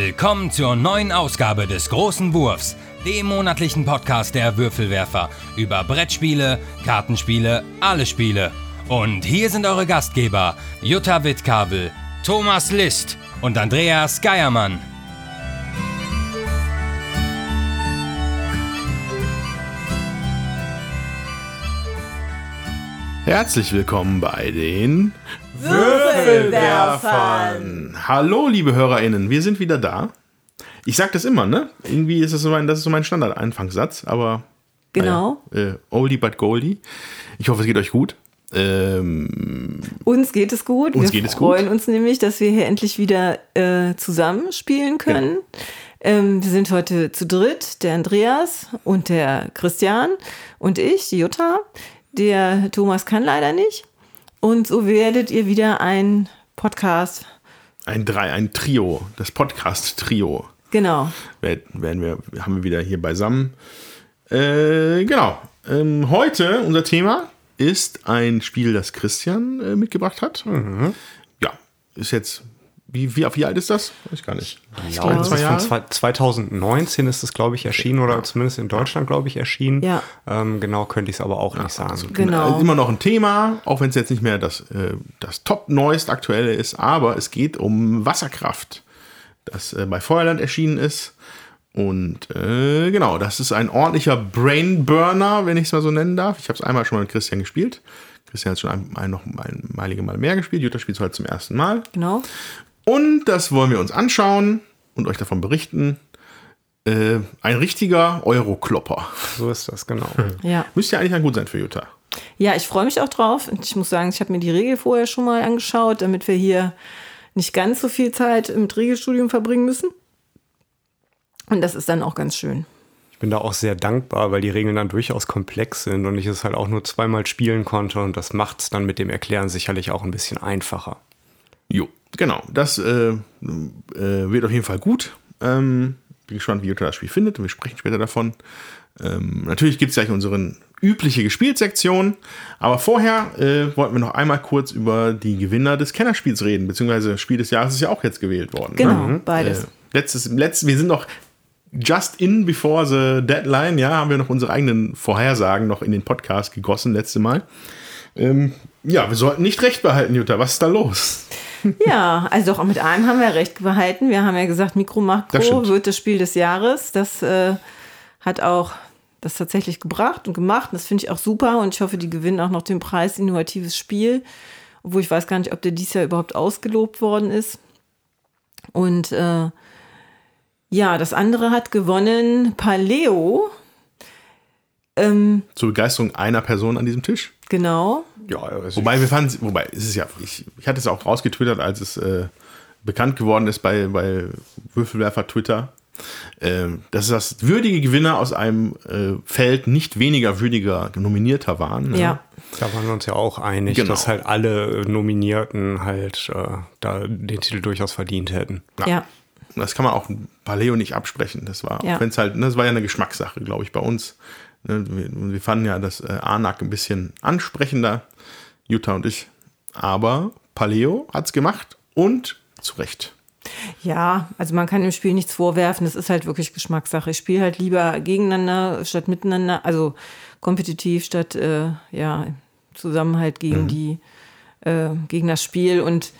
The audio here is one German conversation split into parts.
Willkommen zur neuen Ausgabe des Großen Wurfs, dem monatlichen Podcast der Würfelwerfer über Brettspiele, Kartenspiele, alle Spiele. Und hier sind eure Gastgeber Jutta Wittkabel, Thomas List und Andreas Geiermann. Herzlich willkommen bei den Würfelwerfern. Hallo, liebe HörerInnen, wir sind wieder da. Ich sag das immer, ne? Irgendwie ist das so mein, das ist so mein Standard-Anfangssatz, aber. Genau. Naja, äh, oldie but goldie. Ich hoffe, es geht euch gut. Ähm, Uns geht es gut. Uns wir geht es gut. freuen uns nämlich, dass wir hier endlich wieder äh, zusammen spielen können. Ähm, wir sind heute zu dritt, der Andreas und der Christian und ich, die Jutta. Der Thomas kann leider nicht. Und so werdet ihr wieder ein Podcast. ein Drei, ein Trio, das Podcast-Trio. Genau. werden wir, haben wir wieder hier beisammen. Äh, genau. Ähm, heute unser Thema ist ein Spiel, das Christian äh, mitgebracht hat. Ja, ist jetzt. Wie, wie, wie alt ist das? Weiß ich gar nicht. Ja, Zwei- das zwei ist von Jahre? zwei- 2019 ist es, glaube ich, erschienen oder zumindest in Deutschland, glaube ich, erschienen. Ja. Ähm, genau könnte ich es aber auch nicht sagen. Genau. Also Immer noch ein Thema, auch wenn es jetzt nicht mehr das, äh, das top-neuest aktuelle ist, aber es geht um Wasserkraft, das äh, bei Feuerland erschienen ist. Und äh, genau, das ist ein ordentlicher Brainburner, wenn ich es mal so nennen darf. Ich habe es einmal schon mal mit Christian gespielt. Christian hat schon ein, ein, noch ein, einige Mal mehr gespielt. Jutta spielt es heute zum ersten Mal. Genau. Und das wollen wir uns anschauen und euch davon berichten. Äh, ein richtiger Euroklopper. So ist das, genau. Ja. Müsste ja eigentlich dann gut sein für Jutta. Ja, ich freue mich auch drauf. Und Ich muss sagen, ich habe mir die Regel vorher schon mal angeschaut, damit wir hier nicht ganz so viel Zeit im Regelstudium verbringen müssen. Und das ist dann auch ganz schön. Ich bin da auch sehr dankbar, weil die Regeln dann durchaus komplex sind und ich es halt auch nur zweimal spielen konnte und das macht es dann mit dem Erklären sicherlich auch ein bisschen einfacher. Jo, genau. Das äh, äh, wird auf jeden Fall gut. Ähm, bin gespannt, wie Jutta das Spiel findet. Wir sprechen später davon. Ähm, natürlich gibt es gleich unsere übliche Gespielsektion. Aber vorher äh, wollten wir noch einmal kurz über die Gewinner des Kennerspiels reden. Beziehungsweise Spiel des Jahres ist ja auch jetzt gewählt worden. Genau, ne? beides. Äh, letztes, letztes, wir sind noch just in before the deadline. Ja, haben wir noch unsere eigenen Vorhersagen noch in den Podcast gegossen letzte Mal. Ähm, ja, wir sollten nicht recht behalten, Jutta. Was ist da los? Ja, also doch mit einem haben wir recht behalten. Wir haben ja gesagt, Mikro Makro wird das Spiel des Jahres. Das äh, hat auch das tatsächlich gebracht und gemacht. Das finde ich auch super und ich hoffe, die gewinnen auch noch den Preis Innovatives Spiel. Obwohl ich weiß gar nicht, ob der dies Jahr überhaupt ausgelobt worden ist. Und äh, ja, das andere hat gewonnen Paleo. Ähm, Zur Begeisterung einer Person an diesem Tisch. genau. Ja, also Wobei wir fanden, wobei es ist ja, ich, ich hatte es auch rausgetwittert, als es äh, bekannt geworden ist bei, bei Würfelwerfer Twitter. Ähm, dass das würdige Gewinner aus einem äh, Feld nicht weniger würdiger Nominierter waren. ne? Ja. da waren wir uns ja auch einig, Genau. dass halt alle Nominierten halt äh, da den Titel durchaus verdient hätten. Ja. Das kann man auch Paleo nicht absprechen. Das war, Ja. auch wenn's halt, ne, das war ja eine Geschmackssache, glaube ich, bei uns. Ne, Wir, fanden ja das äh, Anak ein bisschen ansprechender, Jutta und ich. Aber Paleo hat's gemacht und zu Recht. Ja, also man kann dem Spiel nichts vorwerfen. Das ist halt wirklich Geschmackssache. Ich spiele halt lieber gegeneinander statt miteinander, also kompetitiv statt äh, ja Zusammenhalt gegen die äh, gegen das Spiel und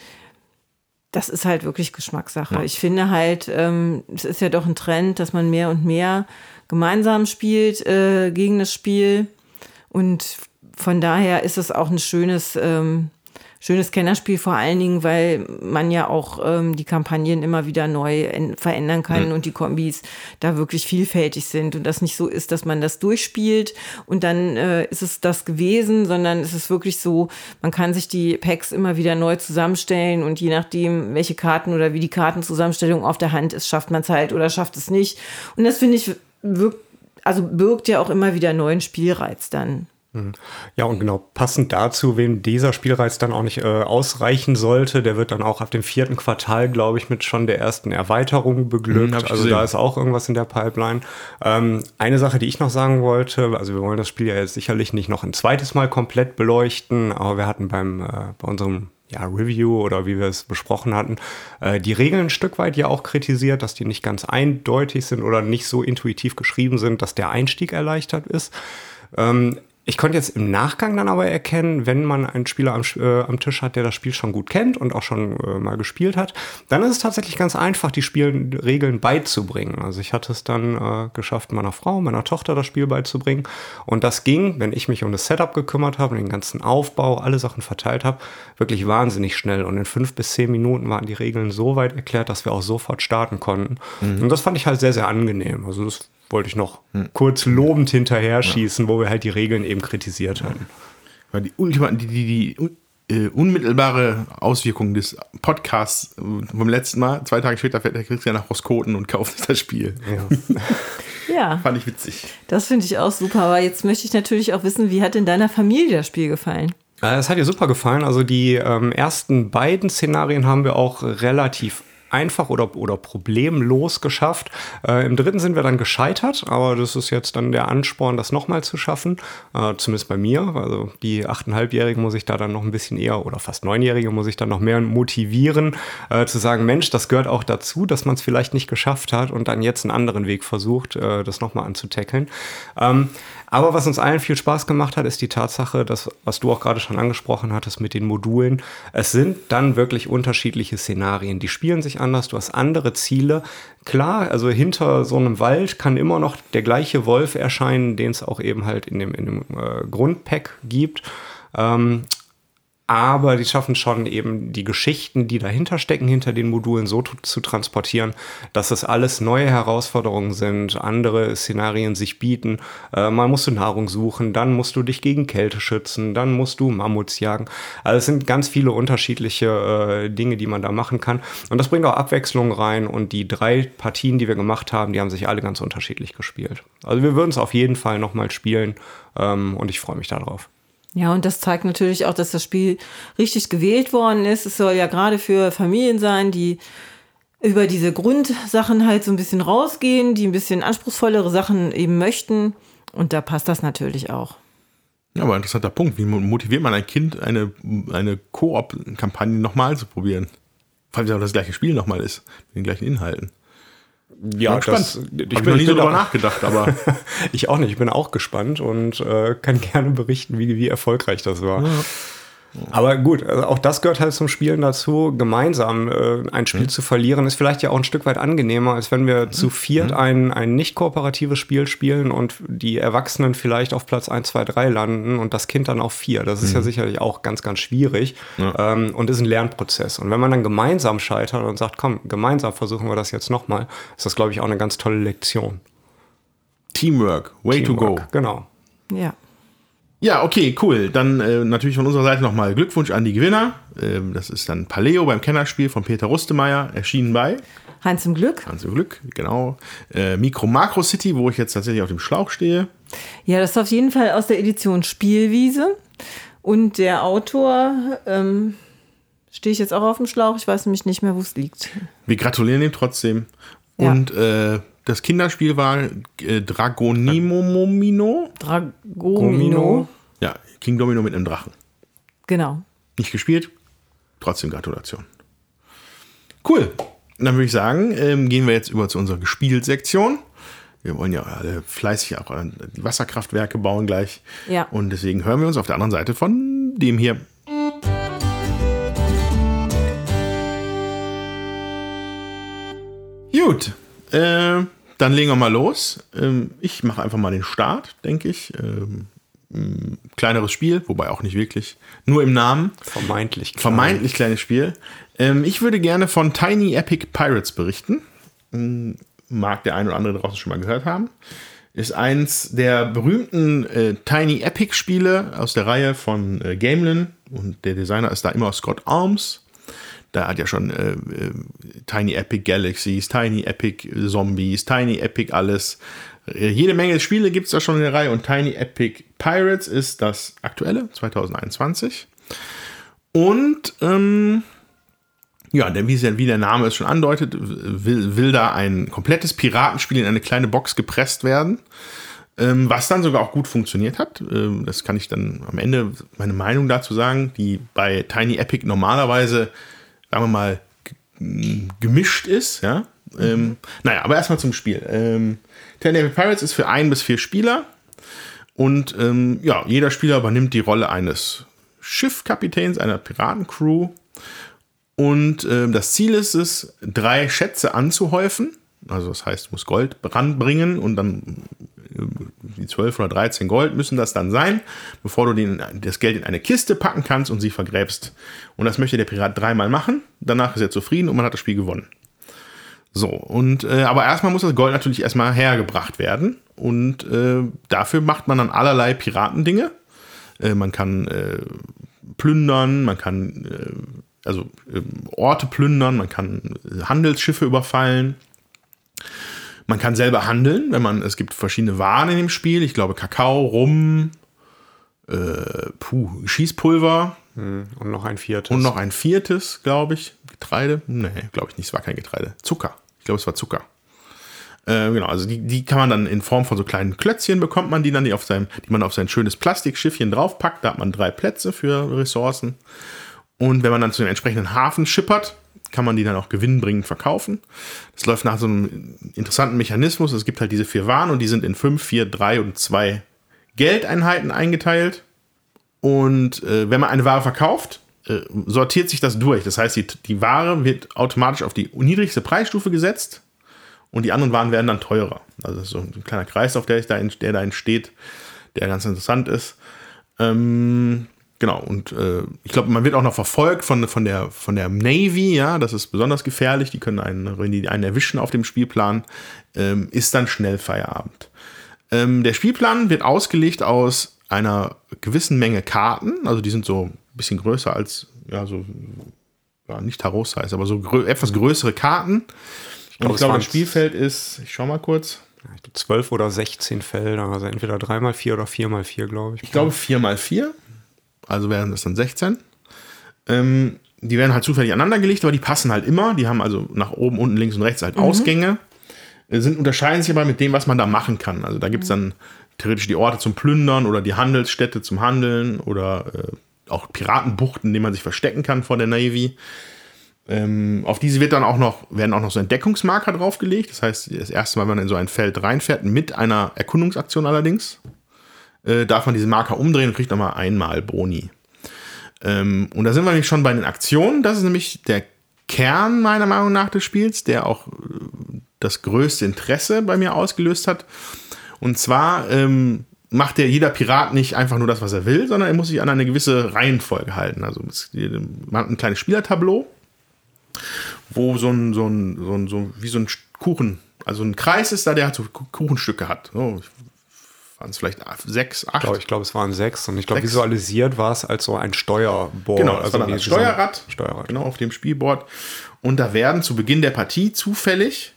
das ist halt wirklich Geschmackssache. Ich finde halt, ähm, es ist ja doch ein Trend, dass man mehr und mehr gemeinsam spielt äh, gegen das Spiel und von daher ist es auch ein schönes ähm, schönes Kennerspiel, vor allen Dingen, weil man ja auch ähm, die Kampagnen immer wieder neu verändern kann und die Kombis da wirklich vielfältig sind und das nicht so ist, dass man das durchspielt und dann äh, ist es das gewesen, sondern es ist wirklich so, man kann sich die Packs immer wieder neu zusammenstellen und je nachdem, welche Karten oder wie die Kartenzusammenstellung auf der Hand ist, schafft man es halt oder schafft es nicht. Und das finde ich wirkt, also birgt ja auch immer wieder neuen Spielreiz dann. Ja, und genau passend dazu, wem dieser Spielreiz dann auch nicht äh, ausreichen sollte, der wird dann auch ab dem vierten Quartal, glaube ich, mit schon der ersten Erweiterung beglückt. Mhm, also gesehen. da ist auch irgendwas in der Pipeline. Ähm, eine Sache, die ich noch sagen wollte, also wir wollen das Spiel ja jetzt sicherlich nicht noch ein zweites Mal komplett beleuchten, aber wir hatten beim, äh, bei unserem ja, Review oder wie wir es besprochen hatten, äh, die Regeln ein Stück weit ja auch kritisiert, dass die nicht ganz eindeutig sind oder nicht so intuitiv geschrieben sind, dass der Einstieg erleichtert ist. Ähm, ich konnte jetzt im Nachgang dann aber erkennen, wenn man einen Spieler am, äh, am Tisch hat, der das Spiel schon gut kennt und auch schon äh, mal gespielt hat, dann ist es tatsächlich ganz einfach, die Spielregeln beizubringen. Also ich hatte es dann äh, geschafft, meiner Frau, meiner Tochter das Spiel beizubringen. Und das ging, wenn ich mich um das Setup gekümmert habe, den ganzen Aufbau, alle Sachen verteilt habe, wirklich wahnsinnig schnell. Und in fünf bis zehn Minuten waren die Regeln so weit erklärt, dass wir auch sofort starten konnten. Mhm. Und das fand ich halt sehr, sehr angenehm. Also das wollte ich noch hm. kurz lobend hinterher schießen, ja. wo wir halt die Regeln eben kritisiert haben. Weil die, die, die, die äh, unmittelbare Auswirkung des Podcasts äh, vom letzten Mal, zwei Tage später fährt der Christian nach Roskoten und kauft sich das Spiel. Ja. ja. Fand ich witzig. Das finde ich auch super. Aber jetzt möchte ich natürlich auch wissen, wie hat in deiner Familie das Spiel gefallen? Äh, es hat ihr super gefallen. Also die ähm, ersten beiden Szenarien haben wir auch relativ einfach oder, oder problemlos geschafft. Äh, Im dritten sind wir dann gescheitert, aber das ist jetzt dann der Ansporn, das nochmal zu schaffen. Äh, zumindest bei mir. Also die achteinhalbjährige muss ich da dann noch ein bisschen eher oder fast neunjährige muss ich dann noch mehr motivieren, äh, zu sagen, Mensch, das gehört auch dazu, dass man es vielleicht nicht geschafft hat und dann jetzt einen anderen Weg versucht, äh, das nochmal anzutackeln. Ähm, aber was uns allen viel Spaß gemacht hat, ist die Tatsache, dass, was du auch gerade schon angesprochen hattest mit den Modulen, es sind dann wirklich unterschiedliche Szenarien. Die spielen sich anders, du hast andere Ziele. Klar, also hinter so einem Wald kann immer noch der gleiche Wolf erscheinen, den es auch eben halt in dem, in dem äh, Grundpack gibt. Ähm, aber die schaffen schon eben die Geschichten, die dahinter stecken, hinter den Modulen so zu transportieren, dass es alles neue Herausforderungen sind, andere Szenarien sich bieten. Äh, mal musst du Nahrung suchen, dann musst du dich gegen Kälte schützen, dann musst du Mammuts jagen. Also es sind ganz viele unterschiedliche äh, Dinge, die man da machen kann. Und das bringt auch Abwechslung rein und die drei Partien, die wir gemacht haben, die haben sich alle ganz unterschiedlich gespielt. Also wir würden es auf jeden Fall nochmal spielen ähm, und ich freue mich darauf. Ja, und das zeigt natürlich auch, dass das Spiel richtig gewählt worden ist. Es soll ja gerade für Familien sein, die über diese Grundsachen halt so ein bisschen rausgehen, die ein bisschen anspruchsvollere Sachen eben möchten. Und da passt das natürlich auch. Ja, aber interessanter Punkt. Wie motiviert man ein Kind, eine, eine Koop-Kampagne nochmal zu probieren? Vor allem, wenn das gleiche Spiel nochmal ist, mit den gleichen Inhalten. Ja, das, ich bin noch nie so drüber nachgedacht, aber. ich auch nicht. Ich bin auch gespannt und äh, kann gerne berichten, wie, wie erfolgreich das war. Ja. Aber gut, also auch das gehört halt zum Spielen dazu. Gemeinsam äh, ein Spiel mhm. zu verlieren ist vielleicht ja auch ein Stück weit angenehmer, als wenn wir mhm. zu viert mhm. ein, ein nicht kooperatives Spiel spielen und die Erwachsenen vielleicht auf Platz 1, 2, 3 landen und das Kind dann auf 4. Das ist mhm. ja sicherlich auch ganz, ganz schwierig ja. ähm, und ist ein Lernprozess. Und wenn man dann gemeinsam scheitert und sagt, komm, gemeinsam versuchen wir das jetzt nochmal, ist das, glaube ich, auch eine ganz tolle Lektion. Teamwork, way Teamwork, to go. Genau. Ja. Ja, okay, cool. Dann äh, natürlich von unserer Seite nochmal Glückwunsch an die Gewinner. Ähm, das ist dann Paleo beim Kennerspiel von Peter Rustemeyer, erschienen bei Hans im Glück. Hans im Glück, genau. Äh, Micro Macro City, wo ich jetzt tatsächlich auf dem Schlauch stehe. Ja, das ist auf jeden Fall aus der Edition Spielwiese. Und der Autor, ähm, stehe ich jetzt auch auf dem Schlauch, ich weiß nämlich nicht mehr, wo es liegt. Wir gratulieren ihm trotzdem. Ja. Und äh, das Kinderspiel war äh, Dragonimomino. Dragomino. Ja, King Domino mit einem Drachen. Genau. Nicht gespielt, trotzdem Gratulation. Cool. Dann würde ich sagen, ähm, gehen wir jetzt über zu unserer Gespielsektion. Wir wollen ja alle fleißig auch die Wasserkraftwerke bauen gleich. Ja. Und deswegen hören wir uns auf der anderen Seite von dem hier. Gut. Äh, dann legen wir mal los. Ähm, ich mache einfach mal den Start, denke ich. Ähm, kleineres Spiel, wobei auch nicht wirklich. Nur im Namen. Vermeintlich. Klein. Vermeintlich kleines Spiel. Ähm, ich würde gerne von Tiny Epic Pirates berichten. Mag der ein oder andere draußen schon mal gehört haben. Ist eins der berühmten äh, Tiny Epic Spiele aus der Reihe von äh, Gamelin. Und der Designer ist da immer Scott Arms. Da hat ja schon äh, äh, Tiny Epic Galaxies, Tiny Epic Zombies, Tiny Epic alles. Äh, jede Menge Spiele gibt es da schon in der Reihe und Tiny Epic Pirates ist das aktuelle, 2021. Und ähm, ja, denn wie, der Name es schon andeutet, will, will da ein komplettes Piratenspiel in eine kleine Box gepresst werden. Ähm, was dann sogar auch gut funktioniert hat. Ähm, das kann ich dann am Ende meine Meinung dazu sagen, die bei Tiny Epic normalerweise, sagen wir mal, gemischt ist. Ja? Mhm. Ähm, naja, aber erstmal zum Spiel. Ähm, Epic Pirates ist für ein bis vier Spieler. Und ähm, ja, jeder Spieler übernimmt die Rolle eines Schiffkapitäns, einer Piratencrew. Und äh, das Ziel ist es, drei Schätze anzuhäufen. Also das heißt, du musst Gold ranbringen und dann die 12 oder 13 Gold müssen das dann sein, bevor du den, das Geld in eine Kiste packen kannst und sie vergräbst. Und das möchte der Pirat dreimal machen. Danach ist er zufrieden und man hat das Spiel gewonnen. So, und äh, aber erstmal muss das Gold natürlich erstmal hergebracht werden. Und äh, dafür macht man dann allerlei Piratendinge. Äh, man kann äh, plündern, man kann äh, also ähm, Orte plündern, man kann Handelsschiffe überfallen. Man kann selber handeln, wenn man, es gibt verschiedene Waren in dem Spiel. Ich glaube, Kakao, Rum, äh, puh, Schießpulver. Hm, und noch ein viertes. Und noch ein viertes, glaube ich. Getreide? Nee, glaube ich nicht. Es war kein Getreide. Zucker. Ich glaube, es war Zucker. Äh, genau, also die, die kann man dann in Form von so kleinen Klötzchen bekommt man die dann, die, auf seinem, die man auf sein schönes Plastikschiffchen draufpackt. Da hat man drei Plätze für Ressourcen. Und wenn man dann zu dem entsprechenden Hafen schippert, kann man die dann auch gewinnbringend verkaufen. Das läuft nach so einem interessanten Mechanismus. Es gibt halt diese vier Waren und die sind in fünf, vier, drei und zwei Geldeinheiten eingeteilt. Und äh, wenn man eine Ware verkauft, äh, sortiert sich das durch. Das heißt, die, die Ware wird automatisch auf die niedrigste Preisstufe gesetzt und die anderen Waren werden dann teurer. Also das ist so ein kleiner Kreis, auf der, da, der da entsteht, der ganz interessant ist. Ähm, Genau, und äh, ich glaube, man wird auch noch verfolgt von, von, der, von der Navy, ja, das ist besonders gefährlich, die können einen, wenn die einen erwischen auf dem Spielplan, ähm, ist dann schnell Feierabend. Ähm, der Spielplan wird ausgelegt aus einer gewissen Menge Karten, also die sind so ein bisschen größer als, ja, so, ja, nicht Tarot Size, aber so grö etwas größere Karten. Ich glaube, glaub, das Spielfeld ist, ich schau mal kurz. Zwölf oder 16 Felder, also entweder 3x4 oder 4x4, glaube ich. Ich glaube 4x4 also wären das dann 16. Ähm, die werden halt zufällig aneinandergelegt, aber die passen halt immer. Die haben also nach oben, unten, links und rechts halt mhm. Ausgänge. Äh, sind, unterscheiden sich aber mit dem, was man da machen kann. Also da gibt es dann theoretisch die Orte zum Plündern oder die Handelsstätte zum Handeln oder äh, auch Piratenbuchten, in denen man sich verstecken kann vor der Navy. Ähm, auf diese wird dann auch noch, werden auch noch so Entdeckungsmarker draufgelegt. Das heißt, das erste Mal, wenn man in so ein Feld reinfährt, mit einer Erkundungsaktion allerdings äh, darf man diesen Marker umdrehen und kriegt nochmal einmal Boni. Ähm, und da sind wir nämlich schon bei den Aktionen. Das ist nämlich der Kern meiner Meinung nach des Spiels, der auch äh, das größte Interesse bei mir ausgelöst hat. Und zwar ähm, macht der jeder Pirat nicht einfach nur das, was er will, sondern er muss sich an eine gewisse Reihenfolge halten. Also man hat ein kleines Spielertableau, wo so ein, so ein, so ein, so wie so ein Kuchen, also ein Kreis ist da, der so Kuchenstücke hat. Oh, waren es vielleicht sechs, acht? Ich glaube, glaub, es waren sechs. Und ich glaube, visualisiert war es als so ein Steuerboard. Genau, das also war ein Steuerrad, Steuerrad. Genau, auf dem Spielboard. Und da werden zu Beginn der Partie zufällig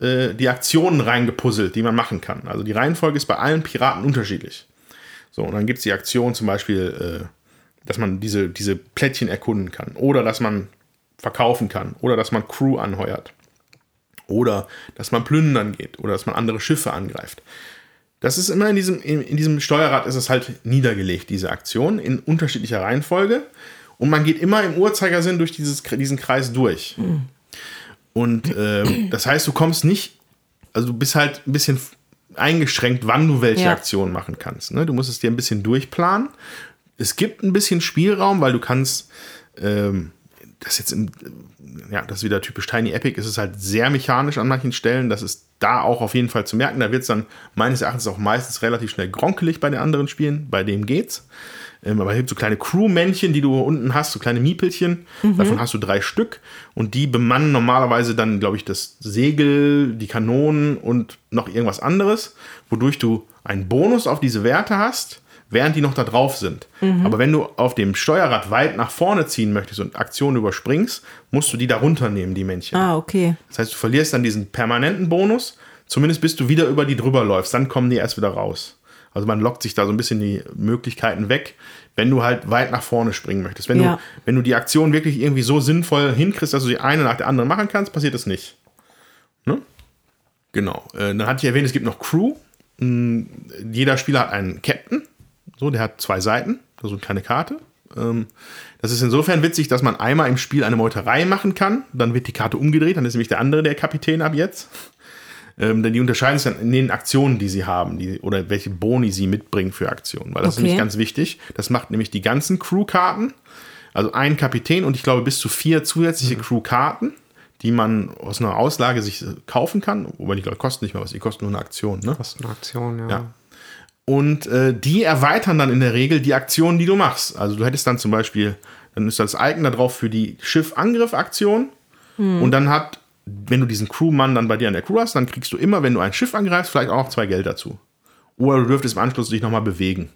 äh, die Aktionen reingepuzzelt, die man machen kann. Also die Reihenfolge ist bei allen Piraten unterschiedlich. So, und dann gibt es die Aktion zum Beispiel, äh, dass man diese, diese Plättchen erkunden kann. Oder dass man verkaufen kann. Oder dass man Crew anheuert. Oder dass man plündern geht. Oder dass man andere Schiffe angreift. Das ist immer in diesem, in, in diesem Steuerrad ist es halt niedergelegt, diese Aktion, in unterschiedlicher Reihenfolge. Und man geht immer im Uhrzeigersinn durch dieses, diesen Kreis durch. Mhm. Und äh, das heißt, du kommst nicht, also du bist halt ein bisschen eingeschränkt, wann du welche ja. Aktionen machen kannst. Ne? Du musst es dir ein bisschen durchplanen. Es gibt ein bisschen Spielraum, weil du kannst, ähm, das jetzt im, ja, das ist wieder typisch Tiny Epic, ist es halt sehr mechanisch an manchen Stellen. Das ist da auch auf jeden Fall zu merken. Da wird es dann meines Erachtens auch meistens relativ schnell gronkelig bei den anderen Spielen. Bei dem geht's. Ähm, aber es gibt so kleine Crew-Männchen, die du unten hast, so kleine Miepelchen. Mhm. Davon hast du drei Stück. Und die bemannen normalerweise dann, glaube ich, das Segel, die Kanonen und noch irgendwas anderes, wodurch du einen Bonus auf diese Werte hast während die noch da drauf sind. Mhm. Aber wenn du auf dem Steuerrad weit nach vorne ziehen möchtest und Aktionen überspringst, musst du die da runternehmen, die Männchen. Ah, okay. Das heißt, du verlierst dann diesen permanenten Bonus, zumindest bis du wieder über die drüber läufst, dann kommen die erst wieder raus. Also man lockt sich da so ein bisschen die Möglichkeiten weg, wenn du halt weit nach vorne springen möchtest. Wenn, ja. du, wenn du die Aktion wirklich irgendwie so sinnvoll hinkriegst, dass du die eine nach der anderen machen kannst, passiert das nicht. Ne? Genau. Äh, dann hatte ich erwähnt, es gibt noch Crew. mh, jeder Spieler hat einen Captain, so, der hat zwei Seiten, also keine Karte. Ähm, das ist insofern witzig, dass man einmal im Spiel eine Meuterei machen kann, dann wird die Karte umgedreht, dann ist nämlich der andere der Kapitän ab jetzt. Ähm, denn die unterscheiden sich dann in den Aktionen, die sie haben, die, oder welche Boni sie mitbringen für Aktionen. Weil das Okay. ist nämlich ganz wichtig. Das macht nämlich die ganzen Crew-Karten, also ein Kapitän und ich glaube bis zu vier zusätzliche Crew-Karten, die man aus einer Auslage sich kaufen kann. Wobei die glaube kosten nicht mal was, die kosten nur eine Aktion. Ne? Ist eine Aktion, ja. Ja. Und äh, die erweitern dann in der Regel die Aktionen, die du machst. Also du hättest dann zum Beispiel, dann ist das Icon da drauf für die Schiffangriff-Aktion. Und dann hat, wenn du diesen Crewmann dann bei dir an der Crew hast, dann kriegst du immer, wenn du ein Schiff angreifst, vielleicht auch noch zwei Geld dazu. Oder du dürftest im Anschluss dich nochmal bewegen.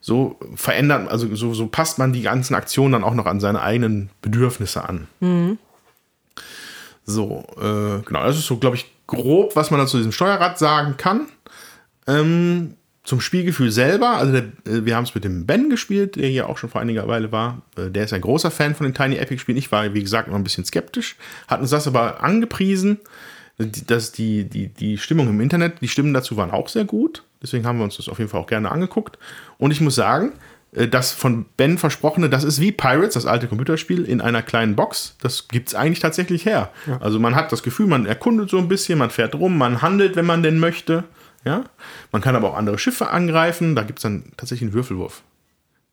So verändert, also so, so passt man die ganzen Aktionen dann auch noch an seine eigenen Bedürfnisse an. So, äh, genau, das ist so, glaube ich, grob, was man dann zu diesem Steuerrad sagen kann. Ähm, zum Spielgefühl selber, also der, äh, wir haben es mit dem Ben gespielt, der hier auch schon vor einiger Weile war. Äh, der ist ein großer Fan von den Tiny Epic Spielen. Ich war, wie gesagt, noch ein bisschen skeptisch, hat uns das aber angepriesen, die- dass die, die, die Stimmung im Internet, die Stimmen dazu waren auch sehr gut. Deswegen haben wir uns das auf jeden Fall auch gerne angeguckt. Und ich muss sagen, äh, das von Ben versprochene, das ist wie Pirates, das alte Computerspiel, in einer kleinen Box. Das gibt es eigentlich tatsächlich her. Also man hat das Gefühl, man erkundet so ein bisschen, man fährt rum, man handelt, wenn man denn möchte. Ja? Man kann aber auch andere Schiffe angreifen. Da gibt es dann tatsächlich einen Würfelwurf.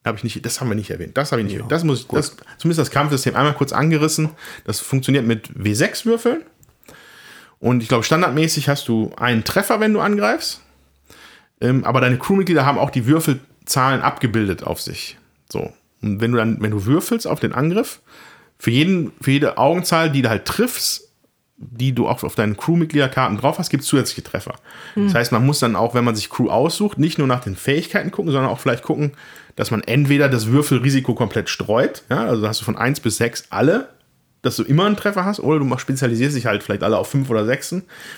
Hab ich nicht, das haben wir nicht erwähnt. Das habe ich nicht erwähnt. Das muss ich, das, zumindest das Kampfsystem einmal kurz angerissen. Das funktioniert mit W6-Würfeln. Und ich glaube, standardmäßig hast du einen Treffer, wenn du angreifst. Ähm, aber deine Crewmitglieder haben auch die Würfelzahlen abgebildet auf sich. So. Und wenn du dann, wenn du würfelst auf den Angriff, für, jeden, für jede Augenzahl, die du halt triffst, die du auch auf deinen Crewmitgliederkarten drauf hast, gibt es zusätzliche Treffer. Das heißt, man muss dann auch, wenn man sich Crew aussucht, nicht nur nach den Fähigkeiten gucken, sondern auch vielleicht gucken, dass man entweder das Würfelrisiko komplett streut, ja, also hast du von 1 bis 6 alle, dass du immer einen Treffer hast, oder du spezialisierst dich halt vielleicht alle auf 5 oder 6,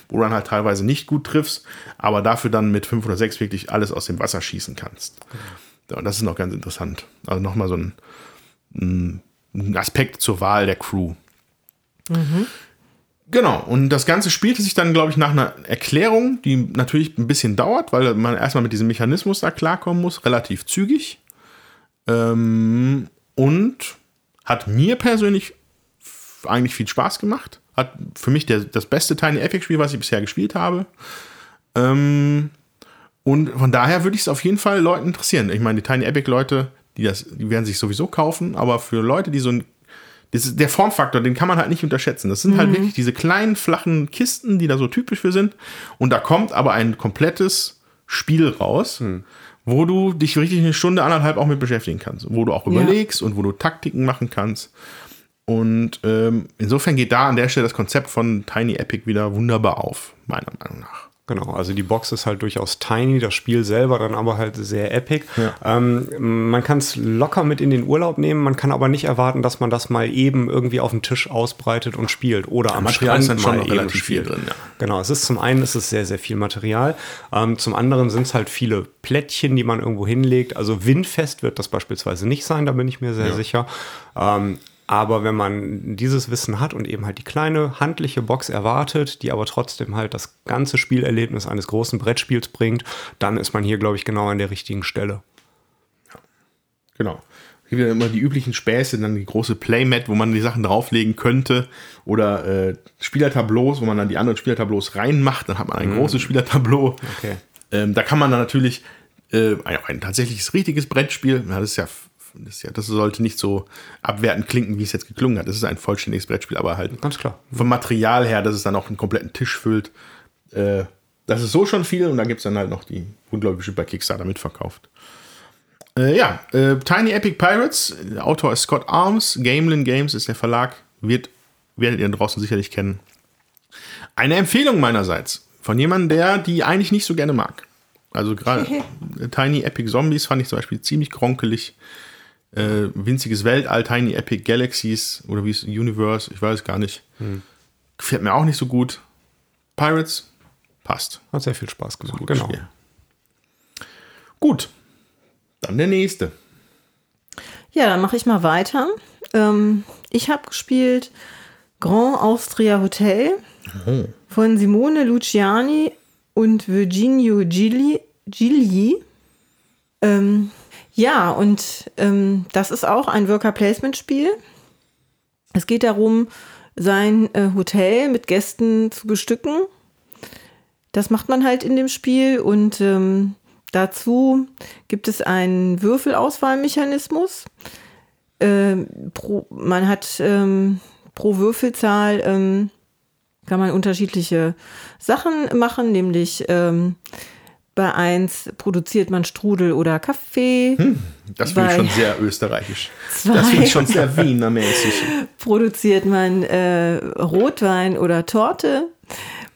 wo du dann halt teilweise nicht gut triffst, aber dafür dann mit 5 oder 6 wirklich alles aus dem Wasser schießen kannst. Und das ist noch ganz interessant. Also nochmal so ein, ein Aspekt zur Wahl der Crew. Genau, und das Ganze spielte sich dann, glaube ich, nach einer Erklärung, die natürlich ein bisschen dauert, weil man erstmal mit diesem Mechanismus da klarkommen muss, relativ zügig. Ähm, und hat mir persönlich eigentlich viel Spaß gemacht. Hat für mich der, das beste Tiny Epic Spiel, was ich bisher gespielt habe. Ähm, und von daher würde ich es auf jeden Fall Leuten interessieren. Ich meine, die Tiny Epic Leute, die das, die werden sich sowieso kaufen, aber für Leute, die so ein das ist der Formfaktor, den kann man halt nicht unterschätzen. Das sind halt wirklich diese kleinen, flachen Kisten, die da so typisch für sind. Und da kommt aber ein komplettes Spiel raus, wo du dich richtig eine Stunde, anderthalb auch mit beschäftigen kannst. Wo du auch überlegst und wo du Taktiken machen kannst. Und ähm, insofern geht da an der Stelle das Konzept von Tiny Epic wieder wunderbar auf, meiner Meinung nach. Genau, also die Box ist halt durchaus tiny, das Spiel selber dann aber halt sehr epic. Ja. Ähm, man kann es locker mit in den Urlaub nehmen, man kann aber nicht erwarten, dass man das mal eben irgendwie auf dem Tisch ausbreitet und spielt oder am Material ist Strand dann schon mal relativ viel drin, ja. Genau, es ist zum einen ist es sehr, sehr viel Material, ähm, zum anderen sind es halt viele Plättchen, die man irgendwo hinlegt. Also windfest wird das beispielsweise nicht sein, da bin ich mir sehr sicher. Ähm, aber wenn man dieses Wissen hat und eben halt die kleine handliche Box erwartet, die aber trotzdem halt das ganze Spielerlebnis eines großen Brettspiels bringt, dann ist man hier, glaube ich, genau an der richtigen Stelle. Genau. Es gibt ja immer die üblichen Späße, dann die große Playmat, wo man die Sachen drauflegen könnte. Oder äh, Spielertableaus, wo man dann die anderen Spielertableaus reinmacht. Dann hat man ein großes Spielertableau. Okay. Ähm, da kann man dann natürlich äh, ein, ein tatsächliches richtiges Brettspiel. Ja, das ist ja. Das, ja, das sollte nicht so abwertend klingen, wie es jetzt geklungen hat. Das ist ein vollständiges Brettspiel, aber halt Ganz klar. vom Material her, dass es dann auch einen kompletten Tisch füllt. Äh, das ist so schon viel und dann gibt es dann halt noch die, bestimmt bei Kickstarter mitverkauft. Äh, ja, äh, Tiny Epic Pirates, der Autor ist Scott Arms, Gamelin Games ist der Verlag, wird, werdet ihr draußen sicherlich kennen. Eine Empfehlung meinerseits von jemandem, der die eigentlich nicht so gerne mag. Also gerade Tiny Epic Zombies fand ich zum Beispiel ziemlich gronkelig. Äh, winziges Weltall, Tiny Epic Galaxies oder wie es Universe, ich weiß gar nicht. Gefällt mir auch nicht so gut. Pirates passt. Hat sehr viel Spaß gemacht. Gutes Genau. Spiel. Gut. Dann der nächste. Ja, dann mache ich mal weiter. Ähm, ich habe gespielt Grand Austria Hotel von Simone Luciani und Virginio Gigli. Gigli. Ähm, ja, und ähm, das ist auch ein Worker-Placement-Spiel. Es geht darum, sein äh, Hotel mit Gästen zu bestücken. Das macht man halt in dem Spiel und ähm, dazu gibt es einen Würfelauswahlmechanismus. Ähm, pro, man hat ähm, pro Würfelzahl ähm, kann man unterschiedliche Sachen machen, nämlich ähm, bei eins produziert man Strudel oder Kaffee. Hm, das finde ich schon sehr österreichisch. Das finde ich schon sehr Wienermäßig. Produziert man äh, Rotwein oder Torte.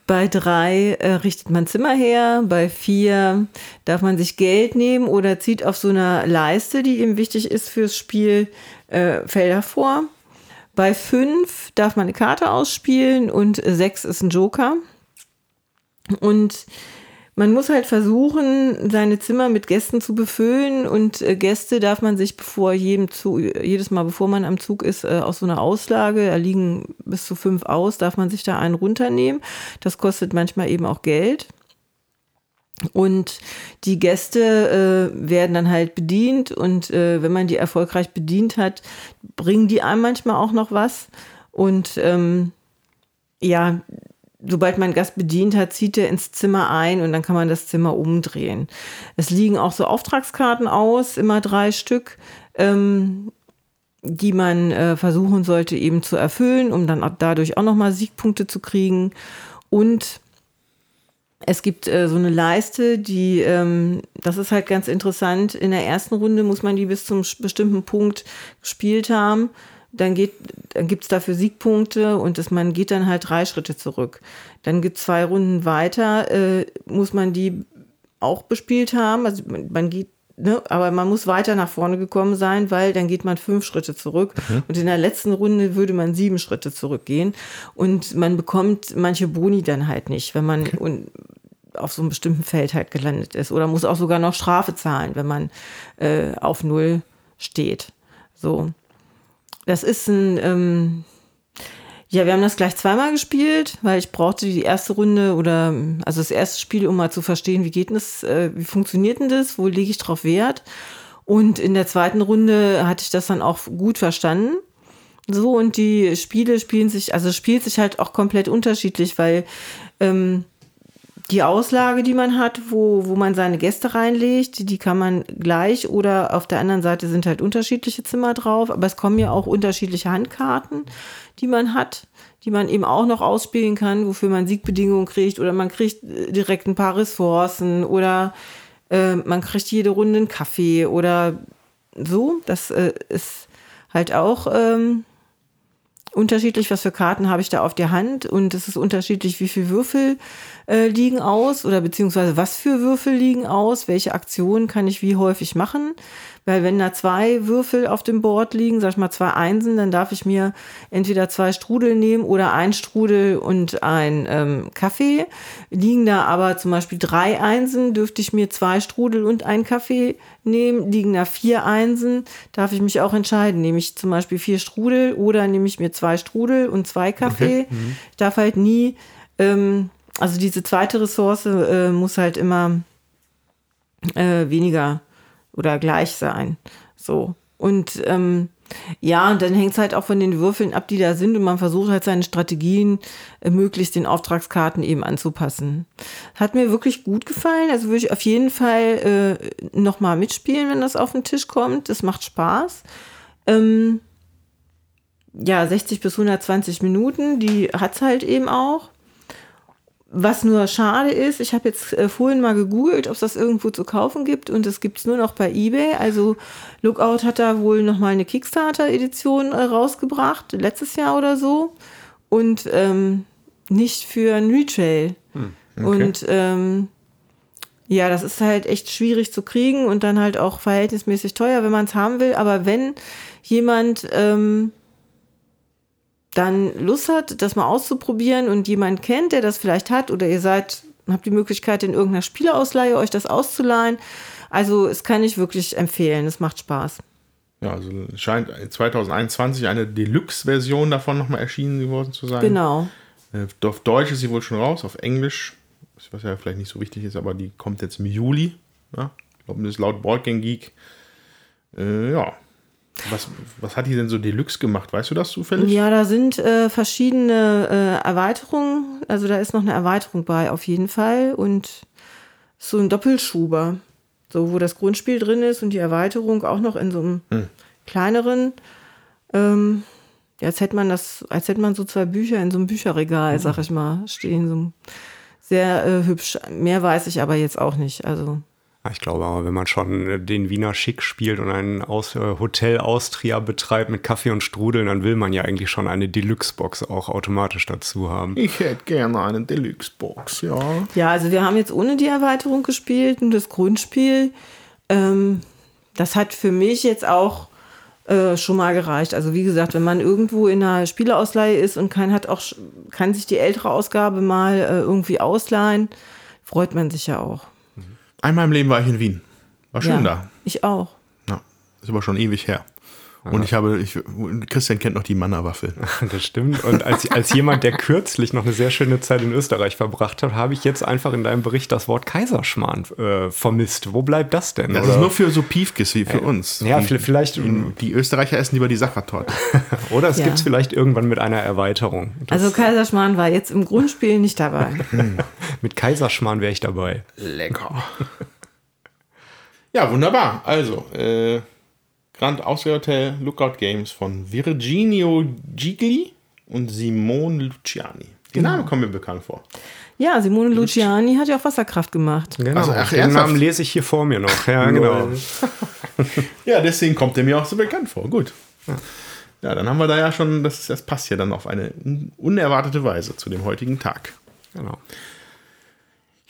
Bei drei äh, richtet man Zimmer her. Bei vier darf man sich Geld nehmen oder zieht auf so einer Leiste, die ihm wichtig ist fürs Spiel, äh, Felder vor. Bei fünf darf man eine Karte ausspielen und sechs ist ein Joker. Und man muss halt versuchen, seine Zimmer mit Gästen zu befüllen und äh, Gäste darf man sich bevor jedem Zug, jedes Mal, bevor man am Zug ist, äh, aus so einer Auslage, da liegen bis zu fünf aus, darf man sich da einen runternehmen. Das kostet manchmal eben auch Geld. Und die Gäste äh, werden dann halt bedient und äh, wenn man die erfolgreich bedient hat, bringen die einem manchmal auch noch was. Und ähm, ja, sobald man Gast bedient hat, zieht er ins Zimmer ein und dann kann man das Zimmer umdrehen. Es liegen auch so Auftragskarten aus, immer drei Stück, ähm, die man äh, versuchen sollte eben zu erfüllen, um dann dadurch auch nochmal Siegpunkte zu kriegen. Und es gibt äh, so eine Leiste, die, ähm, das ist halt ganz interessant. In der ersten Runde muss man die bis zum bestimmten Punkt gespielt haben dann geht, dann gibt's dafür Siegpunkte und das, man geht dann halt drei Schritte zurück. Dann gibt zwei Runden weiter, äh, muss man die auch bespielt haben. Also man, man geht, ne, aber man muss weiter nach vorne gekommen sein, weil dann geht man fünf Schritte zurück. Mhm. Und in der letzten Runde würde man sieben Schritte zurückgehen. Und man bekommt manche Boni dann halt nicht, wenn man okay. und auf so einem bestimmten Feld halt gelandet ist. Oder muss auch sogar noch Strafe zahlen, wenn man äh, auf Null steht. So. Das ist ein, ähm, ja, wir haben das gleich zweimal gespielt, weil ich brauchte die erste Runde oder also das erste Spiel, um mal zu verstehen, wie geht denn das, äh, wie funktioniert denn das, wo lege ich drauf Wert. Und in der zweiten Runde hatte ich das dann auch gut verstanden. So, und die Spiele spielen sich, also spielt sich halt auch komplett unterschiedlich, weil ähm, die Auslage, die man hat, wo, wo man seine Gäste reinlegt, die kann man gleich oder auf der anderen Seite sind halt unterschiedliche Zimmer drauf, aber es kommen ja auch unterschiedliche Handkarten, die man hat, die man eben auch noch ausspielen kann, wofür man Siegbedingungen kriegt oder man kriegt äh, direkt ein paar Ressourcen oder äh, man kriegt jede Runde einen Kaffee oder so. Das äh, ist halt auch ähm, unterschiedlich, was für Karten habe ich da auf der Hand und es ist unterschiedlich, wie viel Würfel äh, liegen aus oder beziehungsweise was für Würfel liegen aus, welche Aktionen kann ich wie häufig machen. Weil wenn da zwei Würfel auf dem Board liegen, sag ich mal zwei Einsen, dann darf ich mir entweder zwei Strudel nehmen oder ein Strudel und ein ähm, Kaffee. Liegen da aber zum Beispiel drei Einsen, dürfte ich mir zwei Strudel und ein Kaffee nehmen. Liegen da vier Einsen, darf ich mich auch entscheiden. Nehme ich zum Beispiel vier Strudel oder nehme ich mir zwei Strudel und zwei Kaffee. Okay. Mhm. Ich darf halt nie, ähm, also diese zweite Ressource äh, muss halt immer äh, weniger oder gleich sein. So. Und ähm, ja, und dann hängt es halt auch von den Würfeln ab, die da sind und man versucht halt seine Strategien äh, möglichst den Auftragskarten eben anzupassen. Hat mir wirklich gut gefallen, also würde ich auf jeden Fall äh, nochmal mitspielen, wenn das auf den Tisch kommt. Das macht Spaß. Ähm, ja, 60 bis 120 Minuten, die hat es halt eben auch. Was nur schade ist, ich habe jetzt äh, vorhin mal gegoogelt, ob es das irgendwo zu kaufen gibt und es gibt es nur noch bei eBay. Also Lookout hat da wohl noch mal eine Kickstarter-Edition äh, rausgebracht, letztes Jahr oder so. Und ähm, nicht für ein Retail. Hm, okay. Und ähm, ja, das ist halt echt schwierig zu kriegen und dann halt auch verhältnismäßig teuer, wenn man es haben will. Aber wenn jemand ähm, dann Lust hat, das mal auszuprobieren und jemand kennt, der das vielleicht hat oder ihr seid, habt die Möglichkeit in irgendeiner Spieleausleihe euch das auszuleihen. Also es kann ich wirklich empfehlen, es macht Spaß. Ja, also scheint 2021 eine Deluxe-Version davon nochmal erschienen geworden zu sein. Genau. Äh, auf Deutsch ist sie wohl schon raus, auf Englisch was ja vielleicht nicht so wichtig ist, aber die kommt jetzt im Juli. Ja? Ich glaube, das ist laut Boardgame Geek. Äh, ja. Was, was hat die denn so Deluxe gemacht? Weißt du das zufällig? Ja, da sind äh, verschiedene äh, Erweiterungen. Also da ist noch eine Erweiterung bei, auf jeden Fall. Und so ein Doppelschuber. So, wo das Grundspiel drin ist und die Erweiterung auch noch in so einem hm. kleineren. Ähm, ja, als hätte man das, als hätte man so zwei Bücher in so einem Bücherregal, hm. sag ich mal, stehen. So sehr äh, hübsch. Mehr weiß ich aber jetzt auch nicht. Also. Ich glaube aber, wenn man schon den Wiener Schick spielt und ein Aus äh, Hotel Austria betreibt mit Kaffee und Strudeln, dann will man ja eigentlich schon eine Deluxe-Box auch automatisch dazu haben. Ich hätte gerne eine Deluxe-Box, ja. Ja, also wir haben jetzt ohne die Erweiterung gespielt und das Grundspiel. Ähm, das hat für mich jetzt auch äh, schon mal gereicht. Also wie gesagt, wenn man irgendwo in einer Spieleausleihe ist und kann, hat auch, kann sich die ältere Ausgabe mal äh, irgendwie ausleihen, freut man sich ja auch. Einmal im Leben war ich in Wien. War schön ja, da. Ich auch. Ja, ist aber schon ewig her. Und ich habe, ich, Christian kennt noch die Mannerwaffel. Das stimmt. Und als, als jemand, der kürzlich noch eine sehr schöne Zeit in Österreich verbracht hat, habe ich jetzt einfach in deinem Bericht das Wort Kaiserschmarrn äh, vermisst. Wo bleibt das denn? Das oder? ist nur für so Piefkes wie für uns. Ja, die, vielleicht. Die, die, Österreicher essen lieber die Sachertorte. oder es ja. gibt es vielleicht irgendwann mit einer Erweiterung. Das also Kaiserschmarrn war jetzt im Grundspiel nicht dabei. mit Kaiserschmarrn wäre ich dabei. Lecker. ja, wunderbar. Also, äh, Grand Austria Hotel Lookout Games von Virginio Gigli und Simone Luciani. Die genau. Namen kommen mir bekannt vor. Ja, Simone Luciani hat ja auch Wasserkraft gemacht. Genau, also, ach, den Namen lese ich hier vor mir noch. Ja, genau. ja, deswegen kommt er mir auch so bekannt vor. Gut. Ja. ja, dann haben wir da ja schon, das, das passt ja dann auf eine unerwartete Weise zu dem heutigen Tag. Genau.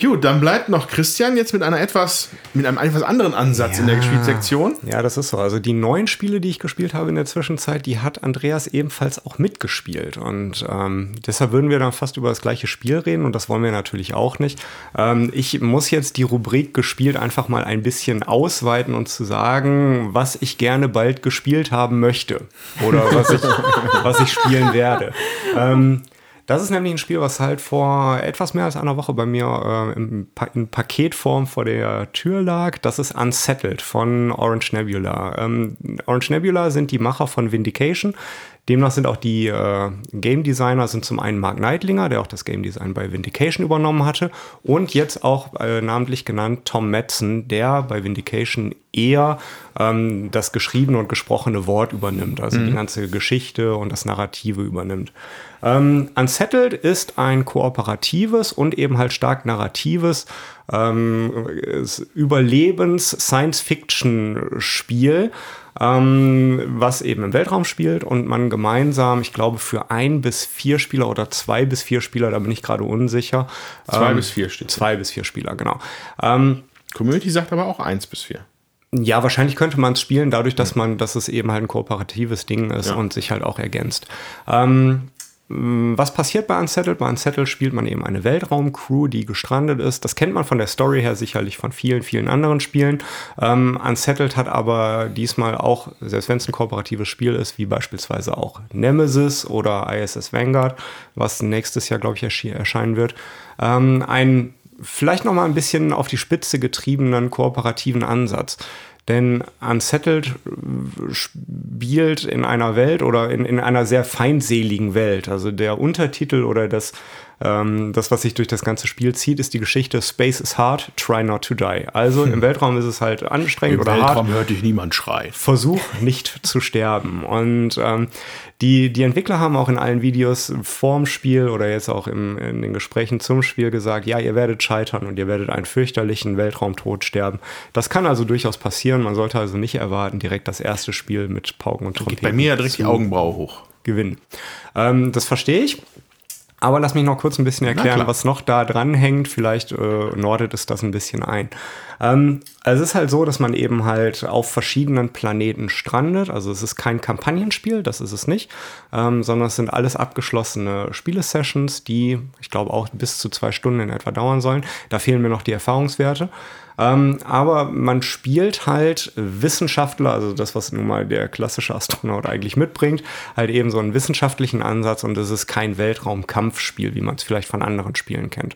Gut, dann bleibt noch Christian jetzt mit einer etwas, mit einem etwas anderen Ansatz ja, in der Gespielsektion. Ja, das ist so. Also die neuen Spiele, die ich gespielt habe in der Zwischenzeit, die hat Andreas ebenfalls auch mitgespielt. Und ähm, deshalb würden wir dann fast über das gleiche Spiel reden und das wollen wir natürlich auch nicht. Ähm, ich muss jetzt die Rubrik gespielt einfach mal ein bisschen ausweiten und zu sagen, was ich gerne bald gespielt haben möchte. Oder was ich, was ich spielen werde. Ähm, das ist nämlich ein Spiel, was halt vor etwas mehr als einer Woche bei mir äh, in, pa in, Paketform vor der Tür lag. Das ist Unsettled von Orange Nebula. Ähm, Orange Nebula sind die Macher von Vindication. Demnach sind auch die äh, Game Designer sind zum einen Mark Neidlinger, der auch das Game Design bei Vindication übernommen hatte, und jetzt auch äh, namentlich genannt Tom Metzen, der bei Vindication eher ähm, das geschriebene und gesprochene Wort übernimmt, also mhm. die ganze Geschichte und das Narrative übernimmt. Ähm, Unsettled ist ein kooperatives und eben halt stark narratives ähm, Überlebens-Science-Fiction-Spiel ähm, was eben im Weltraum spielt und man gemeinsam, ich glaube, für ein bis vier Spieler oder zwei bis vier Spieler, da bin ich gerade unsicher. Zwei ähm, bis vier steht. Zwei bis vier Spieler, genau. Ähm, Community sagt aber auch eins bis vier. Ja, wahrscheinlich könnte man es spielen, dadurch, dass man, dass es eben halt ein kooperatives Ding ist ja. und sich halt auch ergänzt. Ähm, was passiert bei Unsettled? Bei Unsettled spielt man eben eine Weltraumcrew, die gestrandet ist. Das kennt man von der Story her sicherlich von vielen, vielen anderen Spielen. Ähm, Unsettled hat aber diesmal auch, selbst wenn es ein kooperatives Spiel ist, wie beispielsweise auch Nemesis oder ISS Vanguard, was nächstes Jahr, glaube ich, erscheinen wird, ähm, einen vielleicht noch mal ein bisschen auf die Spitze getriebenen kooperativen Ansatz. Denn Unsettled spielt in einer Welt oder in, in einer sehr feindseligen Welt. Also der Untertitel oder das ähm, das, was sich durch das ganze Spiel zieht, ist die Geschichte Space is hard, try not to die. Also im. Weltraum ist es halt anstrengend Im oder Weltraum hart. Im Weltraum hört dich niemand schreien. Versuch nicht zu sterben. Und ähm, die, die Entwickler haben auch in allen Videos vorm Spiel oder jetzt auch im, in den Gesprächen zum Spiel gesagt, ja, ihr werdet scheitern und ihr werdet einen fürchterlichen Weltraumtod sterben. Das kann also durchaus passieren. Man sollte also nicht erwarten, direkt das erste Spiel mit Pauken und Trompeten bei mir ja direkt die Augenbraue hoch. Gewinnen. Ähm, das verstehe ich. Aber lass mich noch kurz ein bisschen erklären, was noch da dran hängt. Vielleicht äh, nordet es das ein bisschen ein. Ähm, also es ist halt so, dass man eben halt auf verschiedenen Planeten strandet. Also es ist kein Kampagnenspiel, das ist es nicht, ähm, sondern es sind alles abgeschlossene Spielesessions, die, ich glaube, auch bis zu zwei Stunden in etwa dauern sollen. Da fehlen mir noch die Erfahrungswerte. Ähm, aber man spielt halt Wissenschaftler, also das, was nun mal der klassische Astronaut eigentlich mitbringt, halt eben so einen wissenschaftlichen Ansatz und es ist kein Weltraumkampfspiel, wie man es vielleicht von anderen Spielen kennt.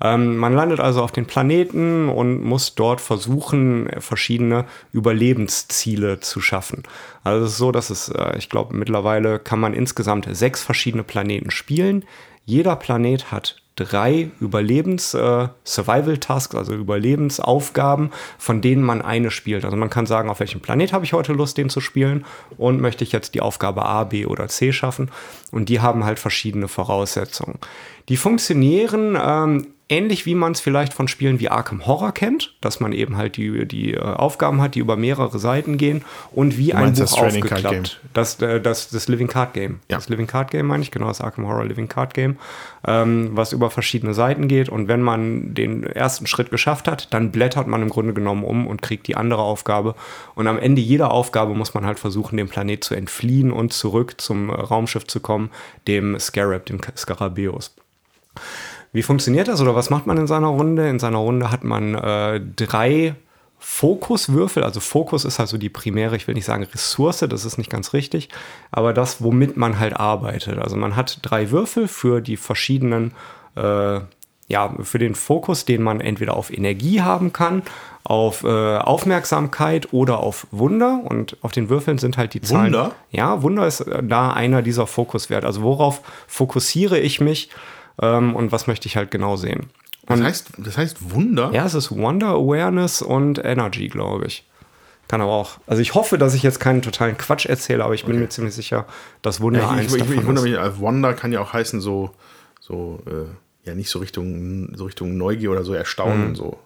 Ähm, man landet also auf den Planeten und muss dort versuchen, verschiedene Überlebensziele zu schaffen. Also es ist so, dass es, äh, ich glaube, mittlerweile kann man insgesamt sechs verschiedene Planeten spielen. Jeder Planet hat drei Überlebens-Survival-Tasks, äh, also Überlebensaufgaben, von denen man eine spielt. Also man kann sagen, auf welchem Planet habe ich heute Lust, den zu spielen und möchte ich jetzt die Aufgabe A, B oder C schaffen. Und die haben halt verschiedene Voraussetzungen. Die funktionieren ähm, ähnlich wie man es vielleicht von Spielen wie Arkham Horror kennt, dass man eben halt die, die äh, Aufgaben hat, die über mehrere Seiten gehen und wie ein Buch das aufgeklappt. Das, äh, das, das Living Card Game. Ja. Das Living Card Game meine ich, genau, das Arkham Horror Living Card Game, ähm, was über verschiedene Seiten geht und wenn man den ersten Schritt geschafft hat, dann blättert man im Grunde genommen um und kriegt die andere Aufgabe und am Ende jeder Aufgabe muss man halt versuchen, dem Planet zu entfliehen und zurück zum Raumschiff zu kommen, dem Scarab, dem Skarabäus. Wie funktioniert das oder was macht man in seiner Runde? In seiner Runde hat man äh, drei Fokuswürfel, also Fokus ist also die primäre, ich will nicht sagen Ressource, das ist nicht ganz richtig, aber das, womit man halt arbeitet. Also man hat drei Würfel für die verschiedenen, äh, ja, für den Fokus, den man entweder auf Energie haben kann, auf äh, Aufmerksamkeit oder auf Wunder. Und auf den Würfeln sind halt die Zahlen. Wunder? Ja, Wunder ist äh, da einer dieser Fokuswerte. Also worauf fokussiere ich mich? Ähm, und was möchte ich halt genau sehen. Und das heißt, das heißt Wunder? Ja, es ist Wonder, Awareness und Energy, glaube ich. Kann aber auch. Also ich hoffe, dass ich jetzt keinen totalen Quatsch erzähle, aber ich bin okay. mir ziemlich sicher, dass Wunder ja, ich, eins ich, davon ich, ich wundere mich, äh, Wonder kann ja auch heißen so, so äh, ja nicht so Richtung, so Richtung Neugier oder so Erstaunen mhm. so.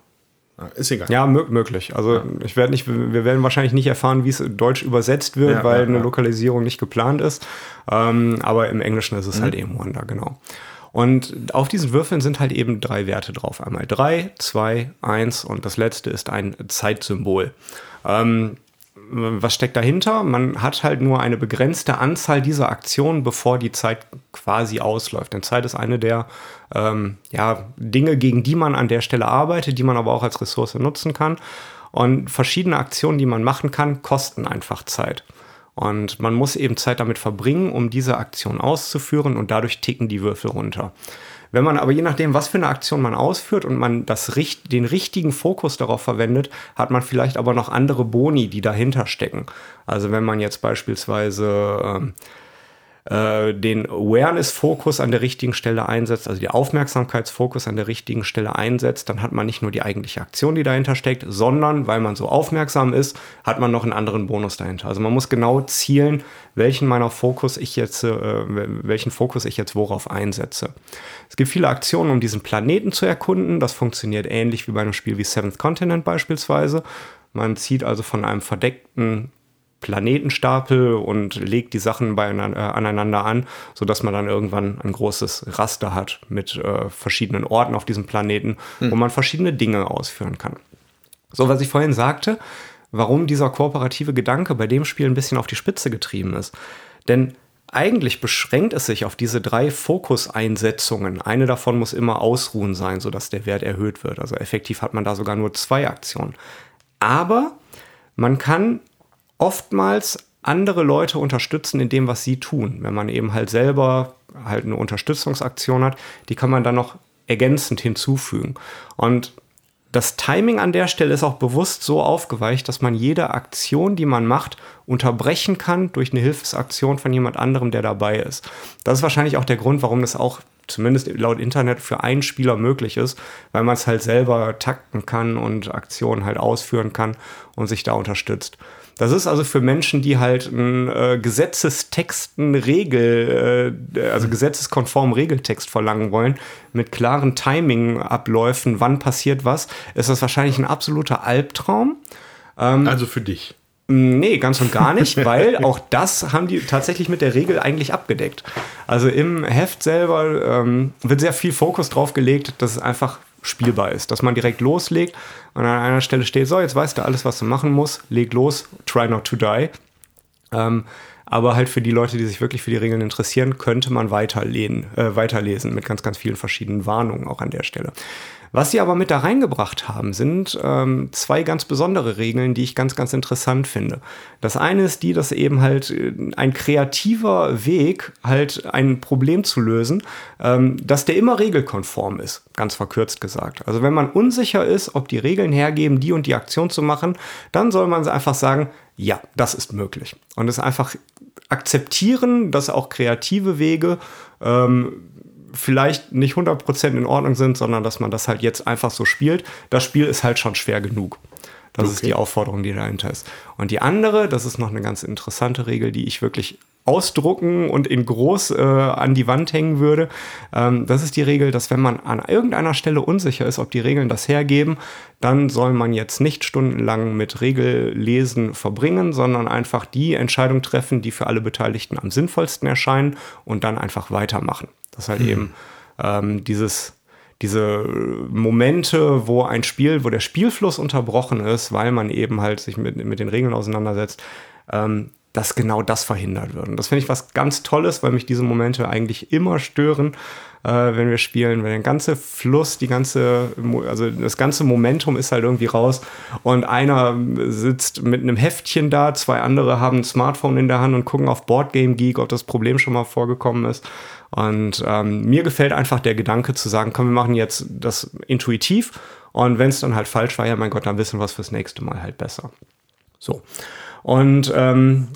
Ist egal. Ja, möglich. Also ja. ich werde nicht, wir werden wahrscheinlich nicht erfahren, wie es deutsch übersetzt wird, ja, weil ja, eine Lokalisierung nicht geplant ist. Ähm, aber im Englischen ist es mhm. halt eben Wonder, genau. Und auf diesen Würfeln sind halt eben drei Werte drauf. Einmal drei, zwei, eins und das letzte ist ein Zeitsymbol. Ähm, was steckt dahinter? Man hat halt nur eine begrenzte Anzahl dieser Aktionen, bevor die Zeit quasi ausläuft. Denn Zeit ist eine der ähm, ja, Dinge, gegen die man an der Stelle arbeitet, die man aber auch als Ressource nutzen kann. Und verschiedene Aktionen, die man machen kann, kosten einfach Zeit. Und man muss eben Zeit damit verbringen, um diese Aktion auszuführen und dadurch ticken die Würfel runter. Wenn man aber je nachdem, was für eine Aktion man ausführt und man das, den richtigen Fokus darauf verwendet, hat man vielleicht aber noch andere Boni, die dahinter stecken. Also wenn man jetzt beispielsweise ähm, äh, den Awareness-Fokus an der richtigen Stelle einsetzt, also die Aufmerksamkeitsfokus an der richtigen Stelle einsetzt, dann hat man nicht nur die eigentliche Aktion, die dahinter steckt, sondern weil man so aufmerksam ist, hat man noch einen anderen Bonus dahinter. Also man muss genau zielen, welchen meiner Fokus ich jetzt, äh, welchen Fokus ich jetzt worauf einsetze. Es gibt viele Aktionen, um diesen Planeten zu erkunden. Das funktioniert ähnlich wie bei einem Spiel wie Seventh Continent beispielsweise. Man zieht also von einem verdeckten Planetenstapel und legt die Sachen beieinander, äh, aneinander an, sodass man dann irgendwann ein großes Raster hat mit äh, verschiedenen Orten auf diesem Planeten, hm. wo man verschiedene Dinge ausführen kann. So, was ich vorhin sagte, warum dieser kooperative Gedanke bei dem Spiel ein bisschen auf die Spitze getrieben ist. Denn eigentlich beschränkt es sich auf diese drei Fokuseinsetzungen. Eine davon muss immer ausruhen sein, sodass der Wert erhöht wird. Also effektiv hat man da sogar nur zwei Aktionen. Aber man kann oftmals andere Leute unterstützen in dem, was sie tun. Wenn man eben halt selber halt eine Unterstützungsaktion hat, die kann man dann noch ergänzend hinzufügen. Und das Timing an der Stelle ist auch bewusst so aufgeweicht, dass man jede Aktion, die man macht, unterbrechen kann durch eine Hilfsaktion von jemand anderem, der dabei ist. Das ist wahrscheinlich auch der Grund, warum es auch zumindest laut Internet für einen Spieler möglich ist, weil man es halt selber takten kann und Aktionen halt ausführen kann und sich da unterstützt. Das ist also für Menschen, die halt einen äh, Gesetzestexten Regel, äh, also gesetzeskonformen Regeltext verlangen wollen, mit klaren Timing-Abläufen, wann passiert was, ist das wahrscheinlich ein absoluter Albtraum. Ähm, also für dich. Nee, ganz und gar nicht, weil auch das haben die tatsächlich mit der Regel eigentlich abgedeckt. Also im Heft selber ähm, wird sehr viel Fokus drauf gelegt, dass es einfach spielbar ist. Dass man direkt loslegt und an einer Stelle steht, so, jetzt weißt du alles, was du machen musst, leg los, try not to die. Ähm, aber halt für die Leute, die sich wirklich für die Regeln interessieren, könnte man weiterlesen, äh, weiterlesen mit ganz, ganz vielen verschiedenen Warnungen auch an der Stelle. Was sie aber mit da reingebracht haben, sind ähm, zwei ganz besondere Regeln, die ich ganz, ganz interessant finde. Das eine ist die, dass eben halt äh, ein kreativer Weg, halt ein Problem zu lösen, ähm, dass der immer regelkonform ist, ganz verkürzt gesagt. Also wenn man unsicher ist, ob die Regeln hergeben, die und die Aktion zu machen, dann soll man einfach sagen, ja, das ist möglich. Und es einfach akzeptieren, dass auch kreative Wege ähm, vielleicht nicht 100% in Ordnung sind, sondern dass man das halt jetzt einfach so spielt. Das Spiel ist halt schon schwer genug. Das okay. ist die Aufforderung, die dahinter ist. Und die andere, das ist noch eine ganz interessante Regel, die ich wirklich ausdrucken und in groß äh, an die Wand hängen würde. Ähm, das ist die Regel, dass wenn man an irgendeiner Stelle unsicher ist, ob die Regeln das hergeben, dann soll man jetzt nicht stundenlang mit Regellesen verbringen, sondern einfach die Entscheidung treffen, die für alle Beteiligten am sinnvollsten erscheinen und dann einfach weitermachen. Das ist halt hm. eben ähm, dieses diese Momente, wo ein Spiel, wo der Spielfluss unterbrochen ist, weil man eben halt sich mit, mit den Regeln auseinandersetzt, ähm, dass genau das verhindert wird. Und das finde ich was ganz Tolles, weil mich diese Momente eigentlich immer stören, äh, wenn wir spielen, weil der ganze Fluss, die ganze, also das ganze Momentum ist halt irgendwie raus und einer sitzt mit einem Heftchen da, zwei andere haben ein Smartphone in der Hand und gucken auf Boardgame Geek, ob das Problem schon mal vorgekommen ist. Und ähm, mir gefällt einfach der Gedanke zu sagen, komm, wir machen jetzt das intuitiv und wenn es dann halt falsch war, ja mein Gott, dann wissen wir es fürs nächste Mal halt besser. So. Und ähm,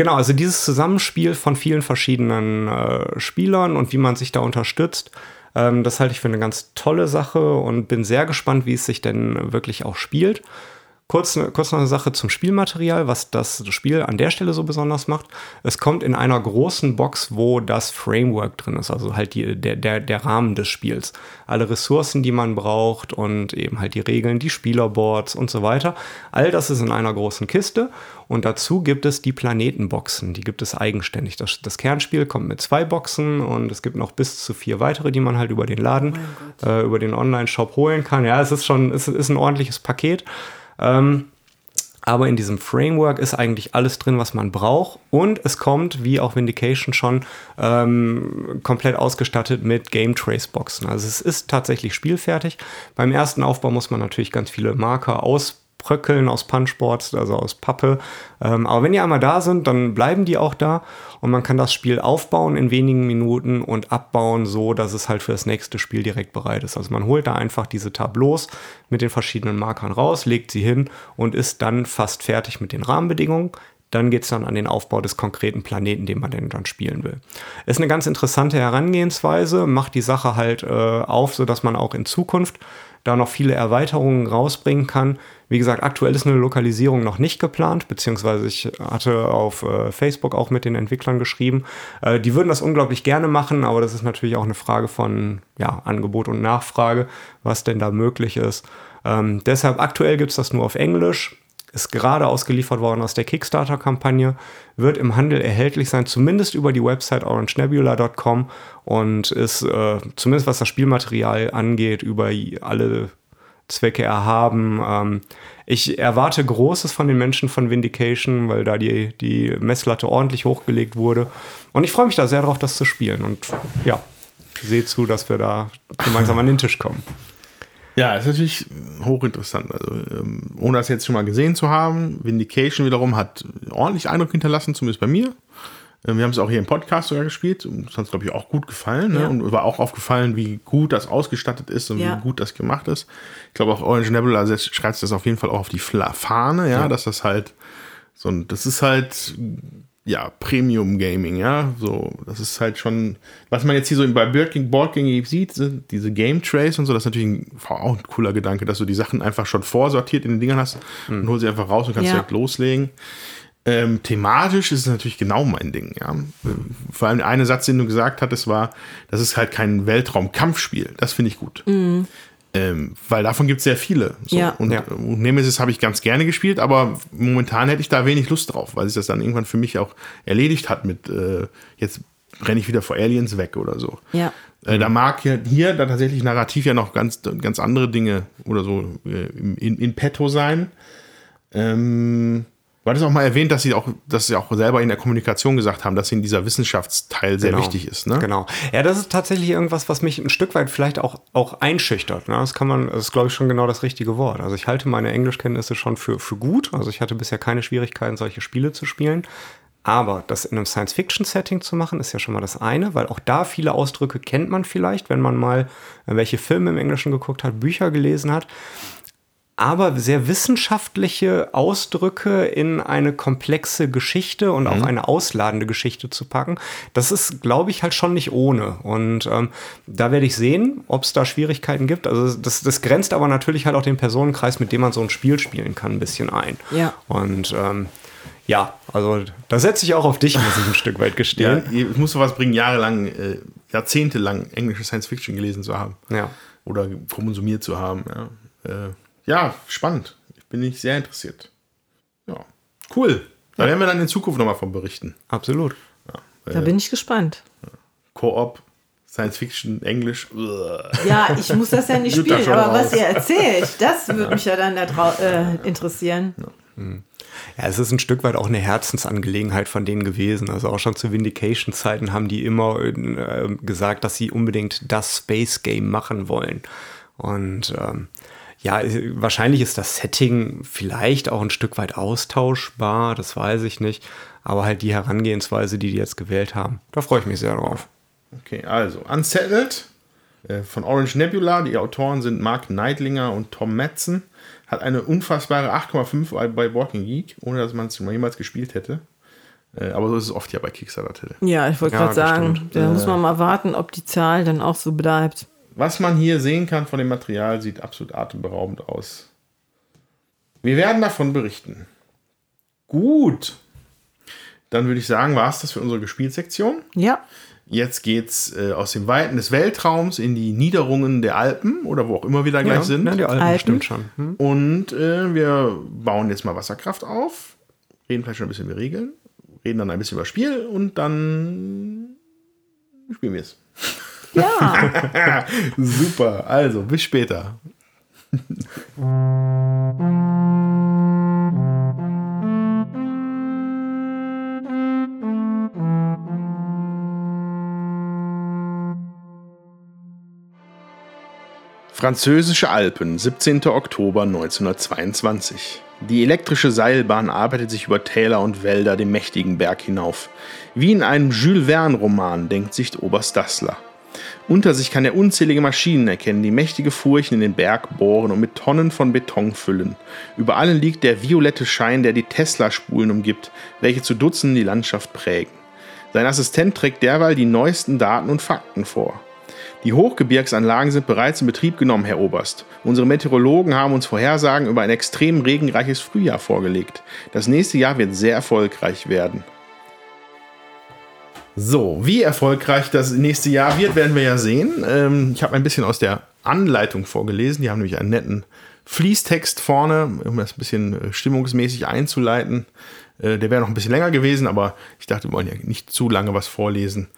Genau, also dieses Zusammenspiel von vielen verschiedenen äh, Spielern und wie man sich da unterstützt, ähm, das halte ich für eine ganz tolle Sache und bin sehr gespannt, wie es sich denn wirklich auch spielt. Kurz, kurz noch eine Sache zum Spielmaterial, was das Spiel an der Stelle so besonders macht. Es kommt in einer großen Box, wo das Framework drin ist, also halt die, der, der, der Rahmen des Spiels. Alle Ressourcen, die man braucht und eben halt die Regeln, die Spielerboards und so weiter. All das ist in einer großen Kiste und dazu gibt es die Planetenboxen, die gibt es eigenständig. Das, das Kernspiel kommt mit zwei Boxen und es gibt noch bis zu vier weitere, die man halt über den Laden, oh äh, über den Online-Shop holen kann. Ja, es ist schon, es ist ein ordentliches Paket. Ähm, aber in diesem Framework ist eigentlich alles drin, was man braucht. Und es kommt, wie auch Vindication schon, ähm, komplett ausgestattet mit Game Trace Boxen. Also es ist tatsächlich spielfertig. Beim ersten Aufbau muss man natürlich ganz viele Marker aus Bröckeln aus Punchboards, also aus Pappe. Ähm, aber wenn die einmal da sind, dann bleiben die auch da und man kann das Spiel aufbauen in wenigen Minuten und abbauen, so dass es halt für das nächste Spiel direkt bereit ist. Also man holt da einfach diese Tableaus mit den verschiedenen Markern raus, legt sie hin und ist dann fast fertig mit den Rahmenbedingungen. Dann geht es dann an den Aufbau des konkreten Planeten, den man denn dann spielen will. Ist eine ganz interessante Herangehensweise, macht die Sache halt äh, auf, sodass man auch in Zukunft da noch viele Erweiterungen rausbringen kann. Wie gesagt, aktuell ist eine Lokalisierung noch nicht geplant, beziehungsweise ich hatte auf äh, Facebook auch mit den Entwicklern geschrieben. Äh, die würden das unglaublich gerne machen, aber das ist natürlich auch eine Frage von ja, Angebot und Nachfrage, was denn da möglich ist. Ähm, deshalb aktuell gibt es das nur auf Englisch ist gerade ausgeliefert worden aus der Kickstarter-Kampagne, wird im Handel erhältlich sein, zumindest über die Website orangenebula.com und ist äh, zumindest was das Spielmaterial angeht, über alle Zwecke erhaben. Ähm, ich erwarte Großes von den Menschen von Vindication, weil da die, die Messlatte ordentlich hochgelegt wurde. Und ich freue mich da sehr drauf, das zu spielen. Und ja, sehe zu, dass wir da gemeinsam an den Tisch kommen. Ja, ist natürlich hochinteressant. Also, ähm, ohne das jetzt schon mal gesehen zu haben, Vindication wiederum hat ordentlich Eindruck hinterlassen, zumindest bei mir. Ähm, wir haben es auch hier im Podcast sogar gespielt. Das hat uns, glaube ich, auch gut gefallen. Ne? Ja. Und war auch aufgefallen, wie gut das ausgestattet ist und ja. wie gut das gemacht ist. Ich glaube auch Orange Nebula schreibt das auf jeden Fall auch auf die Fahne, ja, ja. dass das halt so ein, das ist halt ja, Premium Gaming, ja, so, das ist halt schon, was man jetzt hier so bei Board King, Board King sieht, sind diese Game Trays und so, das ist natürlich ein, auch ein cooler Gedanke, dass du die Sachen einfach schon vorsortiert in den Dingern hast und holst sie einfach raus und kannst ja. direkt loslegen. Ähm, thematisch ist es natürlich genau mein Ding, ja. Vor allem der eine Satz, den du gesagt hattest, war, das ist halt kein Weltraumkampfspiel. Das finde ich gut. Mhm. Ähm, weil davon gibt es sehr viele. So. Ja. Und, ja. und Nemesis habe ich ganz gerne gespielt, aber momentan hätte ich da wenig Lust drauf, weil sich das dann irgendwann für mich auch erledigt hat mit äh, jetzt renne ich wieder vor Aliens weg oder so. Ja. Äh, da mag hier, hier da tatsächlich narrativ ja noch ganz, ganz andere Dinge oder so äh, in, in petto sein. Ähm, Du hattest auch mal erwähnt, dass sie auch, dass sie auch selber in der Kommunikation gesagt haben, dass ihnen dieser Wissenschaftsteil sehr Genau. wichtig ist. Ne? Genau. Ja, das ist tatsächlich irgendwas, was mich ein Stück weit vielleicht auch, auch einschüchtert. Ne? Das kann man, das ist, glaube ich, schon genau das richtige Wort. Also ich halte meine Englischkenntnisse schon für, für gut. Also ich hatte bisher keine Schwierigkeiten, solche Spiele zu spielen. Aber das in einem Science-Fiction-Setting zu machen, ist ja schon mal das eine, weil auch da viele Ausdrücke kennt man vielleicht, wenn man mal äh, welche Filme im Englischen geguckt hat, Bücher gelesen hat aber sehr wissenschaftliche Ausdrücke in eine komplexe Geschichte und auch eine ausladende Geschichte zu packen, das ist, glaube ich, halt schon nicht ohne. Und ähm, da werde ich sehen, ob es da Schwierigkeiten gibt. Also das, das grenzt aber natürlich halt auch den Personenkreis, mit dem man so ein Spiel spielen kann, ein bisschen ein. Ja. Und ähm, ja, also da setze ich auch auf dich, muss ich ein Stück weit Ja, gestehen. es muss sowas bringen, jahrelang, äh, jahrzehntelang englische Science Fiction gelesen zu haben. Ja. Oder konsumiert zu haben. Ja, äh, ja spannend. Ich bin nicht sehr interessiert. Ja, cool. Da werden wir dann in Zukunft nochmal von berichten. Absolut. Da bin ich gespannt. Koop, Science Fiction, Englisch. Ja, ich muss das ja nicht spielen, aber raus. was ihr erzählt, das würde mich ja dann da äh, interessieren. Ja, es ist ein Stück weit auch eine Herzensangelegenheit von denen gewesen. Also auch schon zu Vindication-Zeiten haben die immer äh, gesagt, dass sie unbedingt das Space Game machen wollen. Und ähm, ja, äh, wahrscheinlich ist das Setting vielleicht auch ein Stück weit austauschbar, das weiß ich nicht. Aber halt die Herangehensweise, die die jetzt gewählt haben, da freue ich mich sehr drauf. Okay, also Unsettled äh, von Orange Nebula. Die Autoren sind Mark Neidlinger und Tom Metzen. Hat eine unfassbare 8,5 bei, bei Walking Geek, ohne dass man es jemals gespielt hätte. Äh, aber so ist es oft ja bei Kickstarter. Ja, ich wollte Ja, gerade sagen, stimmt. da muss man mal warten, ob die Zahl dann auch so bleibt. Was man hier sehen kann von dem Material, sieht absolut atemberaubend aus. Wir werden davon berichten. Gut. Dann würde ich sagen, war es das für unsere Gespielsektion. Ja, Jetzt geht's äh, aus den Weiten des Weltraums in die Niederungen der Alpen oder wo auch immer wir da gleich sind. Ja, die Alten, Alten. stimmt schon. Hm? Und äh, wir bauen jetzt mal Wasserkraft auf, reden vielleicht schon ein bisschen über Regeln, reden dann ein bisschen über Spiel und dann spielen wir es. Ja. Super, also bis später. Französische Alpen, 17. Oktober 1922. Die elektrische Seilbahn arbeitet sich über Täler und Wälder den mächtigen Berg hinauf. Wie in einem Jules Verne-Roman denkt sich Oberst Dassler. Unter sich kann er unzählige Maschinen erkennen, die mächtige Furchen in den Berg bohren und mit Tonnen von Beton füllen. Über allen liegt der violette Schein, der die Tesla-Spulen umgibt, welche zu Dutzenden die Landschaft prägen. Sein Assistent trägt derweil die neuesten Daten und Fakten vor. Die Hochgebirgsanlagen sind bereits in Betrieb genommen, Herr Oberst. Unsere Meteorologen haben uns Vorhersagen über ein extrem regenreiches Frühjahr vorgelegt. Das nächste Jahr wird sehr erfolgreich werden. So, wie erfolgreich das nächste Jahr wird, werden wir ja sehen. Ähm, ich habe ein bisschen aus der Anleitung vorgelesen. Die haben nämlich einen netten Fließtext vorne, um das ein bisschen äh, stimmungsmäßig einzuleiten. Äh, der wäre noch ein bisschen länger gewesen, aber ich dachte, wir wollen ja nicht zu lange was vorlesen.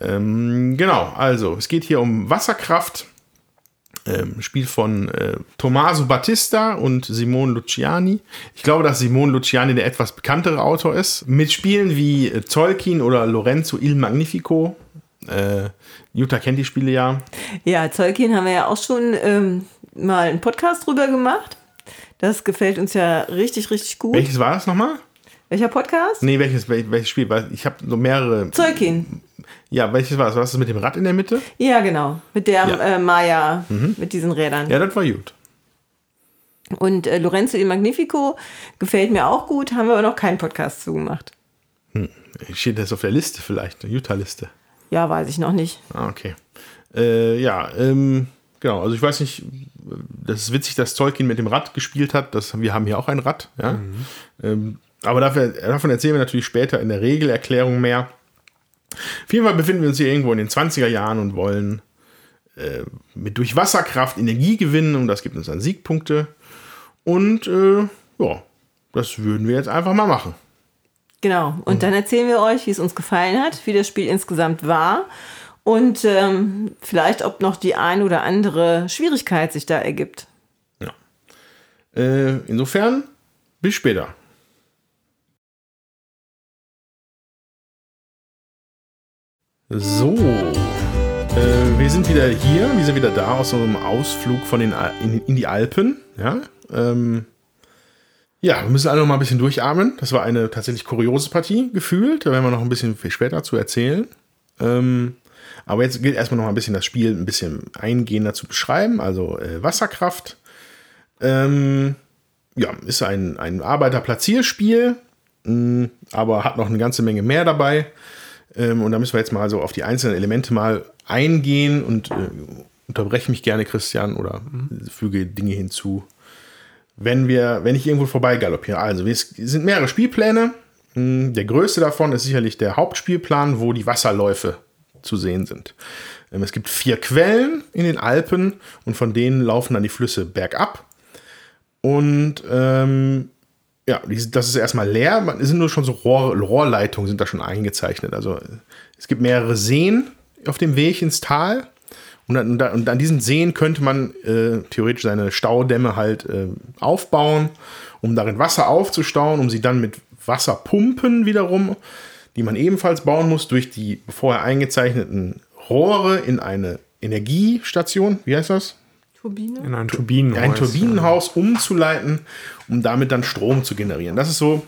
Ähm, genau, also es geht hier um Wasserkraft. Ähm, Spiel von äh, Tommaso Battista und Simone Luciani. Ich glaube, dass Simone Luciani der etwas bekanntere Autor ist. Mit Spielen wie äh, Tolkien oder Lorenzo il Magnifico. Äh, Jutta kennt die Spiele ja. Ja, Tolkien haben wir ja auch schon ähm, mal einen Podcast drüber gemacht. Das gefällt uns ja richtig, richtig gut. Welches war das nochmal? Welcher Podcast? Nee, welches, wel- welches Spiel? Weil Ich habe so mehrere. Tolkien. Ja, welches war das? Was ist das mit dem Rad in der Mitte? Ja, genau. Mit der Ja. Mhm. äh, Maya, mit diesen Rädern. Ja, das war gut. Und äh, Lorenzo il Magnifico gefällt mir auch gut, haben wir aber noch keinen Podcast zugemacht. Steht das auf der Liste vielleicht? Eine Utah-Liste. Ja, weiß ich noch nicht. Ah, okay. Äh, ja, ähm, genau. Also ich weiß nicht, das ist witzig, dass Tolkien mit dem Rad gespielt hat. Das, wir haben hier auch ein Rad, ja. Ähm, aber dafür, davon erzählen wir natürlich später in der Regelerklärung mehr. Auf jeden Fall befinden wir uns hier irgendwo in den 20er Jahren und wollen äh, mit durch Wasserkraft Energie gewinnen und das gibt uns dann Siegpunkte. Und äh, ja, das würden wir jetzt einfach mal machen. Genau. Und dann erzählen wir euch, wie es uns gefallen hat, wie das Spiel insgesamt war und ähm, vielleicht, ob noch die ein oder andere Schwierigkeit sich da ergibt. Äh, insofern, bis später. So, äh, wir sind wieder hier, wir sind wieder da aus unserem Ausflug von den, in, in die Alpen. Ja, ähm, ja, wir müssen alle noch mal ein bisschen durchatmen. Das war eine tatsächlich kuriose Partie gefühlt. Da werden wir noch ein bisschen viel später zu erzählen. Ähm, aber jetzt gilt erstmal noch ein bisschen das Spiel ein bisschen eingehender zu beschreiben. Also äh, Wasserkraft. Ähm, ja, ist ein, ein Arbeiterplatzierspiel, mh, aber hat noch eine ganze Menge mehr dabei. Ähm, und da müssen wir jetzt mal so auf die einzelnen Elemente mal eingehen und äh, unterbreche mich gerne, Christian, oder füge Dinge hinzu, wenn wir, wenn ich irgendwo vorbei galoppiere. Also, es sind mehrere Spielpläne. Mh, Der größte davon ist sicherlich der Hauptspielplan, wo die Wasserläufe zu sehen sind. Ähm, Es gibt vier Quellen in den Alpen und von denen laufen dann die Flüsse bergab. Und ähm, ja, das ist erstmal leer. Man- Es sind nur schon so Rohr, Rohrleitungen sind da schon eingezeichnet. Also es gibt mehrere Seen auf dem Weg ins Tal. Und an, und und an diesen Seen könnte man äh, theoretisch seine Staudämme halt äh, aufbauen, um darin Wasser aufzustauen, um sie dann mit Wasserpumpen wiederum, die man ebenfalls bauen muss, durch die vorher eingezeichneten Rohre in eine Energiestation, wie heißt das? Turbine? In ein Turbinenhaus. ein Turbinenhaus umzuleiten, um damit dann Strom zu generieren. Das ist so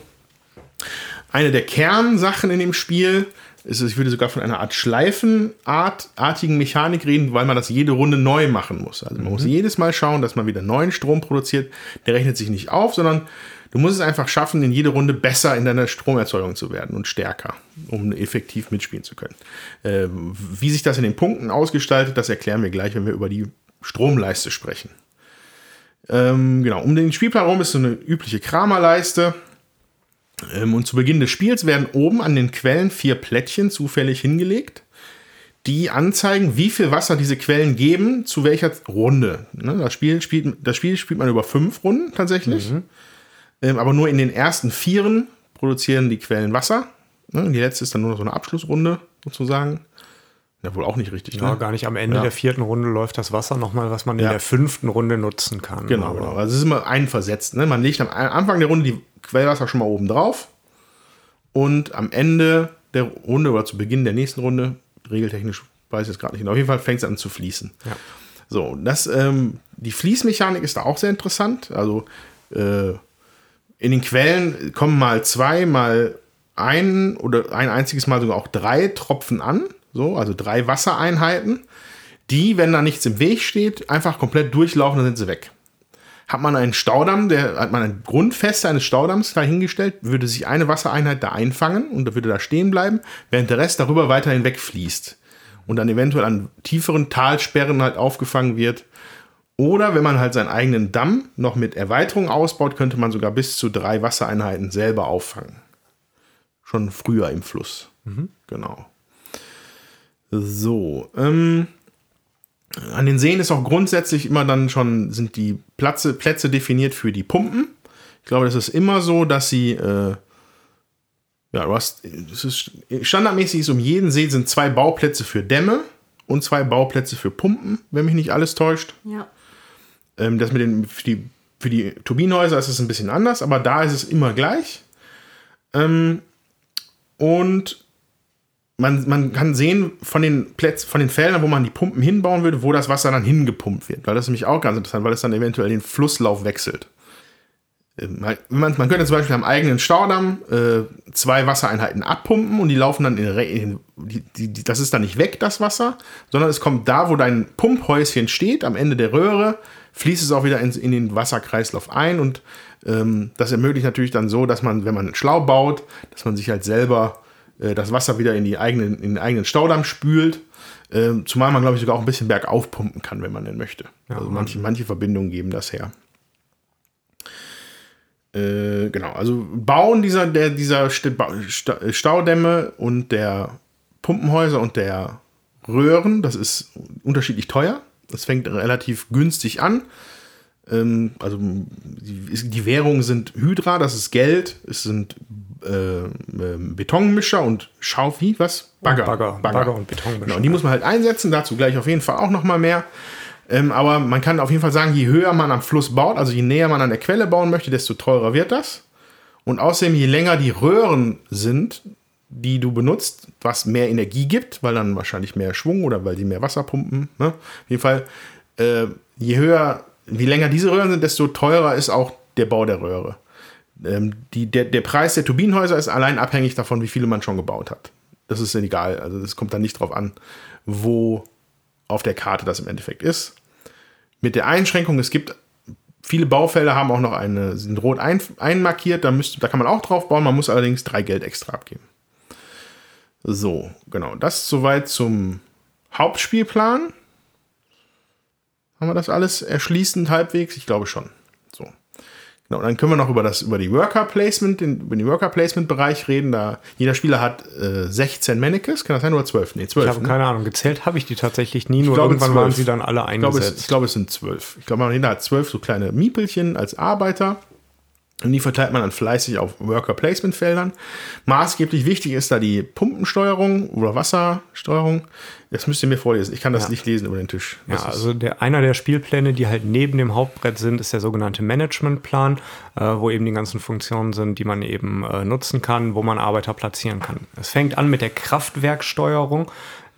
eine der Kernsachen in dem Spiel. Ist- Ich würde sogar von einer Art Schleifenartigen Mechanik reden, weil man das jede Runde neu machen muss. Also man muss jedes Mal schauen, dass man wieder neuen Strom produziert. Der rechnet sich nicht auf, sondern du musst es einfach schaffen, in jede Runde besser in deiner Stromerzeugung zu werden und stärker, um effektiv mitspielen zu können. Äh, wie sich das in den Punkten ausgestaltet, das erklären wir gleich, wenn wir über die Stromleiste sprechen. Ähm, genau, um den Spielplan herum ist so eine übliche Kramerleiste. Ähm, und zu Beginn des Spiels werden oben an den Quellen vier Plättchen zufällig hingelegt, die anzeigen, wie viel Wasser diese Quellen geben, zu welcher Runde. Ne, das, Spiel spielt, das Spiel spielt man über fünf Runden tatsächlich. Ähm, aber nur in den ersten vieren produzieren die Quellen Wasser. Ne, und die letzte ist dann nur noch so eine Abschlussrunde sozusagen. Ja, wohl auch nicht richtig. Ja, ne? gar nicht. Am Ende Ja. der vierten Runde läuft das Wasser nochmal, was man in Ja. der fünften Runde nutzen kann. Genau, genau. Also es ist immer einversetzt. Ne? Man legt am Anfang der Runde die Quellwasser schon mal oben drauf und am Ende der Runde oder zu Beginn der nächsten Runde, regeltechnisch weiß ich jetzt gerade nicht, auf jeden Fall fängt es an zu fließen. Ja. So, das, ähm, die Fließmechanik ist da auch sehr interessant. Also äh, in den Quellen kommen mal zwei, mal ein oder ein einziges Mal sogar auch drei Tropfen an. So, also drei Wassereinheiten, die, wenn da nichts im Weg steht, einfach komplett durchlaufen, dann sind sie weg. Hat man einen Staudamm, der hat man eine Grundfeste eines Staudamms dahingestellt, würde sich eine Wassereinheit da einfangen und da würde da stehen bleiben, während der Rest darüber weiterhin wegfließt und dann eventuell an tieferen Talsperren halt aufgefangen wird. Oder wenn man halt seinen eigenen Damm noch mit Erweiterung ausbaut, könnte man sogar bis zu drei Wassereinheiten selber auffangen. Schon früher im Fluss. Genau. So, ähm, an den Seen ist auch grundsätzlich immer dann schon, sind die Plätze, Plätze definiert für die Pumpen. Ich glaube, das ist immer so, dass sie, äh, ja, du hast, es ist, standardmäßig ist um jeden See sind zwei Bauplätze für Dämme und zwei Bauplätze für Pumpen, wenn mich nicht alles täuscht. Ja. Ähm, das mit den, für die, für die Turbinenhäuser ist es ein bisschen anders, aber da ist es immer gleich. Ähm, und man, man kann sehen von den Plätzen, von den Feldern, wo man die Pumpen hinbauen würde, wo das Wasser dann hingepumpt wird. Weil das ist nämlich auch ganz interessant, weil es dann eventuell den Flusslauf wechselt. Ähm, Man, man könnte zum Beispiel am eigenen Staudamm äh, zwei Wassereinheiten abpumpen und die laufen dann in, in die, die, das ist dann nicht weg, das Wasser, sondern es kommt da, wo dein Pumphäuschen steht, am Ende der Röhre, fließt es auch wieder in, in den Wasserkreislauf ein und ähm, das ermöglicht natürlich dann so, dass man, wenn man schlau baut, dass man sich halt selber das Wasser wieder in, die eigenen, in den eigenen Staudamm spült. Ähm, zumal man, glaube ich, sogar auch ein bisschen bergauf pumpen kann, wenn man denn möchte. also manche, manche Verbindungen geben das her. Äh, genau, also Bauen dieser, der, dieser St Sta- Staudämme und der Pumpenhäuser und der Röhren, das ist unterschiedlich teuer. Das fängt relativ günstig an. Ähm, also die, die Währungen sind Hydra, das ist Geld. Es sind äh, ähm, Betonmischer und Schaufi, was? Bagger, Bagger und Betonmischer. Genau, und die muss man halt einsetzen. Dazu gleich auf jeden Fall auch noch mal mehr. Ähm, aber man kann auf jeden Fall sagen, je höher man am Fluss baut, also je näher man an der Quelle bauen möchte, desto teurer wird das. Und außerdem, je länger die Röhren sind, die du benutzt, was mehr Energie gibt, weil dann wahrscheinlich mehr Schwung oder weil die mehr Wasser pumpen. Ne? Auf jeden Fall, äh, je höher, je länger diese Röhren sind, desto teurer ist auch der Bau der Röhre. Ähm, die, der, der Preis der Turbinenhäuser ist allein abhängig davon, wie viele man schon gebaut hat. Das ist egal. Also das kommt dann nicht drauf an, wo auf der Karte das im Endeffekt ist. Mit der Einschränkung, es gibt viele Baufelder haben auch noch eine, sind rot ein, einmarkiert, da, müsst, da kann man auch drauf bauen, man muss allerdings drei Geld extra abgeben. So, genau. Das soweit zum Hauptspielplan. Haben wir das alles erschließend halbwegs? Ich glaube schon. So. Genau, dann können wir noch über das über die Worker Placement, den, über den Worker Placement Bereich reden. Da jeder Spieler hat äh, 16 Mannequins, kann das sein oder 12? Nee, 12. Ich habe ne? keine Ahnung, gezählt habe ich die tatsächlich nie, nur glaube, irgendwann 12. waren sie dann alle Ich glaube, es, eingesetzt. ich glaube, es sind zwölf. Ich glaube, jeder hat zwölf so kleine Miepelchen als Arbeiter. Und die verteilt man dann fleißig auf Worker Placement Feldern. Maßgeblich wichtig ist da die Pumpensteuerung oder Wassersteuerung. Das müsst ihr mir vorlesen. Ich kann das Ja. nicht lesen über den Tisch. Ja, Das ist- also der, einer der Spielpläne, die halt neben dem Hauptbrett sind, ist der sogenannte Managementplan, äh, wo eben die ganzen Funktionen sind, die man eben äh, nutzen kann, wo man Arbeiter platzieren kann. Es fängt an mit der Kraftwerksteuerung.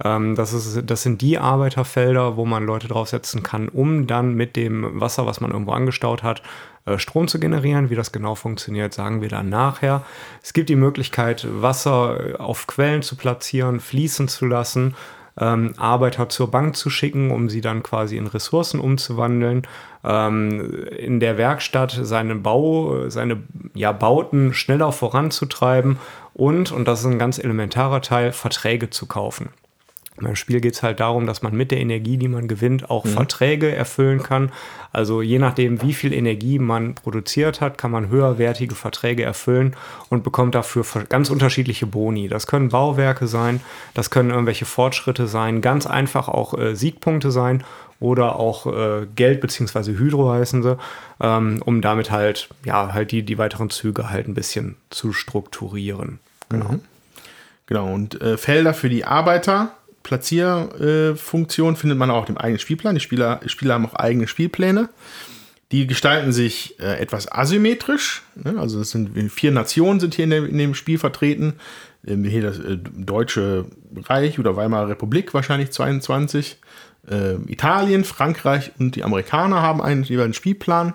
Ähm, das, ist, das sind die Arbeiterfelder, wo man Leute draufsetzen kann, um dann mit dem Wasser, was man irgendwo angestaut hat, äh, Strom zu generieren. Wie das genau funktioniert, sagen wir dann nachher. Es gibt die Möglichkeit, Wasser äh, auf Quellen zu platzieren, fließen zu lassen ähm, Arbeiter zur Bank zu schicken, um sie dann quasi in Ressourcen umzuwandeln, ähm, in der Werkstatt seine Bau, seine ja, Bauten schneller voranzutreiben und, und das ist ein ganz elementarer Teil, Verträge zu kaufen. Beim Spiel geht es halt darum, dass man mit der Energie, die man gewinnt, auch Verträge erfüllen kann. Also je nachdem, wie viel Energie man produziert hat, kann man höherwertige Verträge erfüllen und bekommt dafür ganz unterschiedliche Boni. Das können Bauwerke sein, das können irgendwelche Fortschritte sein, ganz einfach auch äh, Siegpunkte sein oder auch äh, Geld beziehungsweise Hydro heißen sie, ähm, um damit halt ja halt die die weiteren Züge halt ein bisschen zu strukturieren. Genau. Genau, und äh, Felder für die Arbeiter, Platzierfunktion findet man auch im eigenen Spielplan. Die Spieler, Spieler haben auch eigene Spielpläne. Die gestalten sich äh, etwas asymmetrisch. Ne? Also es sind vier Nationen sind hier in dem, in dem Spiel vertreten. Ähm, hier das äh, Deutsche Reich oder Weimarer Republik wahrscheinlich 22. Äh, Italien, Frankreich und die Amerikaner haben einen jeweils Spielplan.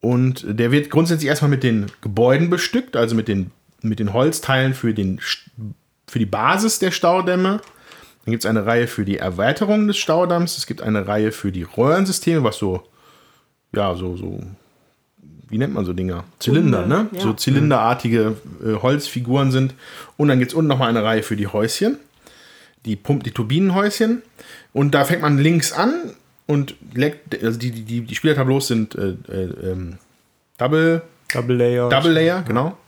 Und der wird grundsätzlich erstmal mit den Gebäuden bestückt, also mit den, mit den Holzteilen für, den, für die Basis der Staudämme. Dann gibt es eine Reihe für die Erweiterung des Staudamms. Es gibt eine Reihe für die Röhrensysteme, was so, ja, so, so, wie nennt man so Dinger? Zylinder, ne? ja. So zylinderartige äh, Holzfiguren sind. Und dann gibt es unten nochmal eine Reihe für die Häuschen. Die Pump, die Turbinenhäuschen. Und da fängt man links an und leckt, also die, die, die, die Spielertableaus sind äh, äh, ähm, Double, Double Layer. Double Layer, genau.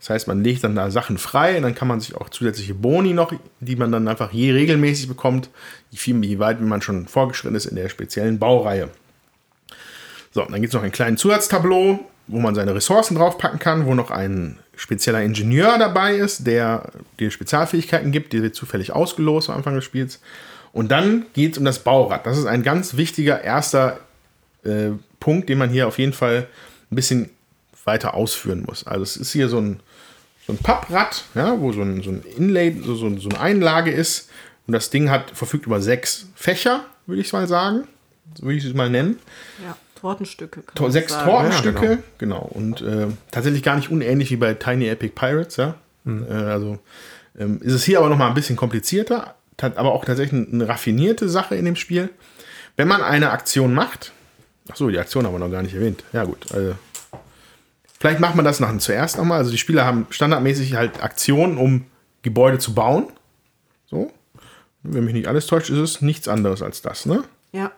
Das heißt, man legt dann da Sachen frei und dann kann man sich auch zusätzliche Boni noch, die man dann einfach je regelmäßig bekommt, je, viel, je weit man schon vorgeschritten ist in der speziellen Baureihe. So, dann gibt es noch einen kleinen Zusatztableau, wo man seine Ressourcen draufpacken kann, wo noch ein spezieller Ingenieur dabei ist, der dir Spezialfähigkeiten gibt, die wird zufällig ausgelost am Anfang des Spiels. Und dann geht es um das Baurad. Das ist ein ganz wichtiger erster äh, Punkt, den man hier auf jeden Fall ein bisschen weiter ausführen muss. Also es ist hier so ein, so ein Papprad, ja, wo so ein, so ein Inlay, so, so, so eine Einlage ist. Und das Ding hat verfügt über sechs Fächer, würde ich mal sagen. So würde ich es mal nennen. Ja, Tortenstücke. Tor, sechs sagen. Tortenstücke, Ja, genau. Und äh, tatsächlich gar nicht unähnlich wie bei Tiny Epic Pirates, ja. Äh, also ähm, ist es hier aber noch mal ein bisschen komplizierter, aber auch tatsächlich eine raffinierte Sache in dem Spiel. Wenn man eine Aktion macht, ach so, die Aktion haben wir noch gar nicht erwähnt. Ja gut, also vielleicht macht man das nach zuerst nochmal. Also die Spieler haben standardmäßig halt Aktionen, um Gebäude zu bauen. So, wenn mich nicht alles täuscht, ist es nichts anderes als das, ne? Ja,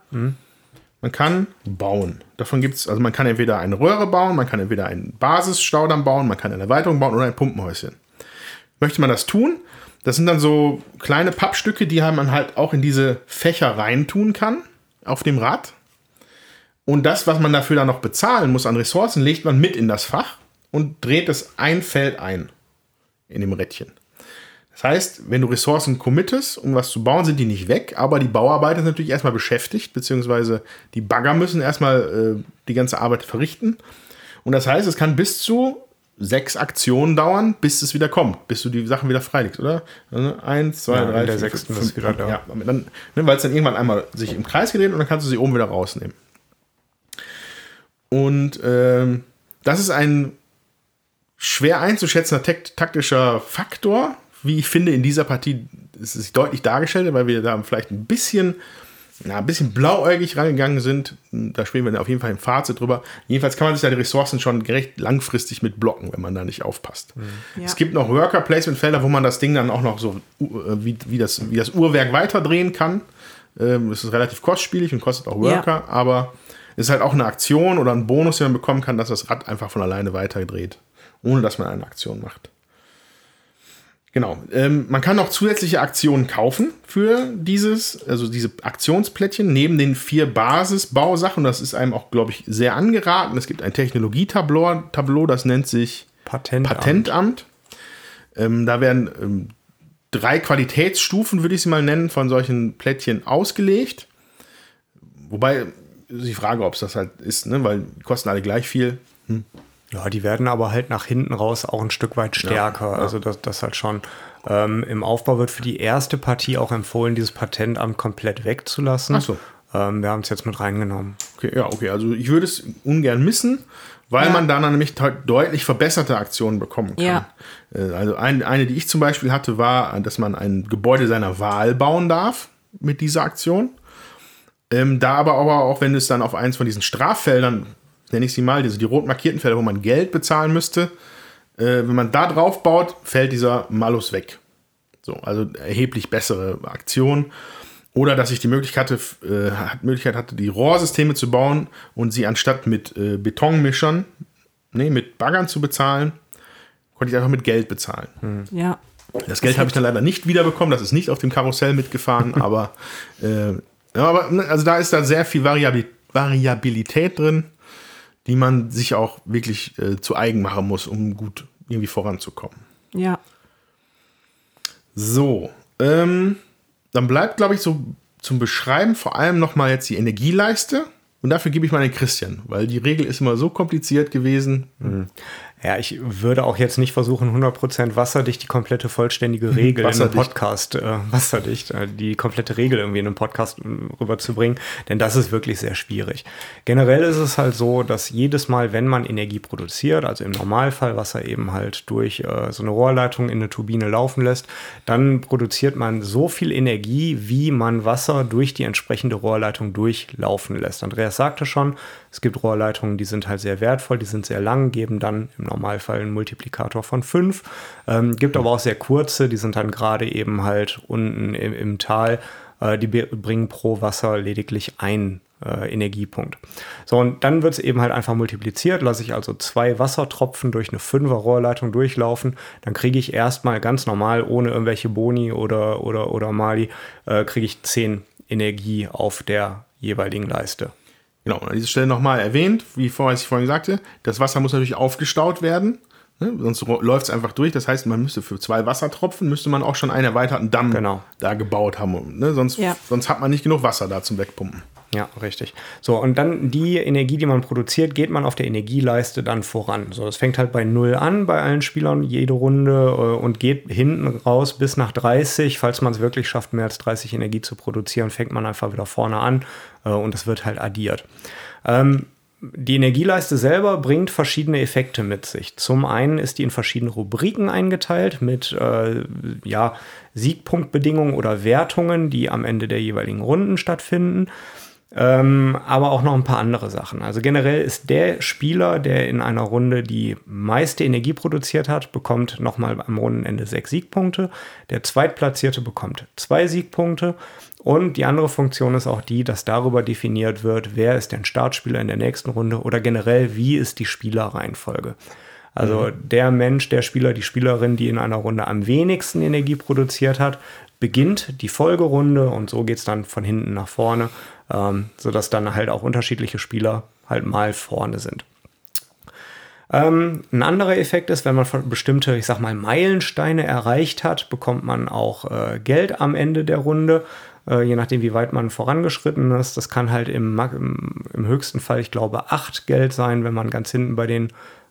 Man kann bauen. Davon gibt es, also man kann entweder eine Röhre bauen, man kann entweder einen Basisstaudamm bauen, man kann eine Erweiterung bauen oder ein Pumpenhäuschen. Möchte man das tun? Das sind dann so kleine Pappstücke, die man halt auch in diese Fächer reintun kann auf dem Rad. Und das, was man dafür dann noch bezahlen muss an Ressourcen, legt man mit in das Fach und dreht es ein Feld ein in dem Rädchen. Das heißt, wenn du Ressourcen committest, um was zu bauen, sind die nicht weg, aber die Bauarbeiter sind natürlich erstmal beschäftigt, beziehungsweise die Bagger müssen erstmal äh, die ganze Arbeit verrichten. Und das heißt, es kann bis zu sechs Aktionen dauern, bis es wieder kommt, bis du die Sachen wieder freilegst, oder? Also eins, zwei, Ja, drei, in der vier, sechsten fünf, wieder da. Ja, dann, ne, weil es dann irgendwann einmal sich im Kreis gedreht und dann kannst du sie oben wieder rausnehmen. Und ähm, das ist ein schwer einzuschätzender takt taktischer Faktor, wie ich finde, in dieser Partie ist es deutlich dargestellt, weil wir da vielleicht ein bisschen, na, ein bisschen blauäugig rangegangen sind. Da spielen wir auf jeden Fall im Fazit drüber. Jedenfalls kann man sich da die Ressourcen schon gerecht langfristig mit blocken, wenn man da nicht aufpasst. Ja. Es gibt noch Worker-Placement-Felder, wo man das Ding dann auch noch so, äh, wie, wie, das, wie das Uhrwerk weiterdrehen kann. Ähm, Das ist relativ kostspielig und kostet auch Worker, aber es ist halt auch eine Aktion oder ein Bonus, den man bekommen kann, dass das Rad einfach von alleine weiterdreht, ohne dass man eine Aktion macht. Genau. Ähm, man kann auch zusätzliche Aktionen kaufen für dieses, also diese Aktionsplättchen, neben den vier Basisbausachen. Das ist einem auch, glaube ich, sehr angeraten. Es gibt ein Technologietableau, Tableau, das nennt sich Patentamt. Patentamt. Ähm, da werden ähm, drei Qualitätsstufen, würde ich sie mal nennen, von solchen Plättchen ausgelegt. Wobei ist die Frage, ob es das halt ist, ne? weil die kosten alle gleich viel. Ja, die werden aber halt nach hinten raus auch ein Stück weit stärker. ja. Also das, das halt schon. Ähm, Im Aufbau wird für die erste Partie auch empfohlen, dieses Patentamt komplett wegzulassen. Ach so. Ähm, wir haben es jetzt mit reingenommen. Okay, ja, okay. Also ich würde es ungern missen, weil Ja. man dann nämlich de- deutlich verbesserte Aktionen bekommen kann. Ja. Äh, Also ein, eine, die ich zum Beispiel hatte, war, dass man ein Gebäude seiner Wahl bauen darf mit dieser Aktion. Ähm, da aber, auch, wenn es dann auf eins von diesen Straffeldern, nenne ich sie mal, diese, die rot markierten Felder, wo man Geld bezahlen müsste, äh, wenn man da drauf baut, fällt dieser Malus weg. So, also erheblich bessere Aktion. Oder dass ich die Möglichkeit hatte, äh, Möglichkeit hatte, die Rohrsysteme zu bauen und sie anstatt mit äh, Betonmischern, nee, mit Baggern zu bezahlen, konnte ich einfach mit Geld bezahlen. Ja. Das Geld habe ich dann leider nicht wiederbekommen, das ist nicht auf dem Karussell mitgefahren, aber, äh, ja, aber ne, also da ist da sehr viel Variabil Variabilität drin, die man sich auch wirklich äh, zu eigen machen muss, um gut irgendwie voranzukommen. Ja. So, ähm, dann bleibt, glaube ich, so zum Beschreiben vor allem nochmal jetzt die Energieleiste. Und dafür gebe ich mal den Christian, weil die Regel ist immer so kompliziert gewesen. Ja, ich würde auch jetzt nicht versuchen, 100% wasserdicht die komplette vollständige Regel in einem. Podcast, äh, wasserdicht, äh, die komplette Regel irgendwie in einem Podcast äh, rüberzubringen, denn das ist wirklich sehr schwierig. Generell ist es halt so, dass jedes Mal, wenn man Energie produziert, also im Normalfall Wasser eben halt durch äh, so eine Rohrleitung in eine Turbine laufen lässt, dann produziert man so viel Energie, wie man Wasser durch die entsprechende Rohrleitung durchlaufen lässt. Andreas sagte schon, es gibt Rohrleitungen, die sind halt sehr wertvoll, die sind sehr lang, geben dann im Normalfall einen Multiplikator von 5. Ähm, gibt aber auch sehr kurze, die sind dann gerade eben halt unten im, im Tal, äh, die bringen pro Wasser lediglich einen äh, Energiepunkt. So, und dann wird es eben halt einfach multipliziert. Lasse ich also zwei Wassertropfen durch eine 5er Rohrleitung durchlaufen, dann kriege ich erstmal ganz normal, ohne irgendwelche Boni oder, oder, oder Mali, äh, kriege ich 10 Energie auf der jeweiligen Leiste. Genau, an dieser Stelle nochmal erwähnt, wie vorher, ich vorhin sagte, das Wasser muss natürlich aufgestaut werden. Ne? Sonst läuft es einfach durch. Das heißt, man müsste für zwei Wassertropfen, müsste man auch schon einen erweiterten Damm Genau. da gebaut haben. Ne? Sonst, Ja. sonst hat man nicht genug Wasser da zum Wegpumpen. Ja, richtig. So, und dann die Energie, die man produziert, geht man auf der Energieleiste dann voran. So, das fängt halt bei 0 an bei allen Spielern jede Runde äh, und geht hinten raus bis nach 30. Falls man es wirklich schafft, mehr als 30 Energie zu produzieren, fängt man einfach wieder vorne an äh, und es wird halt addiert. Ähm, die Energieleiste selber bringt verschiedene Effekte mit sich. Zum einen ist die in verschiedene Rubriken eingeteilt mit äh, ja, Siegpunktbedingungen oder Wertungen, die am Ende der jeweiligen Runden stattfinden. Ähm, aber auch noch ein paar andere Sachen. Also generell ist der Spieler, der in einer Runde die meiste Energie produziert hat, bekommt nochmal am Rundenende sechs Siegpunkte. Der Zweitplatzierte bekommt zwei Siegpunkte. Und die andere Funktion ist auch die, dass darüber definiert wird, wer ist denn Startspieler in der nächsten Runde oder generell, wie ist die Spielerreihenfolge. Also der Mensch, der Spieler, die Spielerin, die in einer Runde am wenigsten Energie produziert hat, beginnt die Folgerunde und so geht es dann von hinten nach vorne, ähm, sodass dann halt auch unterschiedliche Spieler halt mal vorne sind. Ähm, ein anderer Effekt ist, wenn man bestimmte, ich sag mal, Meilensteine erreicht hat, bekommt man auch äh, Geld am Ende der Runde, äh, je nachdem, wie weit man vorangeschritten ist. Das kann halt im, im, im höchsten Fall, ich glaube, acht Geld sein, wenn man ganz hinten bei den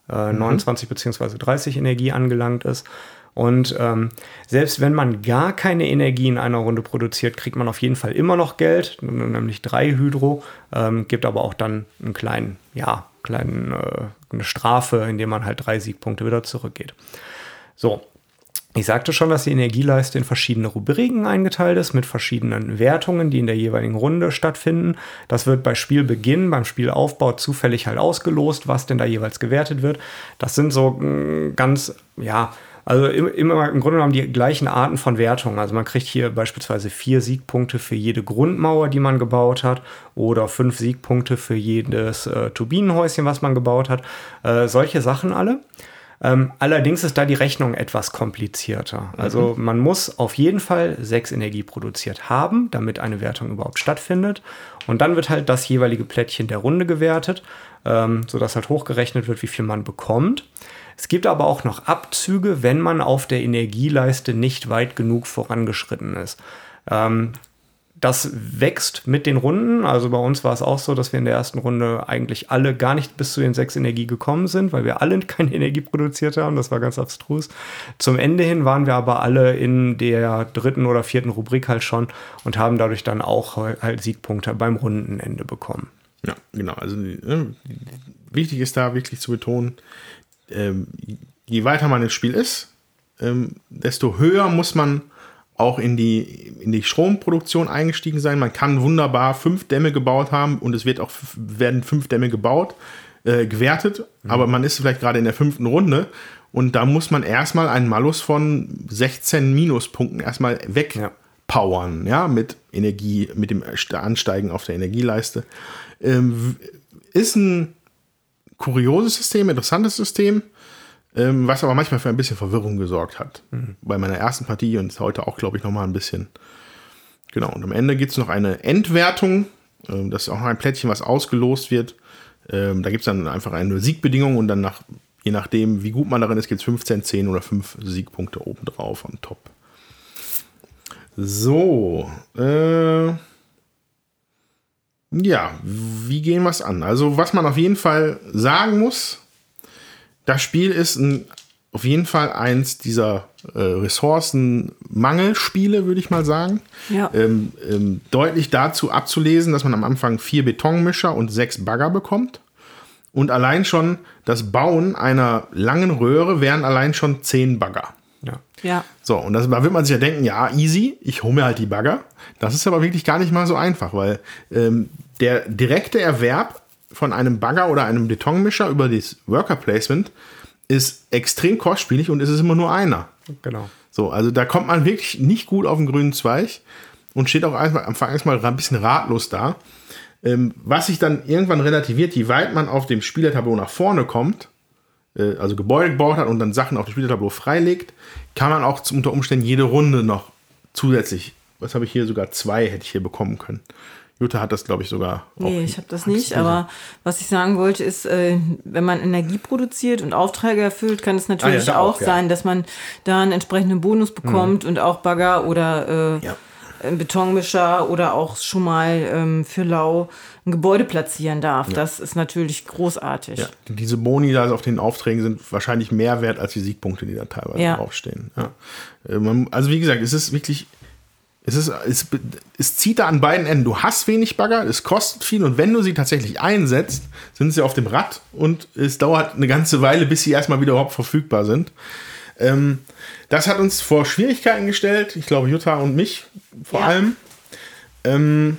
äh, 29 bzw. 30 Energie angelangt ist. Und ähm, selbst wenn man gar keine Energie in einer Runde produziert, kriegt man auf jeden Fall immer noch Geld, nämlich drei Hydro, ähm, gibt aber auch dann einen kleinen, ja, kleinen, äh, eine Strafe, indem man halt drei Siegpunkte wieder zurückgeht. So, ich sagte schon, dass die Energieleiste in verschiedene Rubriken eingeteilt ist, mit verschiedenen Wertungen, die in der jeweiligen Runde stattfinden. Das wird bei Spielbeginn, beim Spielaufbau zufällig halt ausgelost, was denn da jeweils gewertet wird. Das sind so mm, ganz, ja, also immer im Grunde genommen die gleichen Arten von Wertungen. Also man kriegt hier beispielsweise vier Siegpunkte für jede Grundmauer, die man gebaut hat, oder fünf Siegpunkte für jedes äh, Turbinenhäuschen, was man gebaut hat. Äh, solche Sachen alle. Ähm, allerdings ist da die Rechnung etwas komplizierter. Also mhm. man muss auf jeden Fall sechs Energie produziert haben, damit eine Wertung überhaupt stattfindet. Und dann wird halt das jeweilige Plättchen der Runde gewertet, ähm, sodass halt hochgerechnet wird, wie viel man bekommt. Es gibt aber auch noch Abzüge, wenn man auf der Energieleiste nicht weit genug vorangeschritten ist. Ähm, das wächst mit den Runden. Also bei uns war es auch so, dass wir in der ersten Runde eigentlich alle gar nicht bis zu den sechs Energie gekommen sind, weil wir alle keine Energie produziert haben. Das war ganz abstrus. Zum Ende hin waren wir aber alle in der dritten oder vierten Rubrik halt schon und haben dadurch dann auch halt Siegpunkte beim Rundenende bekommen. Ja, genau. Also äh, wichtig ist da wirklich zu betonen, ähm, je weiter man im Spiel ist, ähm, desto höher muss man auch in die, in die Stromproduktion eingestiegen sein. Man kann wunderbar fünf Dämme gebaut haben und es wird auch, werden fünf Dämme gebaut, äh, gewertet, mhm. aber man ist vielleicht gerade in der fünften Runde und da muss man erstmal einen Malus von 16 Minuspunkten erstmal wegpowern, ja. ja, mit Energie, mit dem Ansteigen auf der Energieleiste. Ähm, ist ein kurioses System, interessantes System, ähm, was aber manchmal für ein bisschen Verwirrung gesorgt hat. Mhm. Bei meiner ersten Partie und heute auch, glaube ich, nochmal ein bisschen. Genau, und am Ende gibt es noch eine Endwertung. Ähm, das ist auch noch ein Plättchen, was ausgelost wird. Ähm, da gibt es dann einfach eine Siegbedingung und dann nach, je nachdem, wie gut man darin ist, gibt es 15, 10 oder 5 Siegpunkte obendrauf am Top. So, äh, ja, wie gehen wir es an? Also, was man auf jeden Fall sagen muss, das Spiel ist ein, auf jeden Fall eins dieser äh, Ressourcenmangelspiele, würde ich mal sagen. Ja. Ähm, ähm, deutlich dazu abzulesen, dass man am Anfang vier Betonmischer und sechs Bagger bekommt. Und allein schon das Bauen einer langen Röhre wären allein schon zehn Bagger. Ja. Ja. So, und das, da wird man sich ja denken, ja, easy, ich hole mir halt die Bagger. Das ist aber wirklich gar nicht mal so einfach, weil ähm, der direkte Erwerb von einem Bagger oder einem Betonmischer über das Worker Placement ist extrem kostspielig und es ist immer nur einer. Genau. So, also da kommt man wirklich nicht gut auf den grünen Zweig und steht auch am Anfang erstmal ein bisschen ratlos da. Ähm, was sich dann irgendwann relativiert, je weit man auf dem Spielertableau nach vorne kommt, äh, also Gebäude gebaut hat und dann Sachen auf dem Spielertableau freilegt, kann man auch unter Umständen jede Runde noch zusätzlich, was habe ich hier sogar zwei, hätte ich hier bekommen können. Jutta hat das, glaube ich, sogar. Nee, ich habe das nicht. Aber was ich sagen wollte, ist, äh, wenn man Energie produziert und Aufträge erfüllt, kann es natürlich ah, ja, auch, auch, sein, dass man da einen entsprechenden Bonus bekommt mhm. und auch Bagger oder äh, ja. Betonmischer oder auch schon mal ähm, für Lau ein Gebäude platzieren darf. Ja. Das ist natürlich großartig. Ja. Diese Boni da auf den Aufträgen sind wahrscheinlich mehr wert als die Siegpunkte, die da teilweise ja. draufstehen. Ja. Äh, also wie gesagt, es ist wirklich es, ist, es, es zieht da an beiden Enden. Du hast wenig Bagger, es kostet viel und wenn du sie tatsächlich einsetzt, sind sie auf dem Rad und es dauert eine ganze Weile, bis sie erstmal wieder überhaupt verfügbar sind. Ähm, das hat uns vor Schwierigkeiten gestellt, ich glaube Jutta und mich vor ja. allem. Ähm,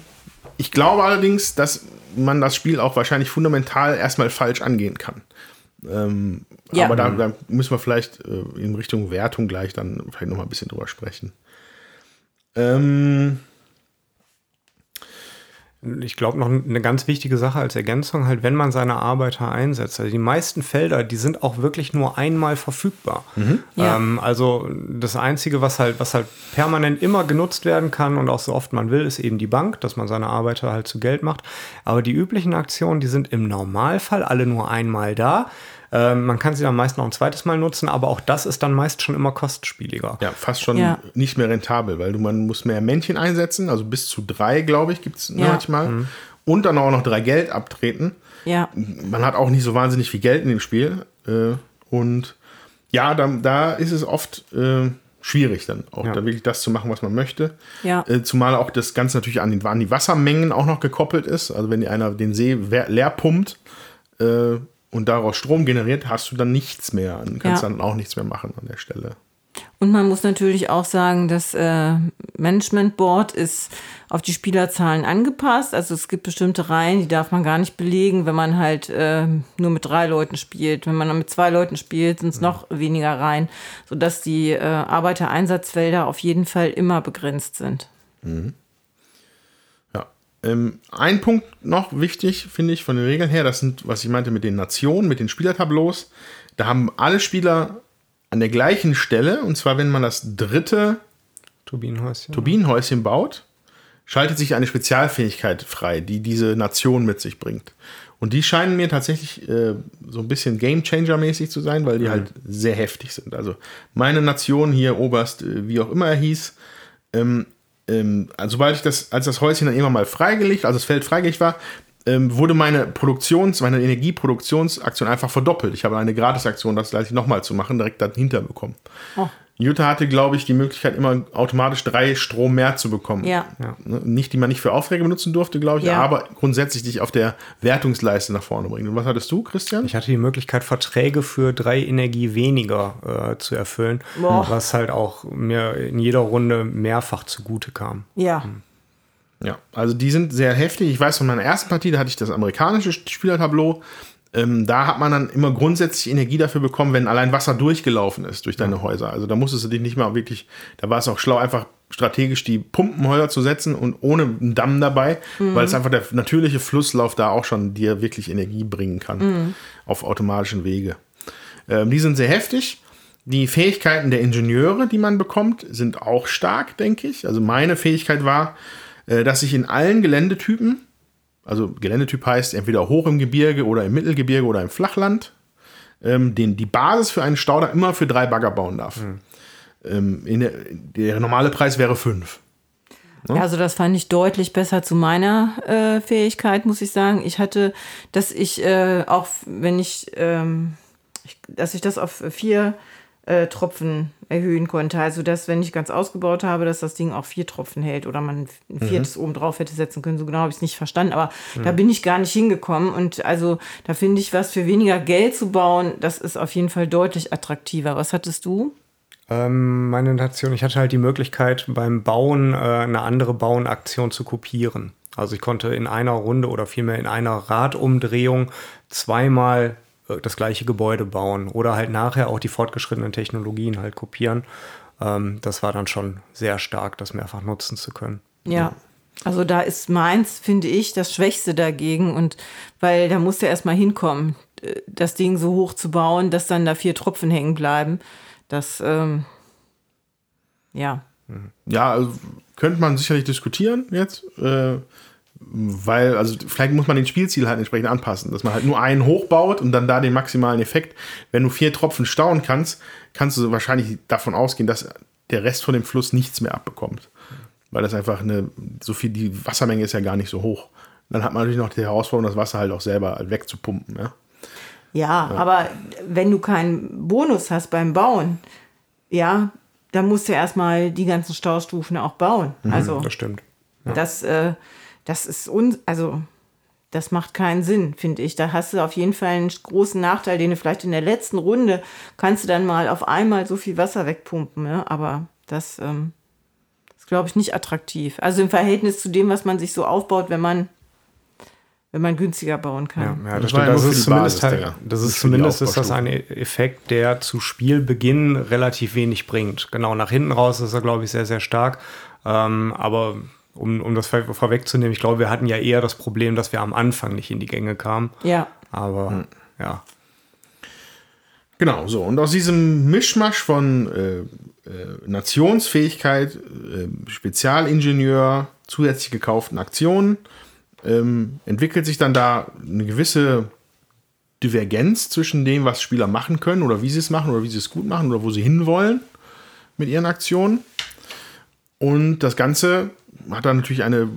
ich glaube allerdings, dass man das Spiel auch wahrscheinlich fundamental erstmal falsch angehen kann. Ähm, ja. Aber da, da, müssen wir vielleicht äh, in Richtung Wertung gleich dann vielleicht noch mal ein bisschen drüber sprechen. Ähm, ich glaube noch eine ganz wichtige Sache als Ergänzung, halt, wenn man seine Arbeiter einsetzt. Also die meisten Felder, die sind auch wirklich nur einmal verfügbar. Mhm. Ja. Ähm, also das Einzige, was halt, was halt permanent immer genutzt werden kann und auch so oft man will, ist eben die Bank, dass man seine Arbeiter halt zu Geld macht. Aber die üblichen Aktionen, die sind im Normalfall alle nur einmal da. Ähm, man kann sie dann meist noch ein zweites Mal nutzen, aber auch das ist dann meist schon immer kostspieliger. Ja, fast schon ja. nicht mehr rentabel, weil du, man muss mehr Männchen einsetzen, also bis zu drei, glaube ich, gibt es ja. manchmal. Mhm. Und dann auch noch drei Geld abtreten. Ja. Man hat auch nicht so wahnsinnig viel Geld in dem Spiel. Äh, und ja, da, da ist es oft äh, schwierig dann auch Ja. da wirklich das zu machen, was man möchte. Ja. Äh, zumal auch das Ganze natürlich an die, an die Wassermengen auch noch gekoppelt ist. Also wenn einer den See leer pumpt äh, und daraus Strom generiert, hast du dann nichts mehr. Dann kannst Ja. dann auch nichts mehr machen an der Stelle. Und man muss natürlich auch sagen, das äh, Management Board ist auf die Spielerzahlen angepasst. Also es gibt bestimmte Reihen, die darf man gar nicht belegen, wenn man halt äh, nur mit drei Leuten spielt. Wenn man dann mit zwei Leuten spielt, sind es noch weniger Reihen, sodass die äh, Arbeitereinsatzfelder auf jeden Fall immer begrenzt sind. Ja. Ähm, ein Punkt noch wichtig, finde ich, von den Regeln her, das sind, was ich meinte mit den Nationen, mit den Spielertableaus. Da haben alle Spieler an der gleichen Stelle, und zwar, wenn man das dritte Turbinenhäuschen. Turbinenhäuschen baut, schaltet sich eine Spezialfähigkeit frei, die diese Nation mit sich bringt. Und die scheinen mir tatsächlich äh, so ein bisschen Gamechanger-mäßig zu sein, weil die halt sehr heftig sind. Also meine Nation hier, Oberst, äh, wie auch immer er hieß, ähm, ähm, also sobald ich das, als das Häuschen dann irgendwann mal freigelegt, also das Feld freigelegt war, ähm, wurde meine Produktions-, meine Energieproduktionsaktion einfach verdoppelt. Ich habe eine Gratisaktion, das gleich nochmal zu machen, direkt dahinter bekommen. Oh. Jutta hatte, glaube ich, die Möglichkeit, immer automatisch drei Strom mehr zu bekommen. Ja. Ne, Nicht, die man nicht für Aufträge benutzen durfte, glaube ich, Ja. aber grundsätzlich dich auf der Wertungsleiste nach vorne bringen. Und was hattest du, Christian? Ich hatte die Möglichkeit, Verträge für drei Energie weniger äh, zu erfüllen, Boah. was halt auch mir in jeder Runde mehrfach zugute kam. Ja. Ja, also die sind sehr heftig. Ich weiß von meiner ersten Partie, da hatte ich das amerikanische Spielertableau. Ähm, da hat man dann immer grundsätzlich Energie dafür bekommen, wenn allein Wasser durchgelaufen ist durch deine Häuser. Also da musstest du dich nicht mal wirklich, da war es auch schlau, einfach strategisch die Pumpenhäuser zu setzen und ohne einen Damm dabei, weil es einfach der natürliche Flusslauf da auch schon dir wirklich Energie bringen kann auf automatischen Wege. Ähm, die sind sehr heftig. Die Fähigkeiten der Ingenieure, die man bekommt, sind auch stark, denke ich. Also meine Fähigkeit war, äh, dass ich in allen Geländetypen, also Geländetyp heißt entweder hoch im Gebirge oder im Mittelgebirge oder im Flachland, ähm, den, die Basis für einen Staudamm immer für drei Bagger bauen darf. Ähm, in der, der normale Preis wäre fünf. Ja, Also das fand ich deutlich besser zu meiner äh, Fähigkeit, muss ich sagen. Ich hatte, dass ich äh, auch, wenn ich, ähm, ich, dass ich das auf vier äh, Tropfen erhöhen konnte. Also dass, wenn ich ganz ausgebaut habe, dass das Ding auch vier Tropfen hält oder man ein viertes oben drauf hätte setzen können. So genau habe ich es nicht verstanden, aber da bin ich gar nicht hingekommen. Und also da finde ich, was für weniger Geld zu bauen, das ist auf jeden Fall deutlich attraktiver. Was hattest du? Ähm, meine Nation, ich hatte halt die Möglichkeit, beim Bauen äh, eine andere Bauenaktion zu kopieren. Also ich konnte in einer Runde oder vielmehr in einer Radumdrehung zweimal das gleiche Gebäude bauen oder halt nachher auch die fortgeschrittenen Technologien halt kopieren. Ähm, das war dann schon sehr stark, das mehrfach nutzen zu können. Ja. Also da ist meins, finde ich, das Schwächste dagegen. Und weil da musst du erstmal hinkommen, äh, das Ding so hoch zu bauen, dass dann da vier Tropfen hängen bleiben. Das, ähm, ja. Ja, also könnte man sicherlich diskutieren jetzt, äh, weil, also vielleicht muss man den Spielziel halt entsprechend anpassen, dass man halt nur einen hochbaut und dann da den maximalen Effekt. Wenn du vier Tropfen stauen kannst, kannst du wahrscheinlich davon ausgehen, dass der Rest von dem Fluss nichts mehr abbekommt. Weil das einfach eine, so viel, die Wassermenge ist ja gar nicht so hoch. Dann hat man natürlich noch die Herausforderung, das Wasser halt auch selber wegzupumpen. Ja? Ja, aber wenn du keinen Bonus hast beim Bauen, ja, dann musst du erstmal die ganzen Staustufen auch bauen. Also Das stimmt. das, äh, das ist un also das macht keinen Sinn, finde ich. Da hast du auf jeden Fall einen großen Nachteil, den du vielleicht in der letzten Runde kannst du dann mal auf einmal so viel Wasser wegpumpen, ja? aber das ähm, ist, glaube ich, nicht attraktiv. Also im Verhältnis zu dem, was man sich so aufbaut, wenn man wenn man günstiger bauen Ja, kann. ja Das das stimmt. ja Das ist zumindest, Basis, halt, das ist zumindest ist das ein Effekt, der zu Spielbeginn relativ wenig bringt. Genau, nach hinten raus ist er, glaube ich, sehr, sehr stark. Ähm, aber um, um das vor- vorwegzunehmen, ich glaube, wir hatten ja eher das Problem, dass wir am Anfang nicht in die Gänge kamen. Ja. Aber ja. Genau, so. Und aus diesem Mischmasch von äh, äh, Nationsfähigkeit, äh, Spezialingenieur, zusätzlich gekauften Aktionen, ähm, entwickelt sich dann da eine gewisse Divergenz zwischen dem, was Spieler machen können oder wie sie es machen oder wie sie es gut machen oder wo sie hinwollen mit ihren Aktionen. Und das Ganze hat dann natürlich eine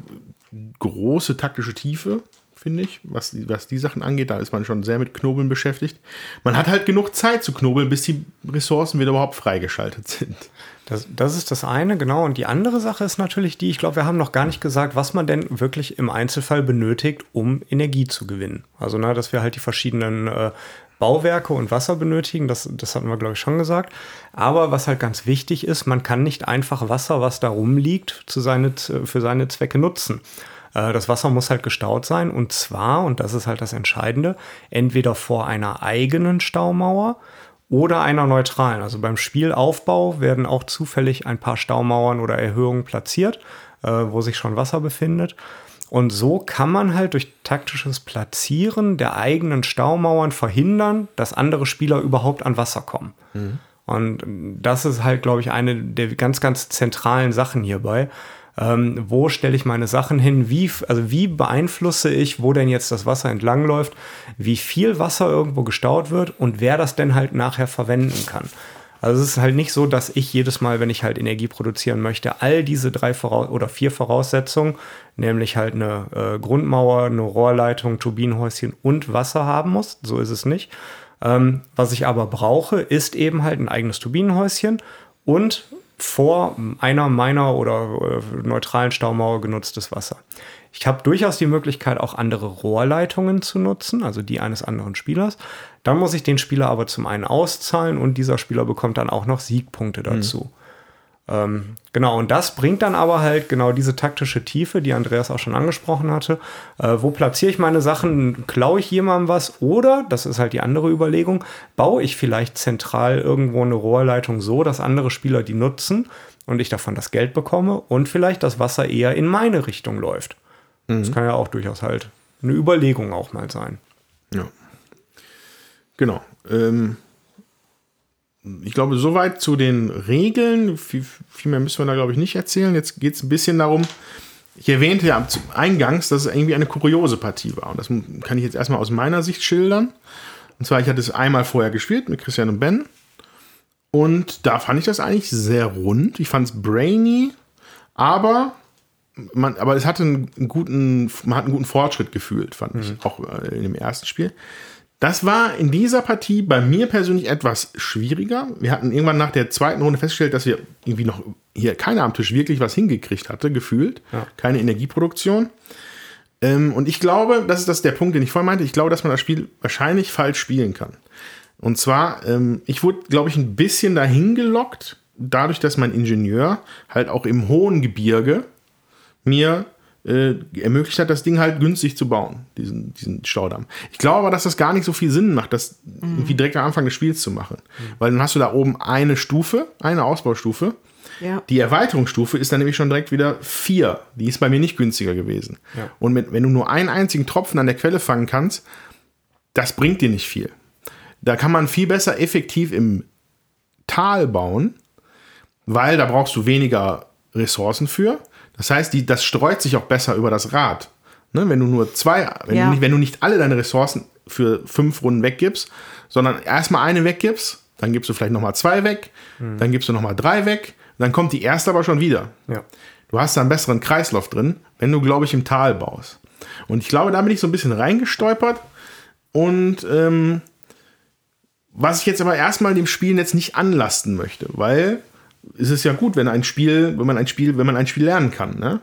große taktische Tiefe, finde ich, was die, was die Sachen angeht. Da ist man schon sehr mit Knobeln beschäftigt. Man hat halt genug Zeit zu knobeln, bis die Ressourcen wieder überhaupt freigeschaltet sind. Das, das ist das eine, genau. Und die andere Sache ist natürlich die, ich glaube, wir haben noch gar nicht gesagt, was man denn wirklich im Einzelfall benötigt, um Energie zu gewinnen. Also, na, dass wir halt die verschiedenen äh, Bauwerke und Wasser benötigen, das, das hatten wir, glaube ich, schon gesagt. Aber was halt ganz wichtig ist, man kann nicht einfach Wasser, was da rumliegt, zu seine, für seine Zwecke nutzen. Äh, das Wasser muss halt gestaut sein und zwar, und das ist halt das Entscheidende, entweder vor einer eigenen Staumauer oder einer neutralen. Also beim Spielaufbau werden auch zufällig ein paar Staumauern oder Erhöhungen platziert, äh, wo sich schon Wasser befindet. Und so kann man halt durch taktisches Platzieren der eigenen Staumauern verhindern, dass andere Spieler überhaupt an Wasser kommen. Mhm. Und das ist halt, glaube ich, eine der ganz, ganz zentralen Sachen hierbei ähm, wo stelle ich meine Sachen hin, wie, also wie beeinflusse ich, wo denn jetzt das Wasser entlangläuft, wie viel Wasser irgendwo gestaut wird und wer das denn halt nachher verwenden kann. Also es ist halt nicht so, dass ich jedes Mal, wenn ich halt Energie produzieren möchte, all diese drei Voraus oder vier Voraussetzungen, nämlich halt eine äh, Grundmauer, eine Rohrleitung, Turbinenhäuschen und Wasser haben muss. So ist es nicht. Ähm, was ich aber brauche, ist eben halt ein eigenes Turbinenhäuschen und vor einer meiner oder äh, neutralen Staumauer genutztes Wasser. Ich habe durchaus die Möglichkeit, auch andere Rohrleitungen zu nutzen, also die eines anderen Spielers. Dann muss ich den Spieler aber zum einen auszahlen und dieser Spieler bekommt dann auch noch Siegpunkte dazu. Mhm. Ähm, genau, und das bringt dann aber halt genau diese taktische Tiefe, die Andreas auch schon angesprochen hatte. Äh, wo platziere ich meine Sachen? Klaue ich jemandem was? Oder, das ist halt die andere Überlegung, baue ich vielleicht zentral irgendwo eine Rohrleitung so, dass andere Spieler die nutzen und ich davon das Geld bekomme und vielleicht das Wasser eher in meine Richtung läuft. Mhm. Das kann ja auch durchaus halt eine Überlegung auch mal sein. Ja. Genau. Ähm ich glaube, soweit zu den Regeln. Viel, viel, mehr müssen wir da, glaube ich, nicht erzählen. Jetzt geht es ein bisschen darum, ich erwähnte ja eingangs, dass es irgendwie eine kuriose Partie war. Und das kann ich jetzt erstmal aus meiner Sicht schildern. Und zwar, ich hatte es einmal vorher gespielt mit Christian und Ben. Und da fand ich das eigentlich sehr rund. Ich fand es brainy, aber, man, aber es hatte einen guten, man hat einen guten Fortschritt gefühlt, fand mhm. ich, auch äh, in dem ersten Spiel. Das war in dieser Partie bei mir persönlich etwas schwieriger. Wir hatten irgendwann nach der zweiten Runde festgestellt, dass wir irgendwie noch hier keiner am Tisch wirklich was hingekriegt hatte, gefühlt. Ja. Keine Energieproduktion. Ähm, und ich glaube, das ist das der Punkt, den ich vorhin meinte. Ich glaube, dass man das Spiel wahrscheinlich falsch spielen kann. Und zwar, ähm, ich wurde, glaube ich, ein bisschen dahin gelockt, dadurch, dass mein Ingenieur halt auch im hohen Gebirge mir äh, ermöglicht hat, das Ding halt günstig zu bauen, diesen, diesen Staudamm. Ich glaube aber, dass das gar nicht so viel Sinn macht, das mhm. irgendwie direkt am Anfang des Spiels zu machen. Mhm. Weil dann hast du da oben eine Stufe, eine Ausbaustufe. Ja. Die Erweiterungsstufe ist dann nämlich schon direkt wieder vier. Die ist bei mir nicht günstiger gewesen. Ja. Und mit, wenn du nur einen einzigen Tropfen an der Quelle fangen kannst, das bringt dir nicht viel. Da kann man viel besser effektiv im Tal bauen, weil da brauchst du weniger Ressourcen für. Das heißt, die, das streut sich auch besser über das Rad. Ne? Wenn du nur zwei, wenn, ja. du nicht, wenn du nicht alle deine Ressourcen für fünf Runden weggibst, sondern erstmal eine weggibst, dann gibst du vielleicht nochmal zwei weg, mhm. dann gibst du nochmal drei weg, dann kommt die erste aber schon wieder. Ja. Du hast da einen besseren Kreislauf drin, wenn du, glaube ich, im Tal baust. Und ich glaube, da bin ich so ein bisschen reingestolpert. Und ähm, was ich jetzt aber erstmal dem Spiel jetzt nicht anlasten möchte, weil ist es ja gut, wenn ein Spiel, wenn man ein Spiel, wenn man ein Spiel lernen kann, ne?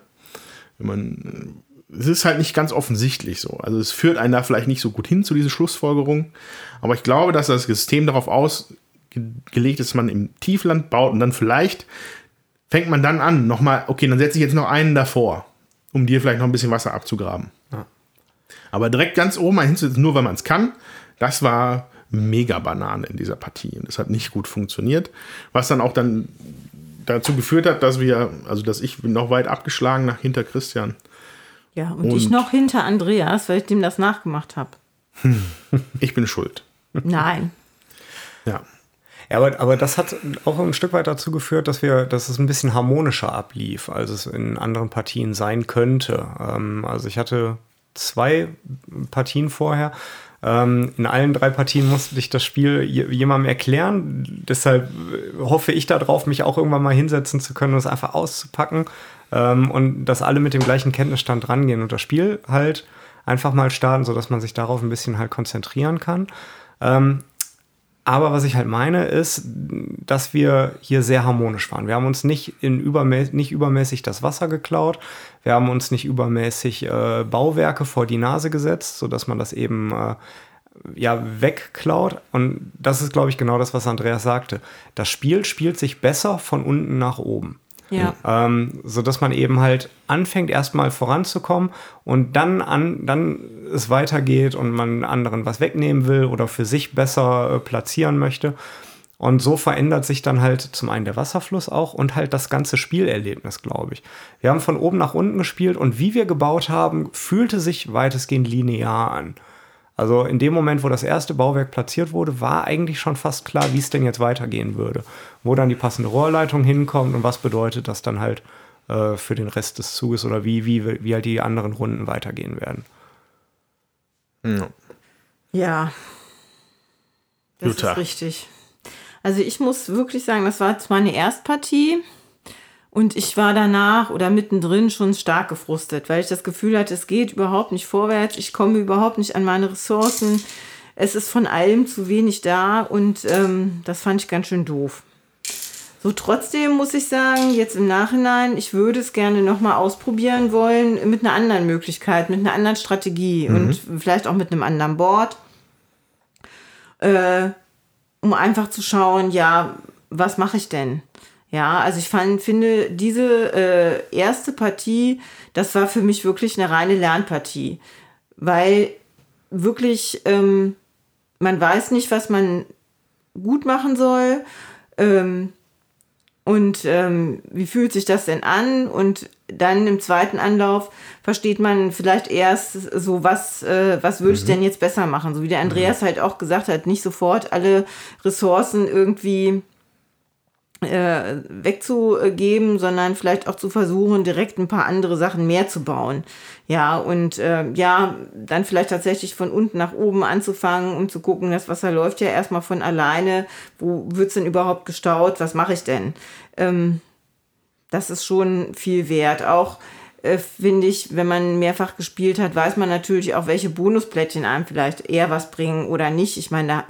Wenn man, es ist halt nicht ganz offensichtlich so. Also es führt einen da vielleicht nicht so gut hin zu diesen Schlussfolgerungen. Aber ich glaube, dass das System darauf ausgelegt ist, dass man im Tiefland baut und dann vielleicht fängt man dann an, nochmal, okay, dann setze ich jetzt noch einen davor, um dir vielleicht noch ein bisschen Wasser abzugraben. Ja. Aber direkt ganz oben hinzusetzen, nur weil man es kann, das war mega Banane in dieser Partie. Und das hat nicht gut funktioniert. Was dann auch dann dazu geführt hat, dass wir, also dass ich noch weit abgeschlagen nach hinter Christian. Ja, und, und ich noch hinter Andreas, weil ich dem das nachgemacht habe. ich bin schuld. Nein. Ja. Ja, aber, aber das hat auch ein Stück weit dazu geführt, dass wir, dass es ein bisschen harmonischer ablief, als es in anderen Partien sein könnte. Ähm, also ich hatte zwei Partien vorher, ähm, in allen drei Partien musste ich das Spiel jemandem erklären. Deshalb äh, hoffe ich darauf, mich auch irgendwann mal hinsetzen zu können und es einfach auszupacken ähm, und dass alle mit dem gleichen Kenntnisstand rangehen und das Spiel halt einfach mal starten, sodass man sich darauf ein bisschen halt konzentrieren kann. Ähm, aber was ich halt meine, ist, dass wir hier sehr harmonisch waren. Wir haben uns nicht, in übermä nicht übermäßig das Wasser geklaut. Wir haben uns nicht übermäßig äh, Bauwerke vor die Nase gesetzt, sodass man das eben äh, ja, wegklaut. Und das ist, glaube ich, genau das, was Andreas sagte. Das Spiel spielt sich besser von unten nach oben. Ja. Ähm, so dass man eben halt anfängt, erstmal voranzukommen und dann an, dann es weitergeht und man anderen was wegnehmen will oder für sich besser äh, platzieren möchte. Und so verändert sich dann halt zum einen der Wasserfluss auch und halt das ganze Spielerlebnis, glaube ich. Wir haben von oben nach unten gespielt und wie wir gebaut haben, fühlte sich weitestgehend linear an. Also in dem Moment, wo das erste Bauwerk platziert wurde, war eigentlich schon fast klar, wie es denn jetzt weitergehen würde. Wo dann die passende Rohrleitung hinkommt und was bedeutet das dann halt äh, für den Rest des Zuges oder wie, wie, wie halt die anderen Runden weitergehen werden. Ja. Ja. Das Jutta. ist richtig. Also ich muss wirklich sagen, das war jetzt meine Erstpartie. Und ich war danach oder mittendrin schon stark gefrustet, weil ich das Gefühl hatte, es geht überhaupt nicht vorwärts, ich komme überhaupt nicht an meine Ressourcen, es ist von allem zu wenig da und ähm, das fand ich ganz schön doof. So trotzdem muss ich sagen, jetzt im Nachhinein, ich würde es gerne nochmal ausprobieren wollen mit einer anderen Möglichkeit, mit einer anderen Strategie und vielleicht auch mit einem anderen Board, äh, um einfach zu schauen, ja, was mache ich denn? Ja, also ich fand, finde, diese äh, erste Partie, das war für mich wirklich eine reine Lernpartie, weil wirklich ähm, man weiß nicht, was man gut machen soll ähm, und ähm, wie fühlt sich das denn an? Und dann im zweiten Anlauf versteht man vielleicht erst so, was, äh, was würde ich denn jetzt besser machen, so wie der Andreas halt auch gesagt hat, nicht sofort alle Ressourcen irgendwie äh, wegzugeben, sondern vielleicht auch zu versuchen, direkt ein paar andere Sachen mehr zu bauen. Ja, und äh, ja, dann vielleicht tatsächlich von unten nach oben anzufangen, um zu gucken, das Wasser läuft ja erstmal von alleine. Wo wird's denn überhaupt gestaut? Was mache ich denn? Ähm, das ist schon viel wert. Auch äh, finde ich, wenn man mehrfach gespielt hat, weiß man natürlich auch, welche Bonusplättchen einem vielleicht eher was bringen oder nicht. Ich meine, da,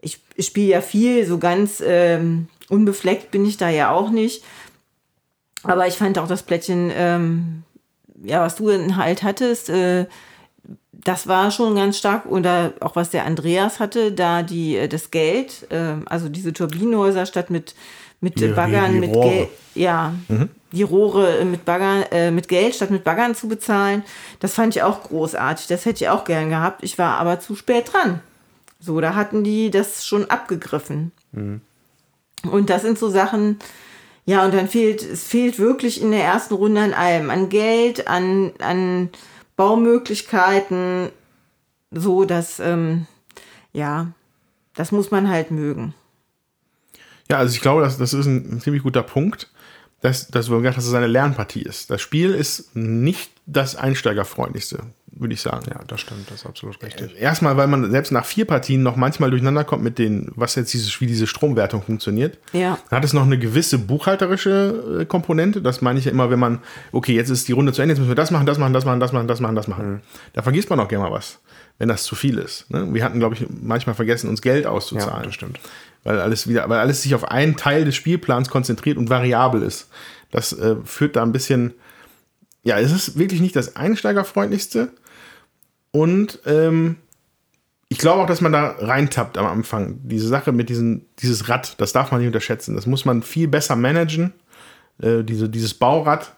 ich, ich spiele ja viel, so ganz ähm, unbefleckt bin ich da ja auch nicht. Aber ich fand auch das Plättchen, ähm, ja, was du halt hattest, äh, das war schon ganz stark. Oder auch was der Andreas hatte, da die, äh, das Geld, äh, also diese Turbinenhäuser statt mit, mit Die- Baggern, die- die mit. Geld, ja, die Rohre äh, mit Baggern, äh, mit Geld statt mit Baggern zu bezahlen, das fand ich auch großartig. Das hätte ich auch gern gehabt. Ich war aber zu spät dran. So, da hatten die das schon abgegriffen. Und das sind so Sachen, ja, und dann fehlt, es fehlt wirklich in der ersten Runde an allem, an Geld, an, an Baumöglichkeiten, so dass, ähm, ja, das muss man halt mögen. Ja, also ich glaube, das, das ist ein, ziemlich guter Punkt, dass, dass du gesagt dass es eine Lernpartie ist. Das Spiel ist nicht das einsteigerfreundlichste, würde ich sagen. Ja, das stimmt, das ist absolut richtig. Erstmal, weil man selbst nach vier Partien noch manchmal durcheinander kommt mit den, was jetzt dieses, wie diese Stromwertung funktioniert. Ja. Dann hat es noch eine gewisse buchhalterische äh, Komponente. Das meine ich ja immer, wenn man, okay, jetzt ist die Runde zu Ende, jetzt müssen wir das machen, das machen, das machen, das machen, das machen, das machen. Da vergisst man auch gerne mal was, wenn das zu viel ist. Ne? Wir hatten, glaube ich, manchmal vergessen, uns Geld auszuzahlen. Ja, das stimmt. Weil alles wieder, weil alles sich auf einen Teil des Spielplans konzentriert und variabel ist. Das äh, führt da ein bisschen, ja, es ist wirklich nicht das einsteigerfreundlichste. Und ähm, ich glaube auch, dass man da reintappt am Anfang. Diese Sache mit diesem, dieses Rad, das darf man nicht unterschätzen. Das muss man viel besser managen, äh, diese, dieses Baurad,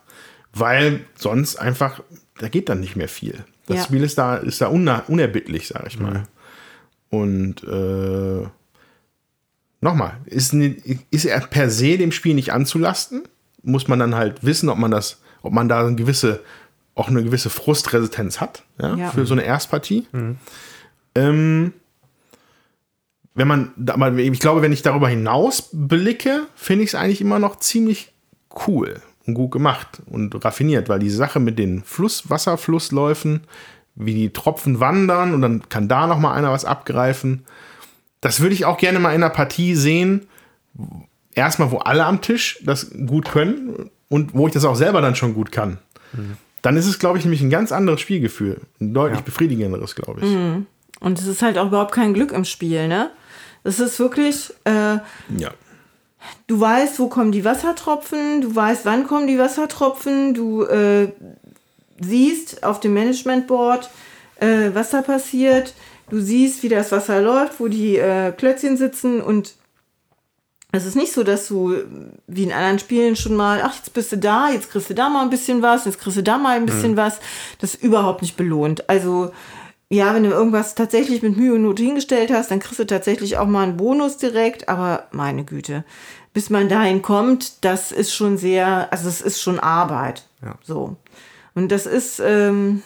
weil sonst einfach, da geht dann nicht mehr viel. Das Ja. Spiel ist da, ist da unerbittlich, sage ich mal. Und äh, nochmal, ist, ne- ist er per se dem Spiel nicht anzulasten? Muss man dann halt wissen, ob man das, ob man da eine gewisse, auch eine gewisse Frustresistenz hat, ja, Ja. für so eine Erstpartie. Ähm, wenn man, da- aber ich glaube, wenn ich darüber hinaus blicke, finde ich es eigentlich immer noch ziemlich cool und gut gemacht und raffiniert, weil die Sache mit den Fluss, Wasserflussläufen, wie die Tropfen wandern und dann kann da noch mal einer was abgreifen. Das würde ich auch gerne mal in einer Partie sehen. Erstmal, wo alle am Tisch das gut können und wo ich das auch selber dann schon gut kann. Dann ist es, glaube ich, nämlich ein ganz anderes Spielgefühl. Ein deutlich Ja. befriedigenderes, glaube ich. Und es ist halt auch überhaupt kein Glück im Spiel, ne? Es ist wirklich, äh, Ja. du weißt, wo kommen die Wassertropfen, du weißt, wann kommen die Wassertropfen, du äh, siehst auf dem Managementboard, äh, was da passiert, du siehst, wie das Wasser läuft, wo die äh, Klötzchen sitzen und es ist nicht so, dass du wie in anderen Spielen schon mal, ach, jetzt bist du da, jetzt kriegst du da mal ein bisschen was, jetzt kriegst du da mal ein bisschen was. Das ist überhaupt nicht belohnt. Also, ja, wenn du irgendwas tatsächlich mit Mühe und Not hingestellt hast, dann kriegst du tatsächlich auch mal einen Bonus direkt, aber meine Güte, bis man dahin kommt, das ist schon sehr, also es ist schon Arbeit. Ja. So. Und das ist, ähm,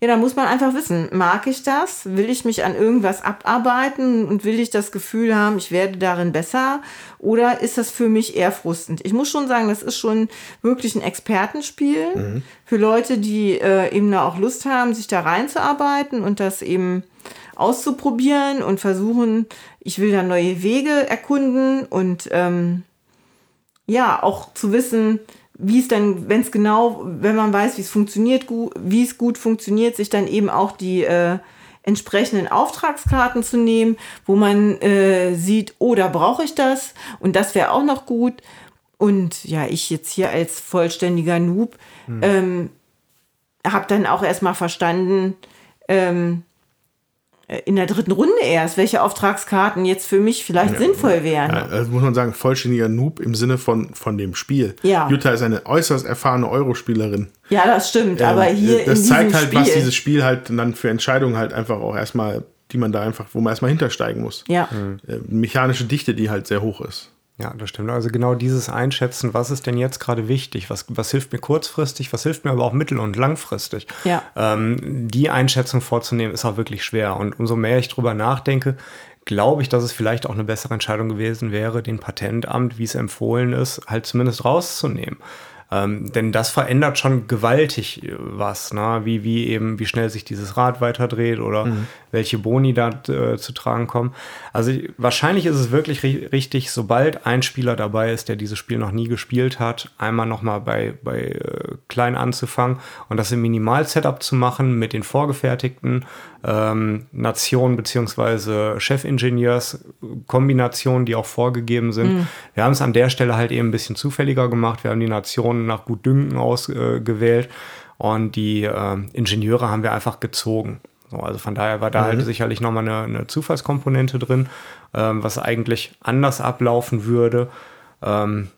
ja, da muss man einfach wissen, mag ich das? Will ich mich an irgendwas abarbeiten und will ich das Gefühl haben, ich werde darin besser? Oder ist das für mich eher frustend? Ich muss schon sagen, das ist schon wirklich ein Expertenspiel für Leute, die äh, eben da auch Lust haben, sich da reinzuarbeiten und das eben auszuprobieren und versuchen, ich will da neue Wege erkunden und ähm, ja, auch zu wissen, wie es dann, wenn es genau, wenn man weiß, wie es funktioniert, wie es gut funktioniert, sich dann eben auch die äh, entsprechenden Auftragskarten zu nehmen, wo man äh, sieht, oh, da brauche ich das und das wäre auch noch gut. Und ja, ich jetzt hier als vollständiger Noob ähm, habe dann auch erstmal verstanden, ähm, in der dritten Runde erst, welche Auftragskarten jetzt für mich vielleicht sinnvoll wären. Ja, also muss man sagen, vollständiger Noob im Sinne von, von dem Spiel. Ja. Jutta ist eine äußerst erfahrene Eurospielerin. Ja, das stimmt, aber Ähm, hier das zeigt halt, Spiel, was dieses Spiel halt dann für Entscheidungen halt einfach auch erstmal, die man da einfach, wo man erstmal hintersteigen muss. ja, Äh, mechanische Dichte, die halt sehr hoch ist. Ja, das stimmt. Also genau dieses Einschätzen, was ist denn jetzt gerade wichtig, was, was hilft mir kurzfristig, was hilft mir aber auch mittel- und langfristig. Ja. Ähm, die Einschätzung vorzunehmen, ist auch wirklich schwer. Und umso mehr ich drüber nachdenke, glaube ich, dass es vielleicht auch eine bessere Entscheidung gewesen wäre, den Patentamt, wie es empfohlen ist, halt zumindest rauszunehmen. Ähm, denn das verändert schon gewaltig äh, was, ne? wie, wie eben, wie schnell sich dieses Rad weiterdreht oder welche Boni da äh, zu tragen kommen. Also ich- wahrscheinlich ist es wirklich ri richtig, sobald ein Spieler dabei ist, der dieses Spiel noch nie gespielt hat, einmal nochmal bei, bei äh, klein anzufangen und das im Minimal-Setup zu machen mit den vorgefertigten ähm, Nationen beziehungsweise Chefingenieurs-Kombinationen, die auch vorgegeben sind. Wir haben es an der Stelle halt eben ein bisschen zufälliger gemacht. Wir haben die Nationen nach Gutdünken ausgewählt und die ähm, Ingenieure haben wir einfach gezogen. So, also von daher war da halt sicherlich nochmal eine, eine Zufallskomponente drin, ähm, was eigentlich anders ablaufen würde. Ähm,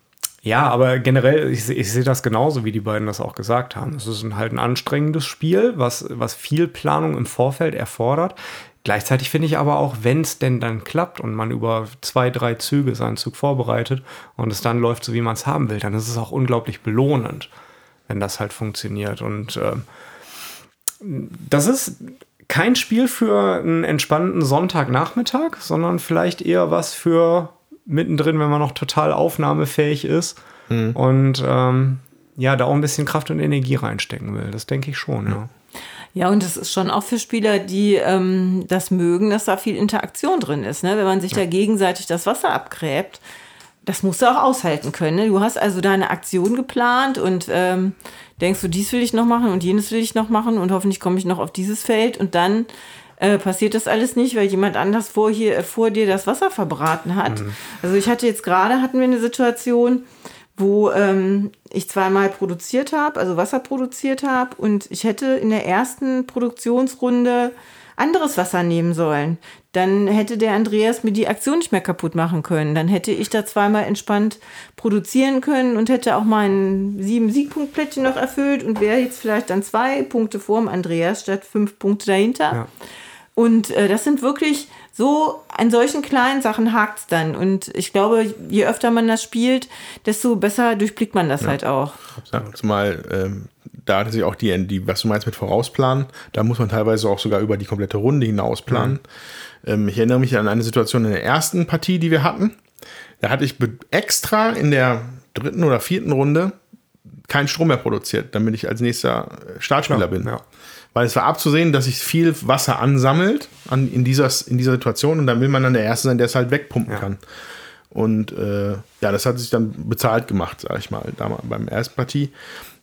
ja, aber generell, ich, ich sehe das genauso, wie die beiden das auch gesagt haben. Es ist ein, halt ein anstrengendes Spiel, was, was viel Planung im Vorfeld erfordert. Gleichzeitig finde ich aber auch, wenn es denn dann klappt und man über zwei, drei Züge seinen Zug vorbereitet und es dann läuft so, wie man es haben will, dann ist es auch unglaublich belohnend, wenn das halt funktioniert. Und ähm, das ist kein Spiel für einen entspannten Sonntagnachmittag, sondern vielleicht eher was für mittendrin, wenn man noch total aufnahmefähig ist und ähm, ja, da auch ein bisschen Kraft und Energie reinstecken will. Das denke ich schon, ja. Ja, und es ist schon auch für Spieler, die ähm, das mögen, dass da viel Interaktion drin ist. Ne? Wenn man sich da gegenseitig das Wasser abgräbt, das musst du auch aushalten können. Ne? Du hast also deine Aktion geplant und ähm, denkst du, dies will ich noch machen und jenes will ich noch machen und hoffentlich komme ich noch auf dieses Feld und dann äh, passiert das alles nicht, weil jemand anders vor, hier, äh, vor dir das Wasser verbraten hat. Also ich hatte jetzt gerade, hatten wir eine Situation, wo ähm, ich zweimal produziert habe, also Wasser produziert habe und ich hätte in der ersten Produktionsrunde anderes Wasser nehmen sollen. Dann hätte der Andreas mir die Aktion nicht mehr kaputt machen können. Dann hätte ich da zweimal entspannt produzieren können und hätte auch meinen sieben Siegpunktplättchen noch erfüllt und wäre jetzt vielleicht dann zwei Punkte vor dem Andreas statt fünf Punkte dahinter. Ja. Und äh, das sind wirklich so, an solchen kleinen Sachen hakt es dann. Und ich glaube, je öfter man das spielt, desto besser durchblickt man das halt auch. Ja, zumal ähm, da sich auch die, die, was du meinst mit Vorausplanen, da muss man teilweise auch sogar über die komplette Runde hinaus planen. Ähm, ich erinnere mich an eine Situation in der ersten Partie, die wir hatten. Da hatte ich extra in der dritten oder vierten Runde keinen Strom mehr produziert, damit ich als nächster äh, Startspieler bin. ja. Weil es war abzusehen, dass sich viel Wasser ansammelt an, in, dieser, in dieser Situation und dann will man dann der Erste sein, der es halt wegpumpen Ja. kann. Und äh, ja, das hat sich dann bezahlt gemacht, sag ich mal, damals beim ersten Partie.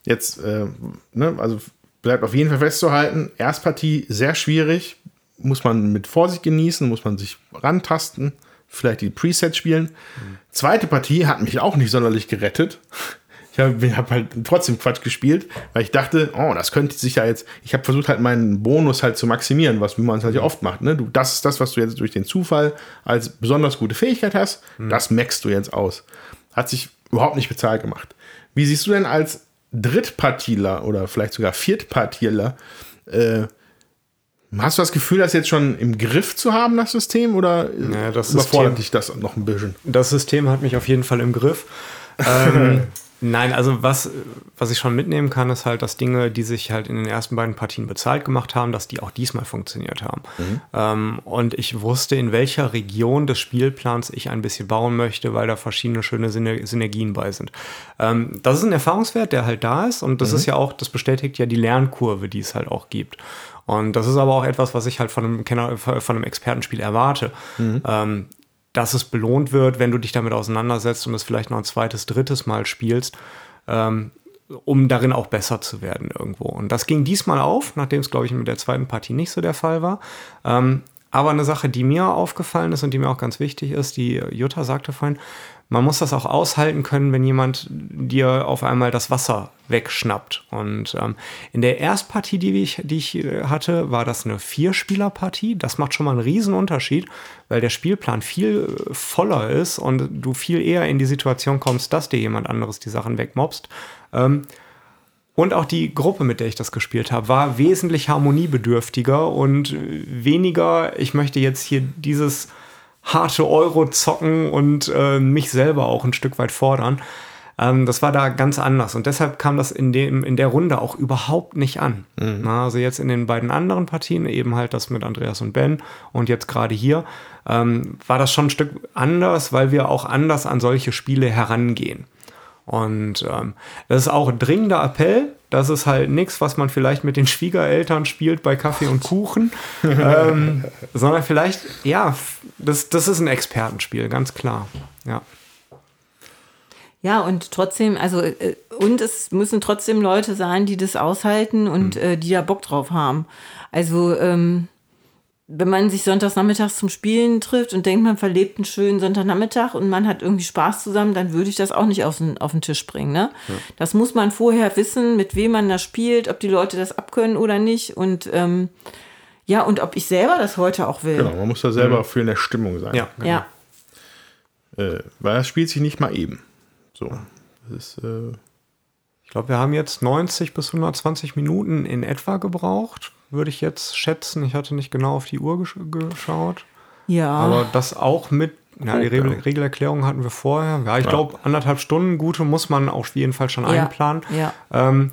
Jetzt, äh, ne, also bleibt auf jeden Fall festzuhalten, Erstpartie sehr schwierig, muss man mit Vorsicht genießen, muss man sich rantasten, vielleicht die Presets spielen. Mhm. Zweite Partie hat mich auch nicht sonderlich gerettet. Ich habe hab halt trotzdem Quatsch gespielt, weil ich dachte, oh, das könnte sich ja jetzt. Ich habe versucht halt meinen Bonus halt zu maximieren, was wie man es halt ja oft macht. Ne? Du, das ist das, was du jetzt durch den Zufall als besonders gute Fähigkeit hast. Mhm. Das maxst du jetzt aus. Hat sich überhaupt nicht bezahlt gemacht. Wie siehst du denn als Drittpartieler oder vielleicht sogar Viertpartieler äh, Hast du das Gefühl, das jetzt schon im Griff zu haben, das System, oder ja, das überfordert System, dich das noch ein bisschen? Das System hat mich auf jeden Fall im Griff. ähm, Nein, also was, was ich schon mitnehmen kann, ist halt, dass Dinge, die sich halt in den ersten beiden Partien bezahlt gemacht haben, dass die auch diesmal funktioniert haben. Mhm. Ähm, und ich wusste, in welcher Region des Spielplans ich ein bisschen bauen möchte, weil da verschiedene schöne Synergien bei sind. Ähm, das ist ein Erfahrungswert, der halt da ist und das mhm. ist ja auch, das bestätigt ja die Lernkurve, die es halt auch gibt. Und das ist aber auch etwas, was ich halt von einem Kenner, von einem Expertenspiel erwarte. Mhm. Ähm, dass es belohnt wird, wenn du dich damit auseinandersetzt und es vielleicht noch ein zweites, drittes Mal spielst, ähm, um darin auch besser zu werden irgendwo. Und das ging diesmal auf, nachdem es, glaube ich, mit der zweiten Partie nicht so der Fall war. Ähm, aber eine Sache, die mir aufgefallen ist und die mir auch ganz wichtig ist, die Jutta sagte vorhin, man muss das auch aushalten können, wenn jemand dir auf einmal das Wasser wegschnappt. Und ähm, in der Erstpartie, die ich, die ich äh, hatte, war das eine Vierspielerpartie. Das macht schon mal einen riesen Unterschied, weil der Spielplan viel äh, voller ist und du viel eher in die Situation kommst, dass dir jemand anderes die Sachen wegmobst. Ähm, und auch die Gruppe, mit der ich das gespielt habe, war wesentlich harmoniebedürftiger und weniger, ich möchte jetzt hier dieses harte Euro zocken und äh, mich selber auch ein Stück weit fordern. Ähm, das war da ganz anders und deshalb kam das in, dem, in der Runde auch überhaupt nicht an. Mhm. Na, also jetzt in den beiden anderen Partien, eben halt das mit Andreas und Ben und jetzt gerade hier, ähm, war das schon ein Stück anders, weil wir auch anders an solche Spiele herangehen. Und ähm, das ist auch ein dringender Appell. Das ist halt nichts, was man vielleicht mit den Schwiegereltern spielt bei Kaffee und Kuchen, ähm, sondern vielleicht, ja, das, das ist ein Expertenspiel, ganz klar. Ja. Ja, und trotzdem, also, äh, und es müssen trotzdem Leute sein, die das aushalten und mhm. äh, die da Bock drauf haben. Also, ähm, wenn man sich sonntags nachmittags zum Spielen trifft und denkt, man verlebt einen schönen Sonntagnachmittag und man hat irgendwie Spaß zusammen, dann würde ich das auch nicht auf den, auf den Tisch bringen. Ne? Ja. Das muss man vorher wissen, mit wem man da spielt, ob die Leute das abkönnen oder nicht. Und ähm, ja, und ob ich selber das heute auch will. Genau, man muss da selber mhm. für in der Stimmung sein. Ja. Genau. ja. Äh, weil das spielt sich nicht mal eben. So. Das ist, äh ich glaube, wir haben jetzt 90 bis 120 Minuten in etwa gebraucht würde ich jetzt schätzen. Ich hatte nicht genau auf die Uhr gesch geschaut. Ja. Aber das auch mit, ja, die Regel Regelerklärung hatten wir vorher. Ja, ich ja. glaube, anderthalb Stunden gute muss man auf jeden Fall schon ja. einplanen. Ja. Ähm,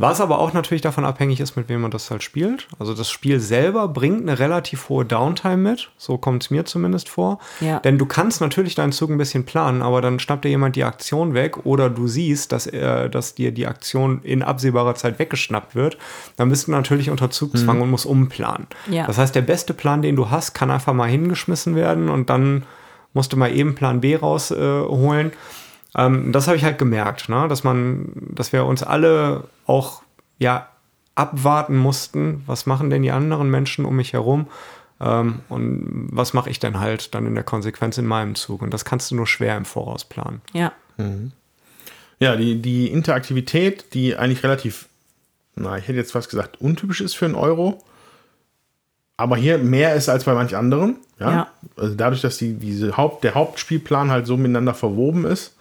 was aber auch natürlich davon abhängig ist, mit wem man das halt spielt. Also das Spiel selber bringt eine relativ hohe Downtime mit. So kommt es mir zumindest vor. Ja. Denn du kannst natürlich deinen Zug ein bisschen planen, aber dann schnappt dir jemand die Aktion weg oder du siehst, dass, er, dass dir die Aktion in absehbarer Zeit weggeschnappt wird. Dann bist du natürlich unter Zugzwang mhm. und musst umplanen. Ja. Das heißt, der beste Plan, den du hast, kann einfach mal hingeschmissen werden und dann musst du mal eben Plan B rausholen. Äh, ähm, das habe ich halt gemerkt, ne? dass man, dass wir uns alle auch ja abwarten mussten, was machen denn die anderen Menschen um mich herum ähm, und was mache ich denn halt dann in der Konsequenz in meinem Zug. Und das kannst du nur schwer im Voraus planen. Ja. Mhm. Ja, die, die Interaktivität, die eigentlich relativ, na, ich hätte jetzt fast gesagt, untypisch ist für einen Euro, aber hier mehr ist als bei manch anderen. Ja. ja. Also dadurch, dass die, diese Haupt, der Hauptspielplan halt so miteinander verwoben ist,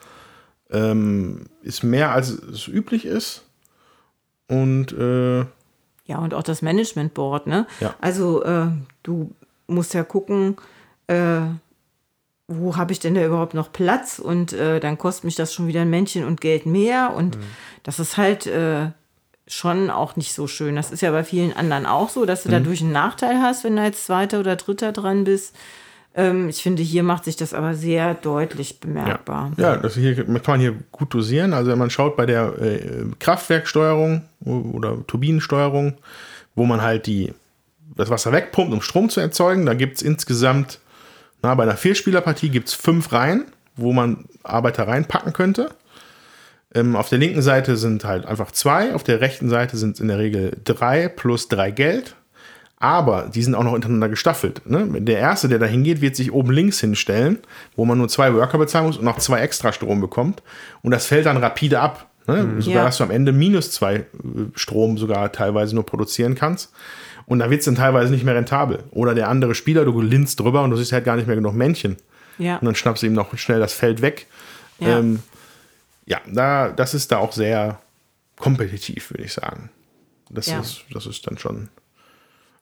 ähm, ist mehr als es üblich ist. Und äh, ja, und auch das Management Board, ne? Ja. Also äh, du musst ja gucken, äh, wo habe ich denn da überhaupt noch Platz? Und äh, dann kostet mich das schon wieder ein Männchen und Geld mehr. Und mhm. das ist halt äh, schon auch nicht so schön. Das ist ja bei vielen anderen auch so, dass du mhm. dadurch einen Nachteil hast, wenn du als Zweiter oder Dritter dran bist. Ähm, ich finde, hier macht sich das aber sehr deutlich bemerkbar. Ja, ja das hier kann man hier gut dosieren. Also wenn man schaut bei der äh, Kraftwerksteuerung oder Turbinensteuerung, wo man halt die, das Wasser wegpumpt, um Strom zu erzeugen, da gibt es insgesamt, na, bei einer Vierspielerpartie gibt es fünf Reihen, wo man Arbeiter reinpacken könnte. Ähm, auf der linken Seite sind halt einfach zwei, auf der rechten Seite sind in der Regel drei plus drei Geld. Aber die sind auch noch untereinander gestaffelt. Ne? Der erste, der da hingeht, wird sich oben links hinstellen, wo man nur zwei Worker bezahlen muss und noch zwei extra Strom bekommt. Und das fällt dann rapide ab. Ne? Mhm. Sogar, Ja. dass du am Ende minus zwei äh, Strom sogar teilweise nur produzieren kannst. Und da wird es dann teilweise nicht mehr rentabel. Oder der andere Spieler, du linst drüber und du siehst halt gar nicht mehr genug Männchen. Ja. Und dann schnappst du ihm noch schnell das Feld weg. Ja. Ja, ähm, ja da, das ist da auch sehr kompetitiv, würde ich sagen. Das, Ja. ist, das ist dann schon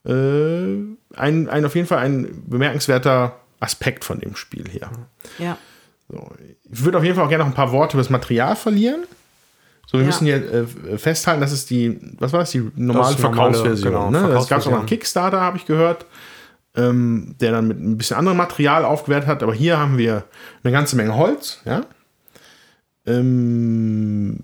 äh, ein, ein, auf jeden Fall ein bemerkenswerter Aspekt von dem Spiel hier. ja. So. Ich würde auf jeden Fall auch gerne noch ein paar Worte über das Material verlieren. So, wir Ja. müssen hier äh, festhalten, das ist die, was war das, die normale Das ist normale, Verkaufsversion. genau, ne? Das gab es auch noch Verkaufsversion. einen Kickstarter, habe ich gehört, ähm, der dann mit ein bisschen anderem Material aufgewertet hat. Aber hier haben wir eine ganze Menge Holz, ja. Ähm,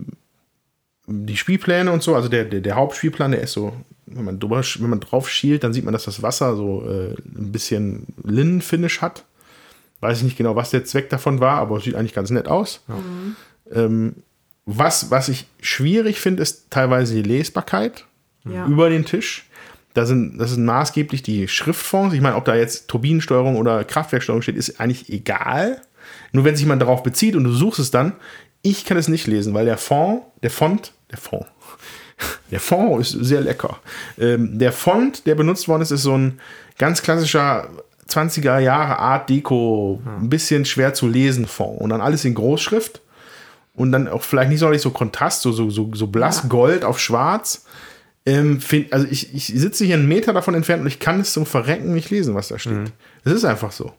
die Spielpläne und so, also der, der, der Hauptspielplan, der ist so, wenn man, drüber, wenn man drauf schielt, dann sieht man, dass das Wasser so äh, ein bisschen Linnenfinish hat. Weiß ich nicht genau, was der Zweck davon war, aber es sieht eigentlich ganz nett aus. Ähm, was, was ich schwierig finde, ist teilweise die Lesbarkeit Ja. über den Tisch. Da sind, das sind maßgeblich die Schriftfonds. Ich meine, ob da jetzt Turbinensteuerung oder Kraftwerksteuerung steht, ist eigentlich egal. Nur wenn sich jemand darauf bezieht und du suchst es dann, ich kann es nicht lesen, weil der Fond, der Font, der Fond, der Fond ist sehr lecker. Ähm, der Font, der benutzt worden ist, ist so ein ganz klassischer 20er Jahre Art Deco, ein bisschen schwer zu lesen Fond. Und dann alles in Großschrift. Und dann auch vielleicht nicht sonderlich so Kontrast, so, so, so, so blass Gold auf schwarz. Ähm, find, also ich, ich sitze hier einen Meter davon entfernt und ich kann es zum Verrecken nicht lesen, was da steht. Es ist einfach so.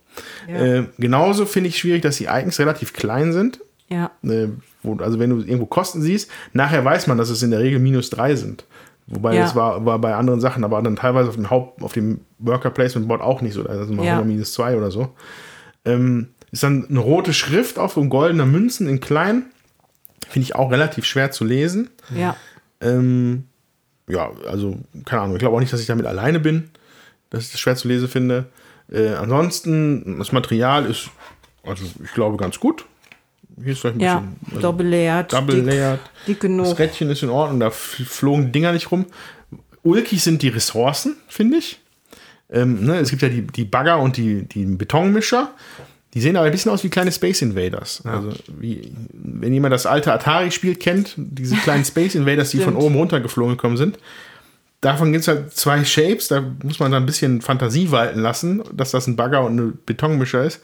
Ja. Äh, genauso finde ich schwierig, dass die Icons relativ klein sind. Ja. Äh, wo, also wenn du irgendwo Kosten siehst, nachher weiß man, dass es in der Regel minus drei sind. Wobei Ja. das war, war bei anderen Sachen, aber dann teilweise auf dem Haupt, auf dem Worker Placement Board auch nicht so. Sind wir Ja. minus zwei oder so. Ähm, ist dann eine rote Schrift auf so goldener Münzen in klein. Finde ich auch relativ schwer zu lesen. Ja. Ähm, ja, also, keine Ahnung. Ich glaube auch nicht, dass ich damit alleine bin, dass ich das schwer zu lesen finde. Äh, ansonsten, das Material ist, also ich glaube, ganz gut. Hier ist vielleicht ein Ja. bisschen. also, Double layered. Double dick, layered. Dick Das genug. Rädchen ist in Ordnung, da flogen Dinger nicht rum. Ulkig sind die Ressourcen, finde ich. Ähm, ne, es gibt ja die, die Bagger und die, die Betonmischer. Die sehen aber ein bisschen aus wie kleine Space Invaders. Also, wie, wenn jemand das alte Atari-Spiel kennt, diese kleinen Space Invaders, die von oben runtergeflogen gekommen sind. Davon gibt es halt zwei Shapes, da muss man dann ein bisschen Fantasie walten lassen, dass das ein Bagger und ein Betonmischer ist.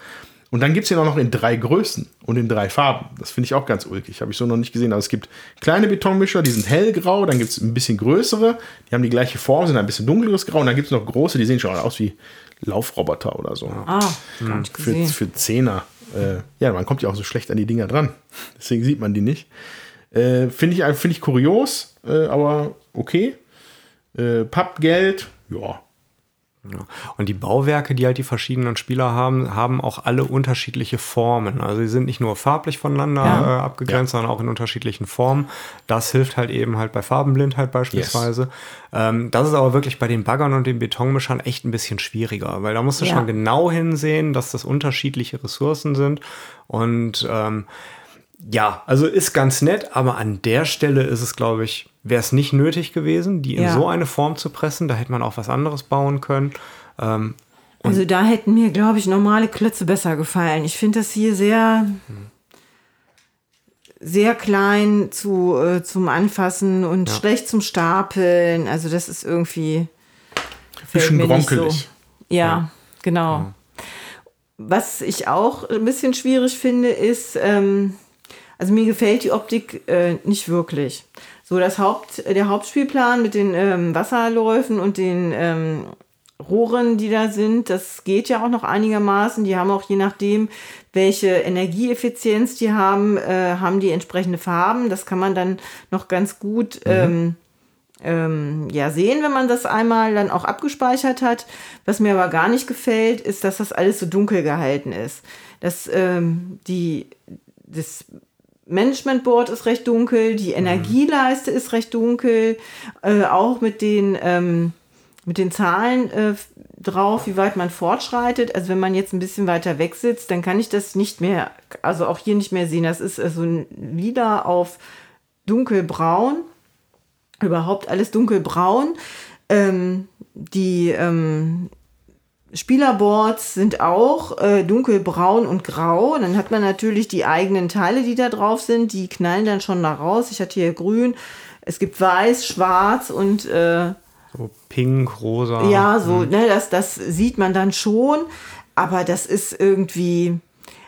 Und dann gibt es den auch noch in drei Größen und in drei Farben. Das finde ich auch ganz ulkig. Habe ich so noch nicht gesehen. Aber es gibt kleine Betonmischer, die sind hellgrau. Dann gibt es ein bisschen größere, die haben die gleiche Form, sind ein bisschen dunkleres Grau. Und dann gibt es noch große, die sehen schon aus wie Laufroboter oder so. Ah, nicht Für, gesehen. für Zehner. Äh, ja, man kommt ja auch so schlecht an die Dinger dran. Deswegen sieht man die nicht. Äh, finde ich, find ich kurios, äh, aber okay. Äh, Pappgeld, ja. Ja. Und die Bauwerke, die halt die verschiedenen Spieler haben, haben auch alle unterschiedliche Formen. Also sie sind nicht nur farblich voneinander Ja. äh, abgegrenzt, sondern auch in unterschiedlichen Formen. Das hilft halt eben halt bei Farbenblindheit beispielsweise. Ähm, das ist aber wirklich bei den Baggern und den Betonmischern echt ein bisschen schwieriger, weil da musst du Ja. schon genau hinsehen, dass das unterschiedliche Ressourcen sind. Und ähm, ja, also ist ganz nett, aber an der Stelle ist es, glaube ich, wäre es nicht nötig gewesen, die in Ja. so eine Form zu pressen. Da hätte man auch was anderes bauen können. Ähm, Also da hätten mir, glaube ich, normale Klötze besser gefallen. Ich finde das hier sehr, sehr klein zu, äh, zum Anfassen und schlecht zum Stapeln. Also das ist irgendwie Bisschen gronkelig. So. Ja, genau. Was ich auch ein bisschen schwierig finde, ist, ähm, also mir gefällt die Optik äh, nicht wirklich. So, das Haupt, der Hauptspielplan mit den ähm, Wasserläufen und den ähm, Rohren, die da sind, das geht ja auch noch einigermaßen. Die haben auch je nachdem, welche Energieeffizienz die haben, äh, haben die entsprechende Farben. Das kann man dann noch ganz gut ähm, ähm, ja, sehen, wenn man das einmal dann auch abgespeichert hat. Was mir aber gar nicht gefällt, ist, dass das alles so dunkel gehalten ist. Das, ähm, die, das Managementboard ist recht dunkel, die Energieleiste ist recht dunkel, äh, auch mit den, ähm, mit den Zahlen, äh, drauf, wie weit man fortschreitet. Also wenn man jetzt ein bisschen weiter weg sitzt, dann kann ich das nicht mehr, also auch hier nicht mehr sehen. Das ist also ein Lila auf dunkelbraun, überhaupt alles dunkelbraun. Ähm, die ähm, Spielerboards sind auch äh, dunkelbraun und grau. Dann hat man natürlich die eigenen Teile, die da drauf sind. Die knallen dann schon da raus. Ich hatte hier grün. Es gibt weiß, schwarz und äh, so pink, rosa. Ja, so, mhm. ne, das, das sieht man dann schon. Aber das ist irgendwie.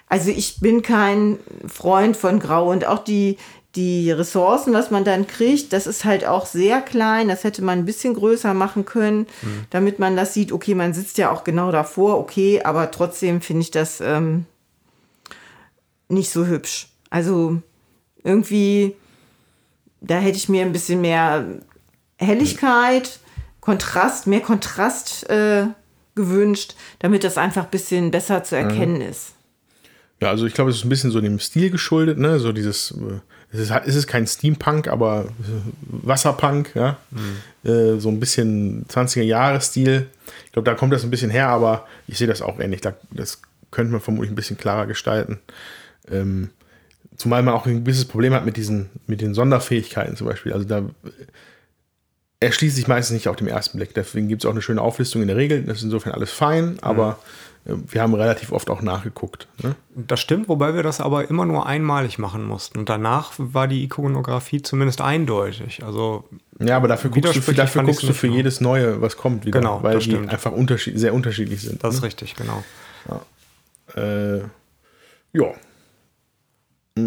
Also ich bin kein Freund von Grau und auch die, die Ressourcen, was man dann kriegt, das ist halt auch sehr klein. Das hätte man ein bisschen größer machen können, mhm. damit man das sieht. Okay, man sitzt ja auch genau davor, okay, aber trotzdem finde ich das ähm, nicht so hübsch. Also irgendwie, da hätte ich mir ein bisschen mehr Helligkeit, Kontrast, mehr Kontrast äh, gewünscht, damit das einfach ein bisschen besser zu erkennen mhm. ist. Ja, also ich glaube, es ist ein bisschen so dem Stil geschuldet, ne? So dieses, äh, es ist, es ist kein Steampunk, aber Wasserpunk, ja. Mhm. So ein bisschen 20er-Jahre-Stil. Ich glaube, da kommt das ein bisschen her, aber ich sehe das auch ähnlich. das könnte man vermutlich ein bisschen klarer gestalten. Ähm, zumal man auch ein gewisses Problem hat mit diesen, mit den Sonderfähigkeiten zum Beispiel. Also da erschließt sich meistens nicht auf dem ersten Blick. Deswegen gibt es auch eine schöne Auflistung in der Regel. Das ist insofern alles fein, aber mhm. Wir haben relativ oft auch nachgeguckt. Ne? Das stimmt, wobei wir das aber immer nur einmalig machen mussten. Und danach war die Ikonografie zumindest eindeutig. Also ja, aber dafür guckst du, dafür guckst du für jedes Neue, was kommt, wieder. Genau, weil die einfach unterschied sehr unterschiedlich sind. Das ne? ist richtig, genau. Ja. Äh, ja.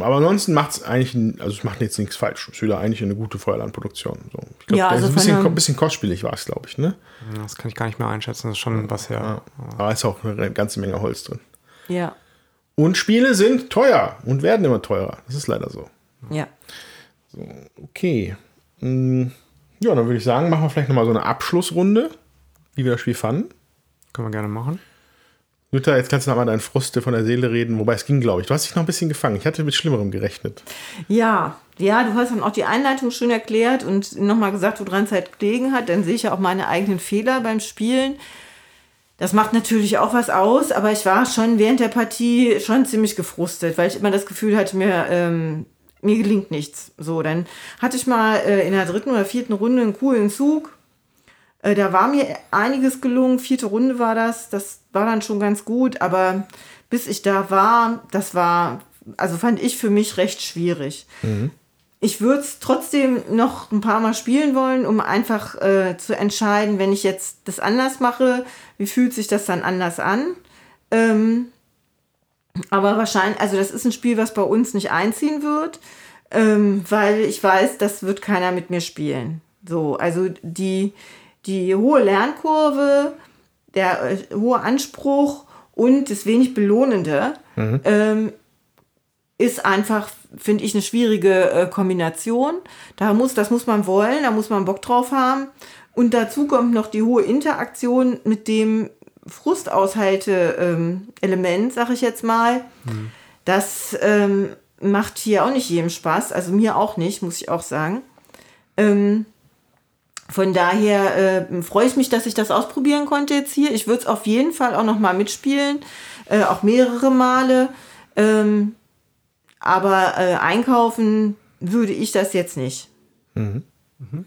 Aber ansonsten macht es eigentlich, also es macht jetzt nichts falsch. Es ist wieder eigentlich eine gute Feuerlandproduktion. So. Ich glaube, ja, also ein bisschen, ein bisschen kostspielig war es, glaube ich, ne? Das kann ich gar nicht mehr einschätzen, das ist schon was her. Ja. Aber es ist auch eine ganze Menge Holz drin. Ja. Und Spiele sind teuer und werden immer teurer. Das ist leider so. Ja. So, okay. Hm, ja, dann würde ich sagen, machen wir vielleicht nochmal so eine Abschlussrunde, wie wir das Spiel fanden. Können wir gerne machen. Jutta, jetzt kannst du nochmal deinen Frust von der Seele reden, wobei es ging, glaube ich. Du hast dich noch ein bisschen gefangen. Ich hatte mit Schlimmerem gerechnet. Ja, ja, du hast dann auch die Einleitung schön erklärt und nochmal gesagt, woran es halt gelegen hat. Dann sehe ich ja auch meine eigenen Fehler beim Spielen. Das macht natürlich auch was aus, aber ich war schon während der Partie schon ziemlich gefrustet, weil ich immer das Gefühl hatte, mir, ähm, mir gelingt nichts. So, dann hatte ich mal äh, in der dritten oder vierten Runde einen coolen Zug äh, da war mir einiges gelungen. Vierte Runde war das. Das war dann schon ganz gut. Aber bis ich da war, das war, also fand ich für mich recht schwierig. Mhm. Ich würde es trotzdem noch ein paar Mal spielen wollen, um einfach äh, zu entscheiden, wenn ich jetzt das anders mache, wie fühlt sich das dann anders an. Ähm, aber wahrscheinlich, also das ist ein Spiel, was bei uns nicht einziehen wird, ähm, weil ich weiß, das wird keiner mit mir spielen. So, also die, die hohe Lernkurve, der äh, hohe Anspruch und das wenig Belohnende mhm. ähm, ist einfach, finde ich, eine schwierige äh, Kombination. Da muss, das muss man wollen, da muss man Bock drauf haben. Und dazu kommt noch die hohe Interaktion mit dem Frustaushalte-Element, ähm, sag ich jetzt mal. Mhm. Das ähm, macht hier auch nicht jedem Spaß, also mir auch nicht, muss ich auch sagen. Ähm, von daher äh, freue ich mich, dass ich das ausprobieren konnte jetzt hier. Ich würde es auf jeden Fall auch noch mal mitspielen, äh, auch mehrere Male. Ähm, aber äh, einkaufen würde ich das jetzt nicht. Mhm. Mhm.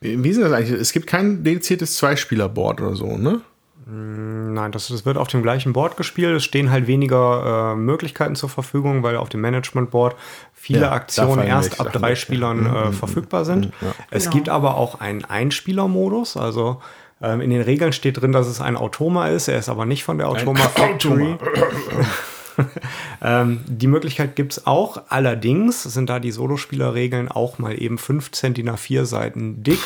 Wie ist das eigentlich? Es gibt kein dediziertes Zweispieler-Board oder so, ne? Mm, nein, das, das, wird auf dem gleichen Board gespielt. Es stehen halt weniger äh, Möglichkeiten zur Verfügung, weil auf dem Management-Board viele ja, Aktionen erst ab drei Spielern mhm, äh, mhm, verfügbar sind. Mhm, ja. Es genau. gibt aber auch einen Einspieler-Modus. Also ähm, in den Regeln steht drin, dass es ein Automa ist. Er ist aber nicht von der Automa Factory. ähm, die Möglichkeit gibt es auch. Allerdings sind da die Solospielerregeln auch mal eben 15 DIN A4 Seiten dick.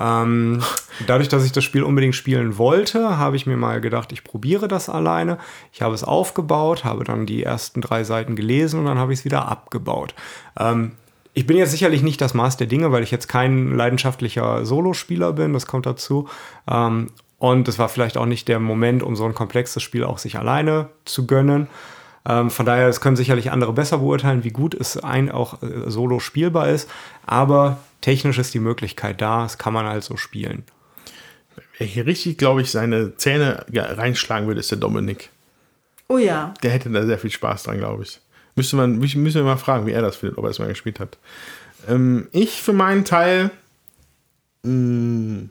Ähm, dadurch, dass ich das Spiel unbedingt spielen wollte, habe ich mir mal gedacht, ich probiere das alleine. Ich habe es aufgebaut, habe dann die ersten drei Seiten gelesen und dann habe ich es wieder abgebaut. Ähm, ich bin jetzt sicherlich nicht das Maß der Dinge, weil ich jetzt kein leidenschaftlicher Solospieler bin, das kommt dazu. Ähm, und es war vielleicht auch nicht der Moment, um so ein komplexes Spiel auch sich alleine zu gönnen. Ähm, von daher, es können sicherlich andere besser beurteilen, wie gut es ein auch äh, solo spielbar ist. Aber technisch ist die Möglichkeit da, das kann man also spielen. Wer hier richtig, glaube ich, seine Zähne ja, reinschlagen würde, ist der Dominik. Oh ja. Der hätte da sehr viel Spaß dran, glaube ich. Müsste man, müssen wir mal fragen, wie er das findet, ob er es mal gespielt hat. Ähm, ich für meinen Teil, mh,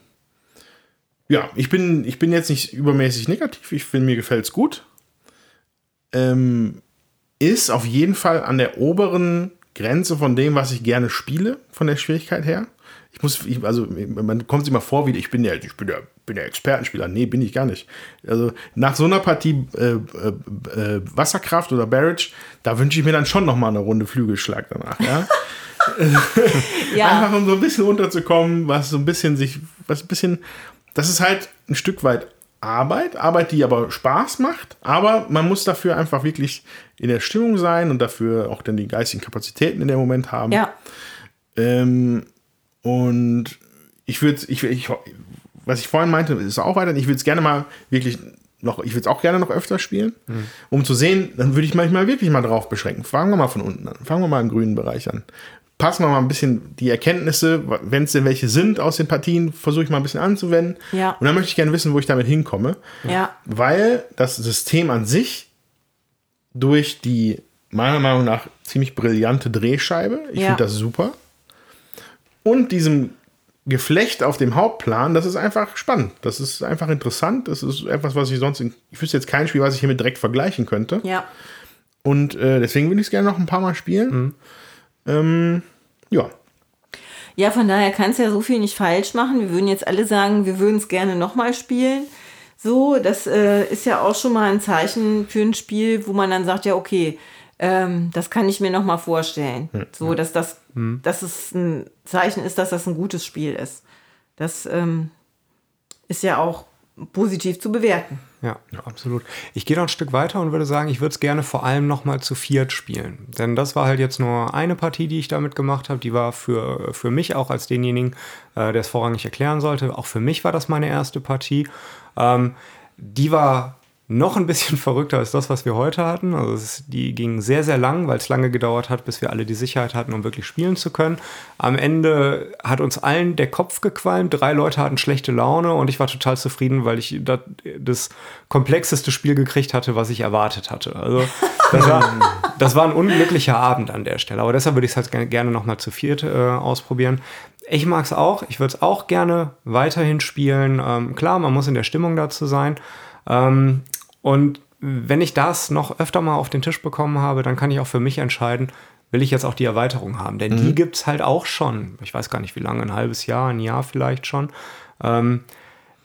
ja, ich bin, ich bin jetzt nicht übermäßig negativ. Ich finde, mir gefällt es gut. Ähm, ist auf jeden Fall an der oberen Grenze von dem, was ich gerne spiele, von der Schwierigkeit her. Ich muss, ich, also man kommt sich mal vor, wie ich bin ja, ich bin der, bin der Expertenspieler. Nee, bin ich gar nicht. Also nach so einer Partie äh, äh, äh, Wasserkraft oder Barrage, da wünsche ich mir dann schon noch mal eine Runde Flügelschlag danach. Ja? Ja. Einfach um so ein bisschen runterzukommen, was so ein bisschen sich, was ein bisschen, das ist halt ein Stück weit Arbeit, Arbeit, die aber Spaß macht, aber man muss dafür einfach wirklich in der Stimmung sein und dafür auch dann die geistigen Kapazitäten in dem Moment haben. Ja. Ähm, und ich würde, ich, ich, was ich vorhin meinte, ist auch weiter. Ich würde es gerne mal wirklich noch, ich würde es auch gerne noch öfter spielen, um zu sehen, dann würde ich manchmal wirklich mal drauf beschränken. Fangen wir mal von unten an. Fangen wir mal im grünen Bereich an. Passen wir mal ein bisschen die Erkenntnisse, wenn es denn welche sind aus den Partien, versuche ich mal ein bisschen anzuwenden. Ja. Und dann möchte ich gerne wissen, wo ich damit hinkomme. Ja. Weil das System an sich durch die meiner Meinung nach ziemlich brillante Drehscheibe, ich Ja. finde das super, und diesem Geflecht auf dem Hauptplan, das ist einfach spannend. Das ist einfach interessant. Das ist etwas, was ich sonst, in, ich wüsste jetzt kein Spiel, was ich hiermit direkt vergleichen könnte. Ja. Und äh, deswegen würde ich es gerne noch ein paar Mal spielen. Ähm, ja, Ja, von daher kannst du ja so viel nicht falsch machen. Wir würden jetzt alle sagen, wir würden es gerne nochmal spielen. So, das äh, ist ja auch schon mal ein Zeichen für ein Spiel, wo man dann sagt, ja, okay, ähm, das kann ich mir nochmal vorstellen. So, dass das, dass es ein Zeichen ist, dass das ein gutes Spiel ist. Das ähm, ist ja auch positiv zu bewerten. Ja, absolut. Ich gehe noch ein Stück weiter und würde sagen, ich würde es gerne vor allem noch mal zu viert spielen. Denn das war halt jetzt nur eine Partie, die ich damit gemacht habe. Die war für, für mich auch als denjenigen, äh, der es vorrangig erklären sollte. Auch für mich war das meine erste Partie. Ähm, die war noch ein bisschen verrückter als das, was wir heute hatten. Also es, die ging sehr, sehr lang, weil es lange gedauert hat, bis wir alle die Sicherheit hatten, um wirklich spielen zu können. Am Ende hat uns allen der Kopf gequalmt. Drei Leute hatten schlechte Laune und ich war total zufrieden, weil ich das, das komplexeste Spiel gekriegt hatte, was ich erwartet hatte. Also das war, das war ein unglücklicher Abend an der Stelle. Aber deshalb würde ich es halt gerne, gerne noch mal zu viert äh, ausprobieren. Ich mag es auch. Ich würde es auch gerne weiterhin spielen. Ähm, klar, man muss in der Stimmung dazu sein. Ähm, und wenn ich das noch öfter mal auf den Tisch bekommen habe, dann kann ich auch für mich entscheiden, will ich jetzt auch die Erweiterung haben. Denn die gibt es halt auch schon. Ich weiß gar nicht, wie lange, ein halbes Jahr, ein Jahr vielleicht schon. Ähm,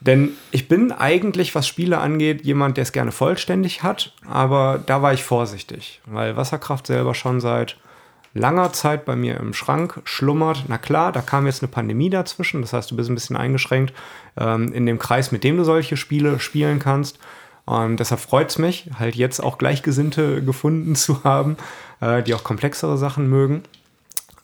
denn ich bin eigentlich, was Spiele angeht, jemand, der es gerne vollständig hat, aber da war ich vorsichtig, weil Wasserkraft selber schon seit langer Zeit bei mir im Schrank schlummert. Na klar, da kam jetzt eine Pandemie dazwischen, das heißt, du bist ein bisschen eingeschränkt ähm, in dem Kreis, mit dem du solche Spiele spielen kannst. Und deshalb freut es mich, halt jetzt auch Gleichgesinnte gefunden zu haben, äh, die auch komplexere Sachen mögen.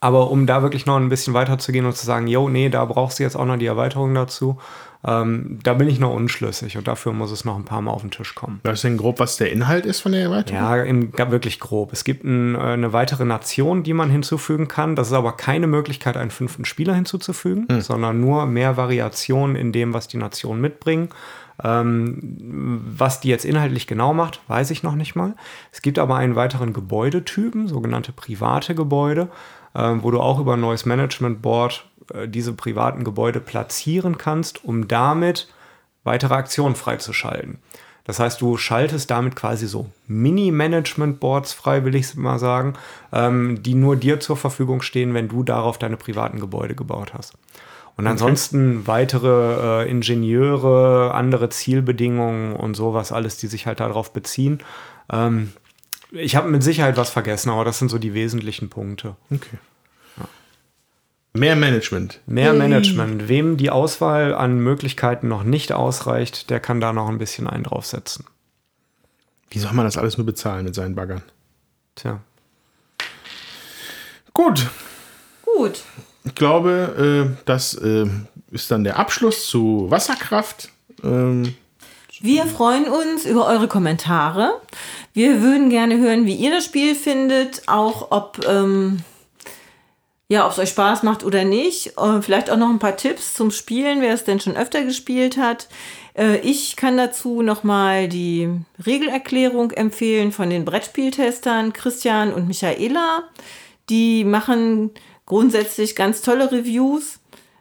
Aber um da wirklich noch ein bisschen weiter zu gehen und zu sagen, yo, nee, da brauchst du jetzt auch noch die Erweiterung dazu, ähm, da bin ich noch unschlüssig und dafür muss es noch ein paar Mal auf den Tisch kommen. weißt du denn grob, was der Inhalt ist von der Erweiterung? Ja, im, wirklich grob. Es gibt ein, äh, eine weitere Nation, die man hinzufügen kann. Das ist aber keine Möglichkeit, einen fünften Spieler hinzuzufügen, sondern nur mehr Variationen in dem, was die Nationen mitbringen. Ähm, was die jetzt inhaltlich genau macht, weiß ich noch nicht mal. Es gibt aber einen weiteren Gebäudetypen, sogenannte private Gebäude, ähm, wo du auch über ein neues Management Board äh, diese privaten Gebäude platzieren kannst, um damit weitere Aktionen freizuschalten. Das heißt, du schaltest damit quasi so Mini-Management-Boards frei, will ich mal sagen, ähm, die nur dir zur Verfügung stehen, wenn du darauf deine privaten Gebäude gebaut hast. Und ansonsten weitere äh, Ingenieure, andere Zielbedingungen und sowas, alles, die sich halt darauf beziehen. Ähm, ich habe mit Sicherheit was vergessen, aber das sind so die wesentlichen Punkte. Okay. Mehr Management. Mehr Management. Wem die Auswahl an Möglichkeiten noch nicht ausreicht, der kann da noch ein bisschen einen draufsetzen. Wie soll man das alles nur bezahlen mit seinen Baggern? Tja. Gut, Gut. Ich glaube, äh, das äh, ist dann der Abschluss zu Wasserkraft. Ähm, Wir freuen uns über eure Kommentare. Wir würden gerne hören, wie ihr das Spiel findet, auch ob, ähm, ja, ob es euch Spaß macht oder nicht. Äh, vielleicht auch noch ein paar Tipps zum Spielen, wer es denn schon öfter gespielt hat. Äh, ich kann dazu nochmal die Regelerklärung empfehlen von den Brettspieltestern Christian und Michaela. Die machen grundsätzlich ganz tolle Reviews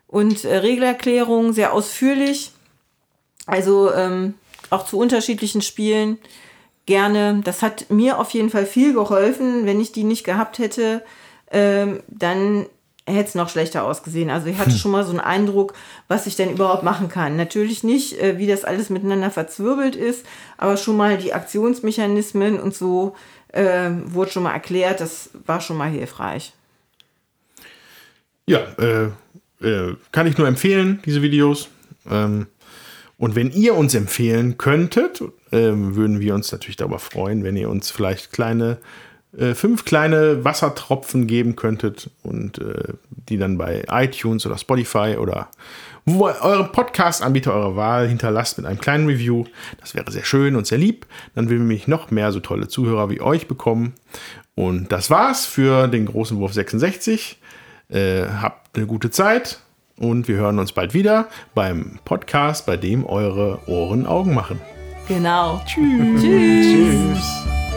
und äh, Regelerklärungen, sehr ausführlich. Also ähm, auch zu unterschiedlichen Spielen gerne. Das hat mir auf jeden Fall viel geholfen. Wenn ich die nicht gehabt hätte, ähm, dann hätte es noch schlechter ausgesehen. Also ich hatte hm. schon mal so einen Eindruck, was ich denn überhaupt machen kann. Natürlich nicht, äh, wie das alles miteinander verzwirbelt ist, aber schon mal die Aktionsmechanismen und so äh, wurde schon mal erklärt. Das war schon mal hilfreich. Ja, äh, äh kann ich nur empfehlen, diese Videos. Ähm, und wenn ihr uns empfehlen könntet, ähm, würden wir uns natürlich darüber freuen, wenn ihr uns vielleicht kleine äh, fünf kleine Wassertropfen geben könntet und äh, die dann bei iTunes oder Spotify oder wo eure Podcast-Anbieter eurer Wahl hinterlasst mit einem kleinen Review. Das wäre sehr schön und sehr lieb. Dann würden wir nämlich noch mehr so tolle Zuhörer wie euch bekommen. Und das war's für den großen Wurf 66. Äh, habt eine gute Zeit und wir hören uns bald wieder beim Podcast, bei dem eure Ohren Augen machen. Genau. Tschüss. Tschüss. Tschüss.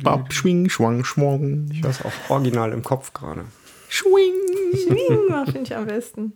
Schwapp, schwing, schwang, schmorgen. Ich weiß auch original im Kopf gerade. Schwing. Schwing, finde ich am besten.